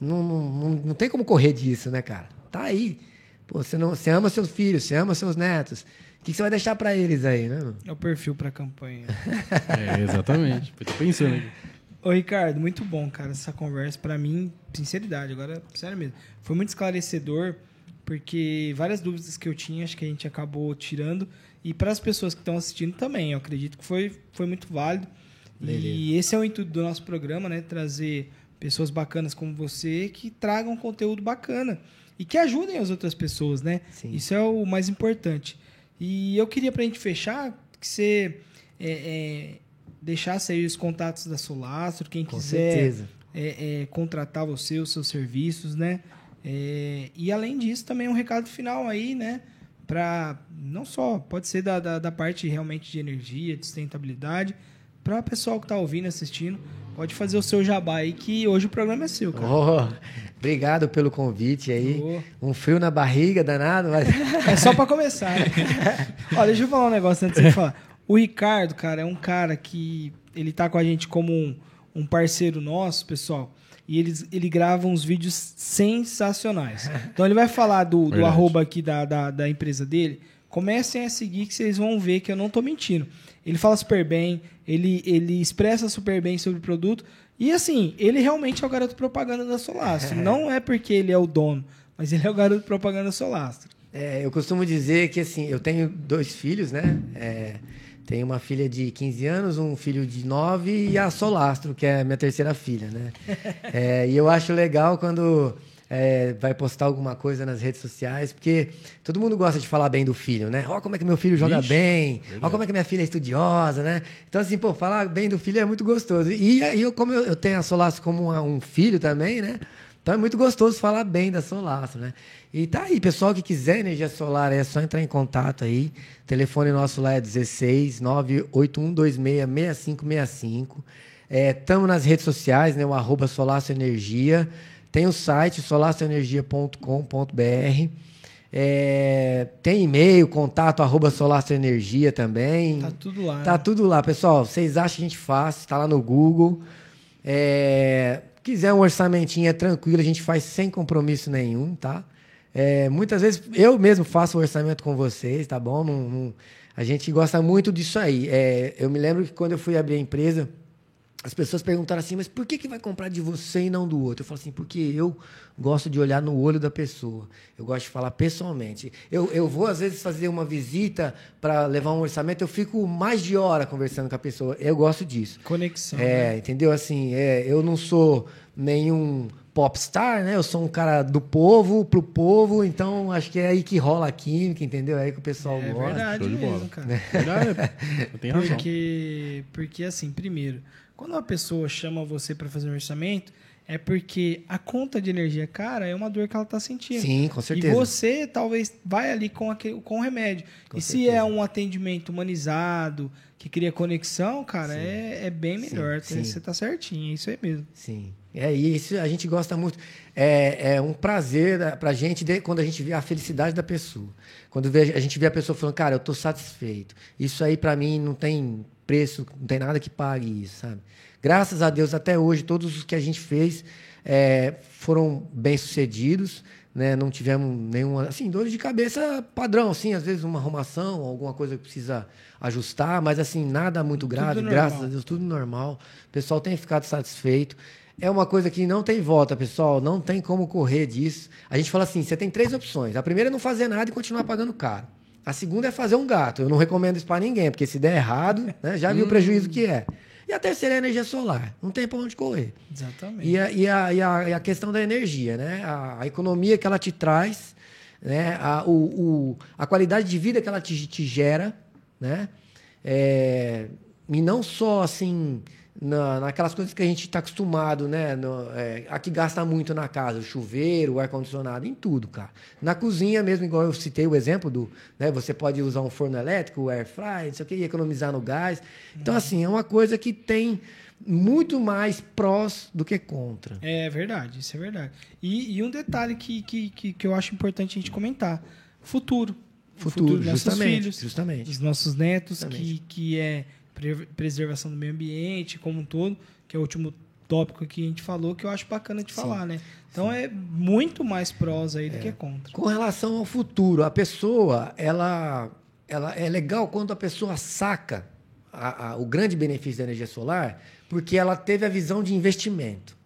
não, não, não tem como correr disso, né, cara? Tá aí. Pô, você, não, você ama seus filhos, você ama seus netos. O que, que você vai deixar para eles aí, né? É o perfil para a campanha. é, exatamente. Tô pensando aqui. Ô, Ricardo, muito bom, cara, essa conversa. para mim, sinceridade, agora, sério mesmo. Foi muito esclarecedor, porque várias dúvidas que eu tinha, acho que a gente acabou tirando. E para as pessoas que estão assistindo também, eu acredito que foi, foi muito válido. Beleza. E esse é o intuito do nosso programa, né? Trazer pessoas bacanas como você que tragam conteúdo bacana e que ajudem as outras pessoas, né? Sim. Isso é o mais importante. E eu queria, para a gente fechar, que você é, é, deixasse aí os contatos da Solastro, quem Com quiser é, é, contratar você, os seus serviços, né? É, e além disso, também um recado final aí, né? Para não só, pode ser da, da, da, parte realmente de energia, de sustentabilidade, para o pessoal que está ouvindo, assistindo, pode fazer o seu jabá aí, que hoje o programa é seu, cara. Oh, obrigado pelo convite aí. Oh. Um frio na barriga danado, mas. É só para começar. Né? Olha, deixa eu falar um negócio antes de falar. O Ricardo, cara, é um cara que ele tá com a gente como um, um parceiro nosso, pessoal. E ele, ele grava uns vídeos sensacionais. Então ele vai falar do, do arroba aqui da, da, da, empresa dele. Comecem a seguir que vocês vão ver que eu não tô mentindo. Ele fala super bem, ele, ele expressa super bem sobre o produto. E assim, ele realmente é o garoto propaganda da Solastro. não é porque ele é o dono, mas ele é o garoto propaganda da Solastro. É, eu costumo dizer que assim, eu tenho dois filhos, né? É, tenho uma filha de 15 anos, um filho de 9 e a Solastro, que é a minha terceira filha, né? É, e eu acho legal quando é, vai postar alguma coisa nas redes sociais, porque todo mundo gosta de falar bem do filho, né? Ó, como é que meu filho joga Ixi, bem, ó, como é que minha filha é estudiosa, né? Então, assim, pô, falar bem do filho é muito gostoso. E, e eu, como eu, eu tenho a Solastro como um filho também, né? Então é muito gostoso falar bem da Solastro, né? E tá aí, pessoal que quiser energia solar, é só entrar em contato aí. O telefone nosso lá é 16 98126 6565. Estamos é, nas redes sociais, né? O arroba Energia. Tem o site solastroenergia.com.br. É, tem e-mail, contato arroba Energia também. Tá tudo lá. Tá né? tudo lá, pessoal. Vocês acham que a gente faz? Tá lá no Google. É, quiser um orçamentinho, é tranquilo, a gente faz sem compromisso nenhum, tá? É, muitas vezes eu mesmo faço o orçamento com vocês, tá bom? Não, não, a gente gosta muito disso aí. É, eu me lembro que quando eu fui abrir a empresa, as pessoas perguntaram assim, mas por que, que vai comprar de você e não do outro? Eu falo assim, porque eu gosto de olhar no olho da pessoa. Eu gosto de falar pessoalmente. Eu, eu vou, às vezes, fazer uma visita para levar um orçamento, eu fico mais de hora conversando com a pessoa. Eu gosto disso. Conexão. É, né? entendeu? Assim, é, eu não sou nenhum popstar, né? Eu sou um cara do povo, pro povo, então acho que é aí que rola a química, entendeu? É aí que o pessoal É gosta. verdade show de mesmo, cara. Verdade. Porque, porque assim, primeiro, quando uma pessoa chama você para fazer um orçamento, é porque a conta de energia cara é uma dor que ela tá sentindo. Sim, com certeza. E você talvez vai ali com, aquele, com o remédio. Com e se certeza. é um atendimento humanizado, que cria conexão, cara, é, é bem Sim, melhor. sim. Você tá certinho, é isso aí mesmo. Sim. É isso, a gente gosta muito. É, é um prazer para a gente de- quando a gente vê a felicidade da pessoa. Quando vê- a gente vê a pessoa falando, cara, eu estou satisfeito. Isso aí para mim não tem preço, não tem nada que pague isso, sabe? Graças a Deus, até hoje, todos os que a gente fez é, foram bem sucedidos. Né? Não tivemos nenhuma. Assim, dor de cabeça padrão, assim, às vezes uma arrumação, alguma coisa que precisa ajustar, mas assim, nada muito grave, Tudo graças normal. a Deus, tudo normal. O pessoal tem ficado satisfeito. É uma coisa que não tem volta, pessoal. Não tem como correr disso. A gente fala assim: você tem três opções. A primeira é não fazer nada e continuar pagando caro. A segunda é fazer um gato. Eu não recomendo isso para ninguém, porque se der errado, né, já viu o prejuízo que é. E a terceira é a energia solar. Não tem para onde correr. Exatamente. E a, e a, e a, e a questão da energia, né? A, a economia que ela te traz, né? A, o, o- a qualidade de vida que ela te, te gera, né? É, e não só assim na, naquelas coisas que a gente está acostumado, né? No, é, a que gasta muito na casa, o chuveiro, o ar-condicionado, em tudo, cara. Na cozinha mesmo, igual eu citei o exemplo do, né? Você pode usar um forno elétrico, o air fry, não sei o que, e economizar no gás. Então, assim, é uma coisa que tem muito mais prós do que contra. É verdade, isso é verdade. E, e um detalhe que, que, que, que eu acho importante a gente comentar: futuro. Futuro, dos nossos justamente, filhos, justamente. dos nossos netos, que, Justamente. que é preservação do meio ambiente como um todo, que é o último tópico que a gente falou, que eu acho bacana de Sim, falar, né? Então é muito mais prós aí do que contra. Com relação ao futuro, a pessoa, ela, ela é legal quando a pessoa saca a- a- o grande benefício da energia solar, porque ela teve a visão de investimento.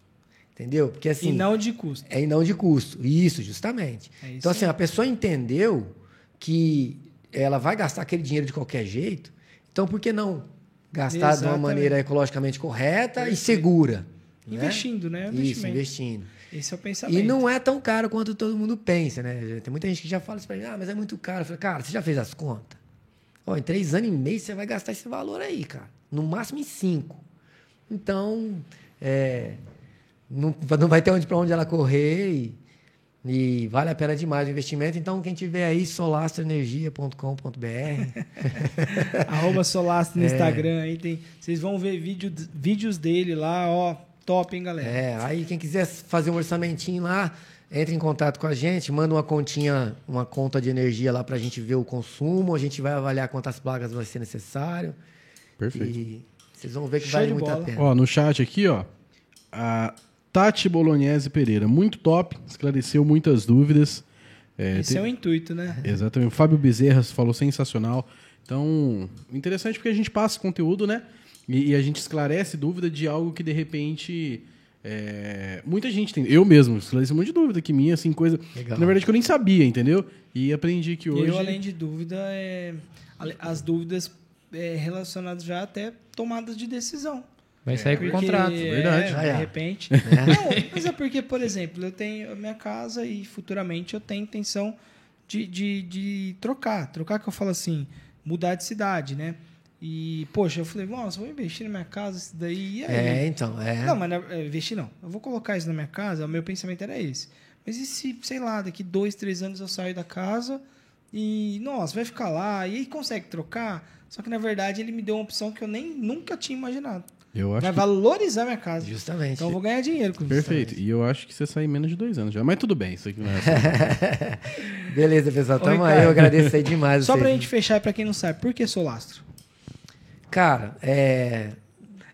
Entendeu? Porque assim. e não de custo. É e não de custo. Isso, justamente. É isso então, assim, aí. a pessoa entendeu que ela vai gastar aquele dinheiro de qualquer jeito. Então, por que não gastar de uma Exatamente. maneira ecologicamente correta e Perfeito. segura? né? Investindo, né? Isso, investindo. Esse é o pensamento. E não é tão caro quanto todo mundo pensa, né? Tem muita gente que já fala isso pra mim, ah, mas é muito caro. Eu falei, cara, você já fez as contas? Ó, em três anos e meio você vai gastar esse valor aí, cara. No máximo em cinco. Então, é, não, não vai ter onde para onde ela correr e, e vale a pena demais o investimento. Então, quem tiver aí, solastroenergia.com.br. Arroba Solastro no É. Instagram aí tem. Vocês vão ver vídeo, vídeos dele lá, ó. Top, hein, galera? É, aí quem quiser fazer um orçamentinho lá, entre em contato com a gente, manda uma continha, uma conta de energia lá pra gente ver o consumo, a gente vai avaliar quantas placas vai ser necessário. Perfeito. E vocês vão ver que Show vale muito a pena. Ó, no chat aqui, ó, a Tati Bolognese Pereira, muito top, esclareceu muitas dúvidas. É, Esse te- é o intuito, né? Exatamente. O Fábio Bezerra falou sensacional. Então, interessante porque a gente passa conteúdo, né? E, e a gente esclarece dúvida de algo que de repente. é, muita gente tem. Eu mesmo esclareci um monte de dúvida aqui minha, assim, coisa. Legal. que, na verdade, que eu nem sabia, entendeu? E aprendi que hoje. Eu, além de dúvida, é, as dúvidas é, relacionadas já até tomadas de decisão. Vai sair com o contrato. é, verdade. Ah, de é. repente. Não, mas é porque, por exemplo, eu tenho a minha casa e futuramente eu tenho intenção de, de, de trocar. Trocar que eu falo assim, mudar de cidade, né? E, poxa, eu falei, nossa, vou investir na minha casa, isso daí. E aí? É, então, é. Não, mas na- é, investir não. Eu vou colocar isso na minha casa, o meu pensamento era esse. Mas e se, sei lá, daqui dois, três anos eu saio da casa e, nossa, vai ficar lá, e aí consegue trocar? Só que na verdade ele me deu uma opção que eu nem nunca tinha imaginado. Eu acho Vai que... valorizar minha casa. Justamente. Então eu vou ganhar dinheiro com isso. Perfeito. E eu acho que você sai em menos de dois anos já. Mas tudo bem, isso aqui não é assim. Beleza, pessoal. Oi, Tamo aí. Eu agradeço aí demais. Só vocês. pra gente fechar, e pra quem não sabe, por que Solastro? Cara, é.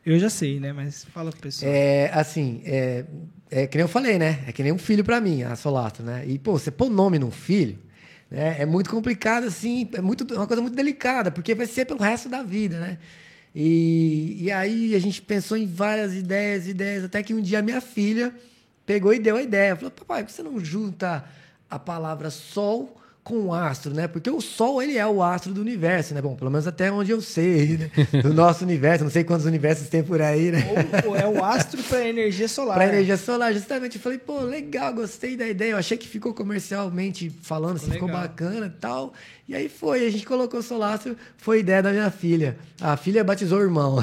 Eu já sei, né? Mas fala pro pessoal. É, assim, é, é que nem eu falei, né? É que nem um filho pra mim, a Solastro, né? E, pô, você pôr nome num filho, né? É muito complicado, assim, é muito, é uma coisa muito delicada, porque vai ser pelo resto da vida, né? E, e aí a gente pensou em várias ideias, ideias, até que um dia minha filha pegou e deu a ideia. Falou, papai, por que você não junta a palavra sol com astro, né? Porque o Sol, ele é o astro do universo, né? Bom, pelo menos até onde eu sei, né? Do nosso universo. Não sei quantos universos tem por aí, né? Ou, ou é o astro para energia solar. Para energia solar, justamente. Eu falei, pô, legal, gostei da ideia. Eu achei que ficou comercialmente falando, assim, ficou, ficou bacana e tal. E aí foi, a gente colocou o solastro, foi ideia da minha filha. A filha batizou o irmão.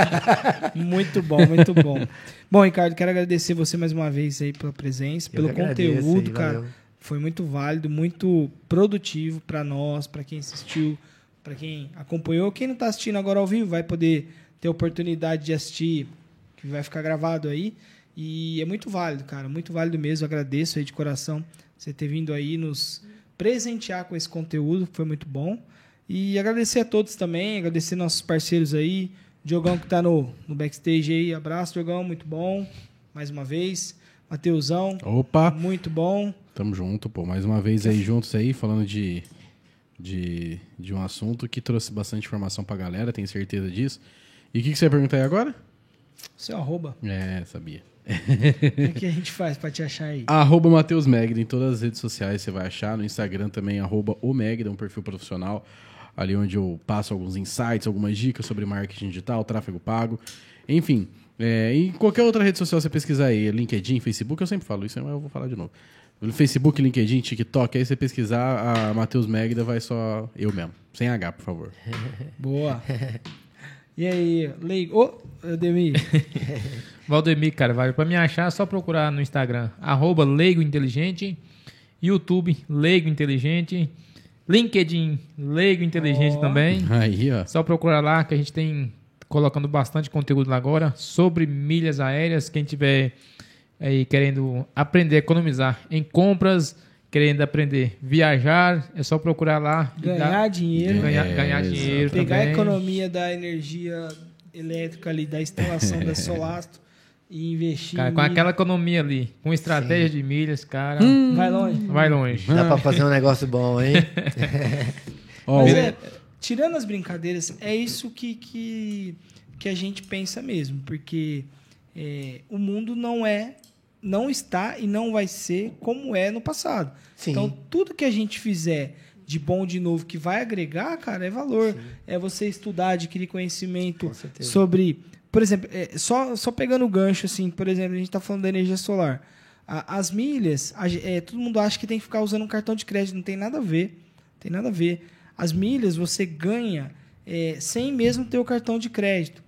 muito bom, muito bom. Bom, Ricardo, quero agradecer você mais uma vez aí pela presença, pelo conteúdo, aí, cara. Valeu foi muito válido, muito produtivo para nós, para quem assistiu, para quem acompanhou. Quem não está assistindo agora ao vivo vai poder ter oportunidade de assistir, que vai ficar gravado aí. E é muito válido, cara, muito válido mesmo. agradeço aí de coração você ter vindo aí nos presentear com esse conteúdo, foi muito bom. E agradecer a todos também, agradecer nossos parceiros aí. Diogão que está no, no backstage aí. Abraço, Diogão, muito bom. Mais uma vez. Mateusão. Opa! Muito bom. Tamo junto, pô. Mais uma vez aí juntos aí, falando de, de, de um assunto que trouxe bastante informação pra galera, tenho certeza disso. E o que, que você vai perguntar aí agora? Seu arroba. É, sabia. o que a gente faz pra te achar aí? Arroba Matheus Megda em todas as redes sociais você vai achar. No Instagram também, arroba o Megda, um perfil profissional. Ali onde eu passo alguns insights, algumas dicas sobre marketing digital, tráfego pago. Enfim, é, em qualquer outra rede social você pesquisar aí, LinkedIn, Facebook, eu sempre falo isso, mas eu vou falar de novo. No Facebook, LinkedIn, TikTok, aí você pesquisar a Matheus Megda, vai só eu mesmo. Sem H, por favor. Boa. E aí, Leigo. Ô, oh, Ademir. Valdemir Carvalho. Pra me achar, é só procurar no Instagram. Arroba Leigo Inteligente. YouTube, Leigo Inteligente. LinkedIn, Leigo Inteligente oh. também. Aí, ó. Só procurar lá que a gente tem colocando bastante conteúdo lá agora sobre milhas aéreas. Quem tiver aí querendo aprender a economizar em compras, querendo aprender a viajar, é só procurar lá. Ganhar dar, dinheiro. Ganhar, é, ganhar dinheiro Pegar também. a economia da energia elétrica ali, da instalação da Solastro e investir. Cara, com aquela economia ali, com estratégia Sim. de milhas, cara. Hum, vai longe. Vai longe. Dá para fazer um negócio bom, hein? Mas é, tirando as brincadeiras, é isso que, que, que a gente pensa mesmo, porque é, o mundo não é, não está e não vai ser como é no passado. Sim. Então, tudo que a gente fizer de bom de novo que vai agregar, cara, é valor. Sim. É você estudar, adquirir conhecimento sobre. Por exemplo, é, só, só pegando o gancho, assim, por exemplo, a gente está falando da energia solar. A, as milhas, a, é, todo mundo acha que tem que ficar usando um cartão de crédito, não tem nada a ver. Tem nada a ver. As milhas você ganha é, sem mesmo ter o cartão de crédito.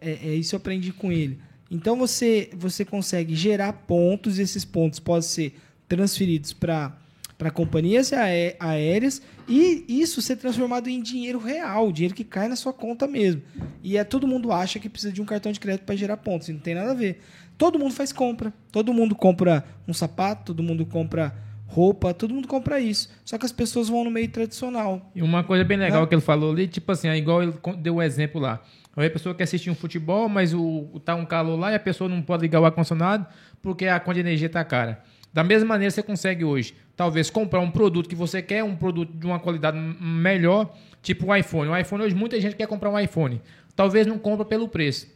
É, é, isso eu aprendi com ele. Então você, você consegue gerar pontos e esses pontos podem ser transferidos para para companhias aéreas e isso ser transformado em dinheiro real, dinheiro que cai na sua conta mesmo. E é todo mundo acha que precisa de um cartão de crédito para gerar pontos, e não tem nada a ver. Todo mundo faz compra, todo mundo compra um sapato, todo mundo compra roupa, todo mundo compra isso. Só que as pessoas vão no meio tradicional. E uma coisa bem legal né? que ele falou ali, tipo assim, é igual ele deu o exemplo lá. Aí a pessoa quer assistir um futebol, mas o, tá um calor lá e a pessoa não pode ligar o ar-condicionado porque a conta de energia está cara. Da mesma maneira, você consegue hoje, talvez, comprar um produto que você quer, um produto de uma qualidade melhor, tipo o iPhone. O iPhone, hoje, muita gente quer comprar um iPhone. Talvez não compra pelo preço.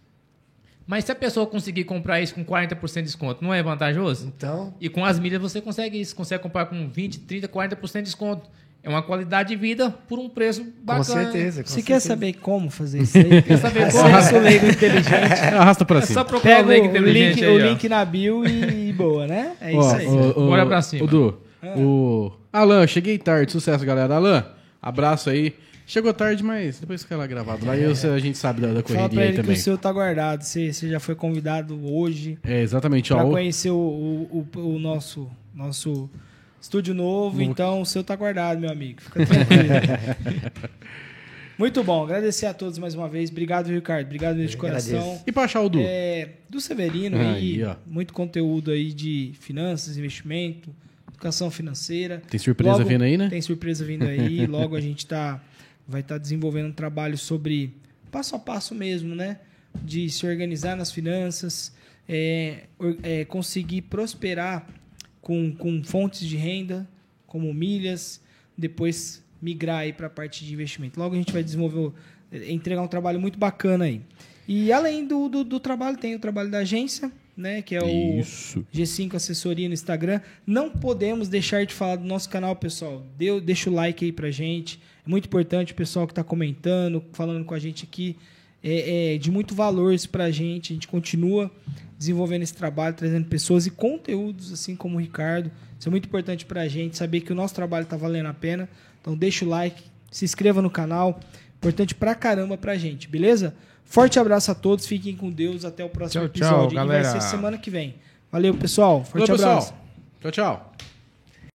Mas se a pessoa conseguir comprar isso com 40% de desconto, não é vantajoso? Então. E com as milhas você consegue isso, consegue comprar com 20, 30, 40% de desconto. É uma qualidade de vida por um preço bacana. Com certeza. Com Você certeza. quer saber como fazer isso aí? quer saber como? Arrasta o leigo inteligente. Arrasta pra cima. É só procurar Pega o leigo inteligente. Link, aí, o link na bio e boa, né? É isso aí. O, o, Bora pra cima. O Du, ah. o Alan, cheguei tarde. Sucesso, galera. Alan, abraço aí. Chegou tarde, mas depois fica lá gravado. Lá é. a gente sabe da, da correria Fala pra ele aí também. Que o seu tá guardado. Você, você já foi convidado hoje. É, exatamente. Pra ó, conhecer o, o, o, o nosso, nosso Estúdio novo, então o seu tá guardado, meu amigo. Fica tranquilo. Muito bom, agradecer a todos mais uma vez. Obrigado, Ricardo. Obrigado mesmo de coração. Agradeço. E para achar o Du? É, do Severino aí, aí muito conteúdo aí de finanças, investimento, educação financeira. Tem surpresa logo, vindo aí, né? Tem surpresa vindo aí. Logo a gente tá, vai estar tá desenvolvendo um trabalho sobre passo a passo mesmo, né? De se organizar nas finanças, é, é, conseguir prosperar com, com fontes de renda, como milhas, depois migrar aí para a parte de investimento. Logo a gente vai desenvolver é, entregar um trabalho muito bacana aí. E além do, do, do trabalho, tem o trabalho da agência, né? Que é o Isso. G5 Assessoria no Instagram. Não podemos deixar de falar do nosso canal, pessoal. Deu, deixa o like aí pra gente. É muito importante o pessoal que está comentando, falando com a gente aqui. É, é de muito valor isso pra gente. A gente continua desenvolvendo esse trabalho, trazendo pessoas e conteúdos, assim como o Ricardo. Isso é muito importante pra gente, saber que o nosso trabalho tá valendo a pena. Então deixa o like, se inscreva no canal. Importante pra caramba pra gente, beleza? Forte abraço a todos, fiquem com Deus. Até o próximo Tchau, tchau, episódio. que galera. vai ser semana que vem. Valeu, pessoal. Forte Valeu, abraço. pessoal. Tchau, tchau.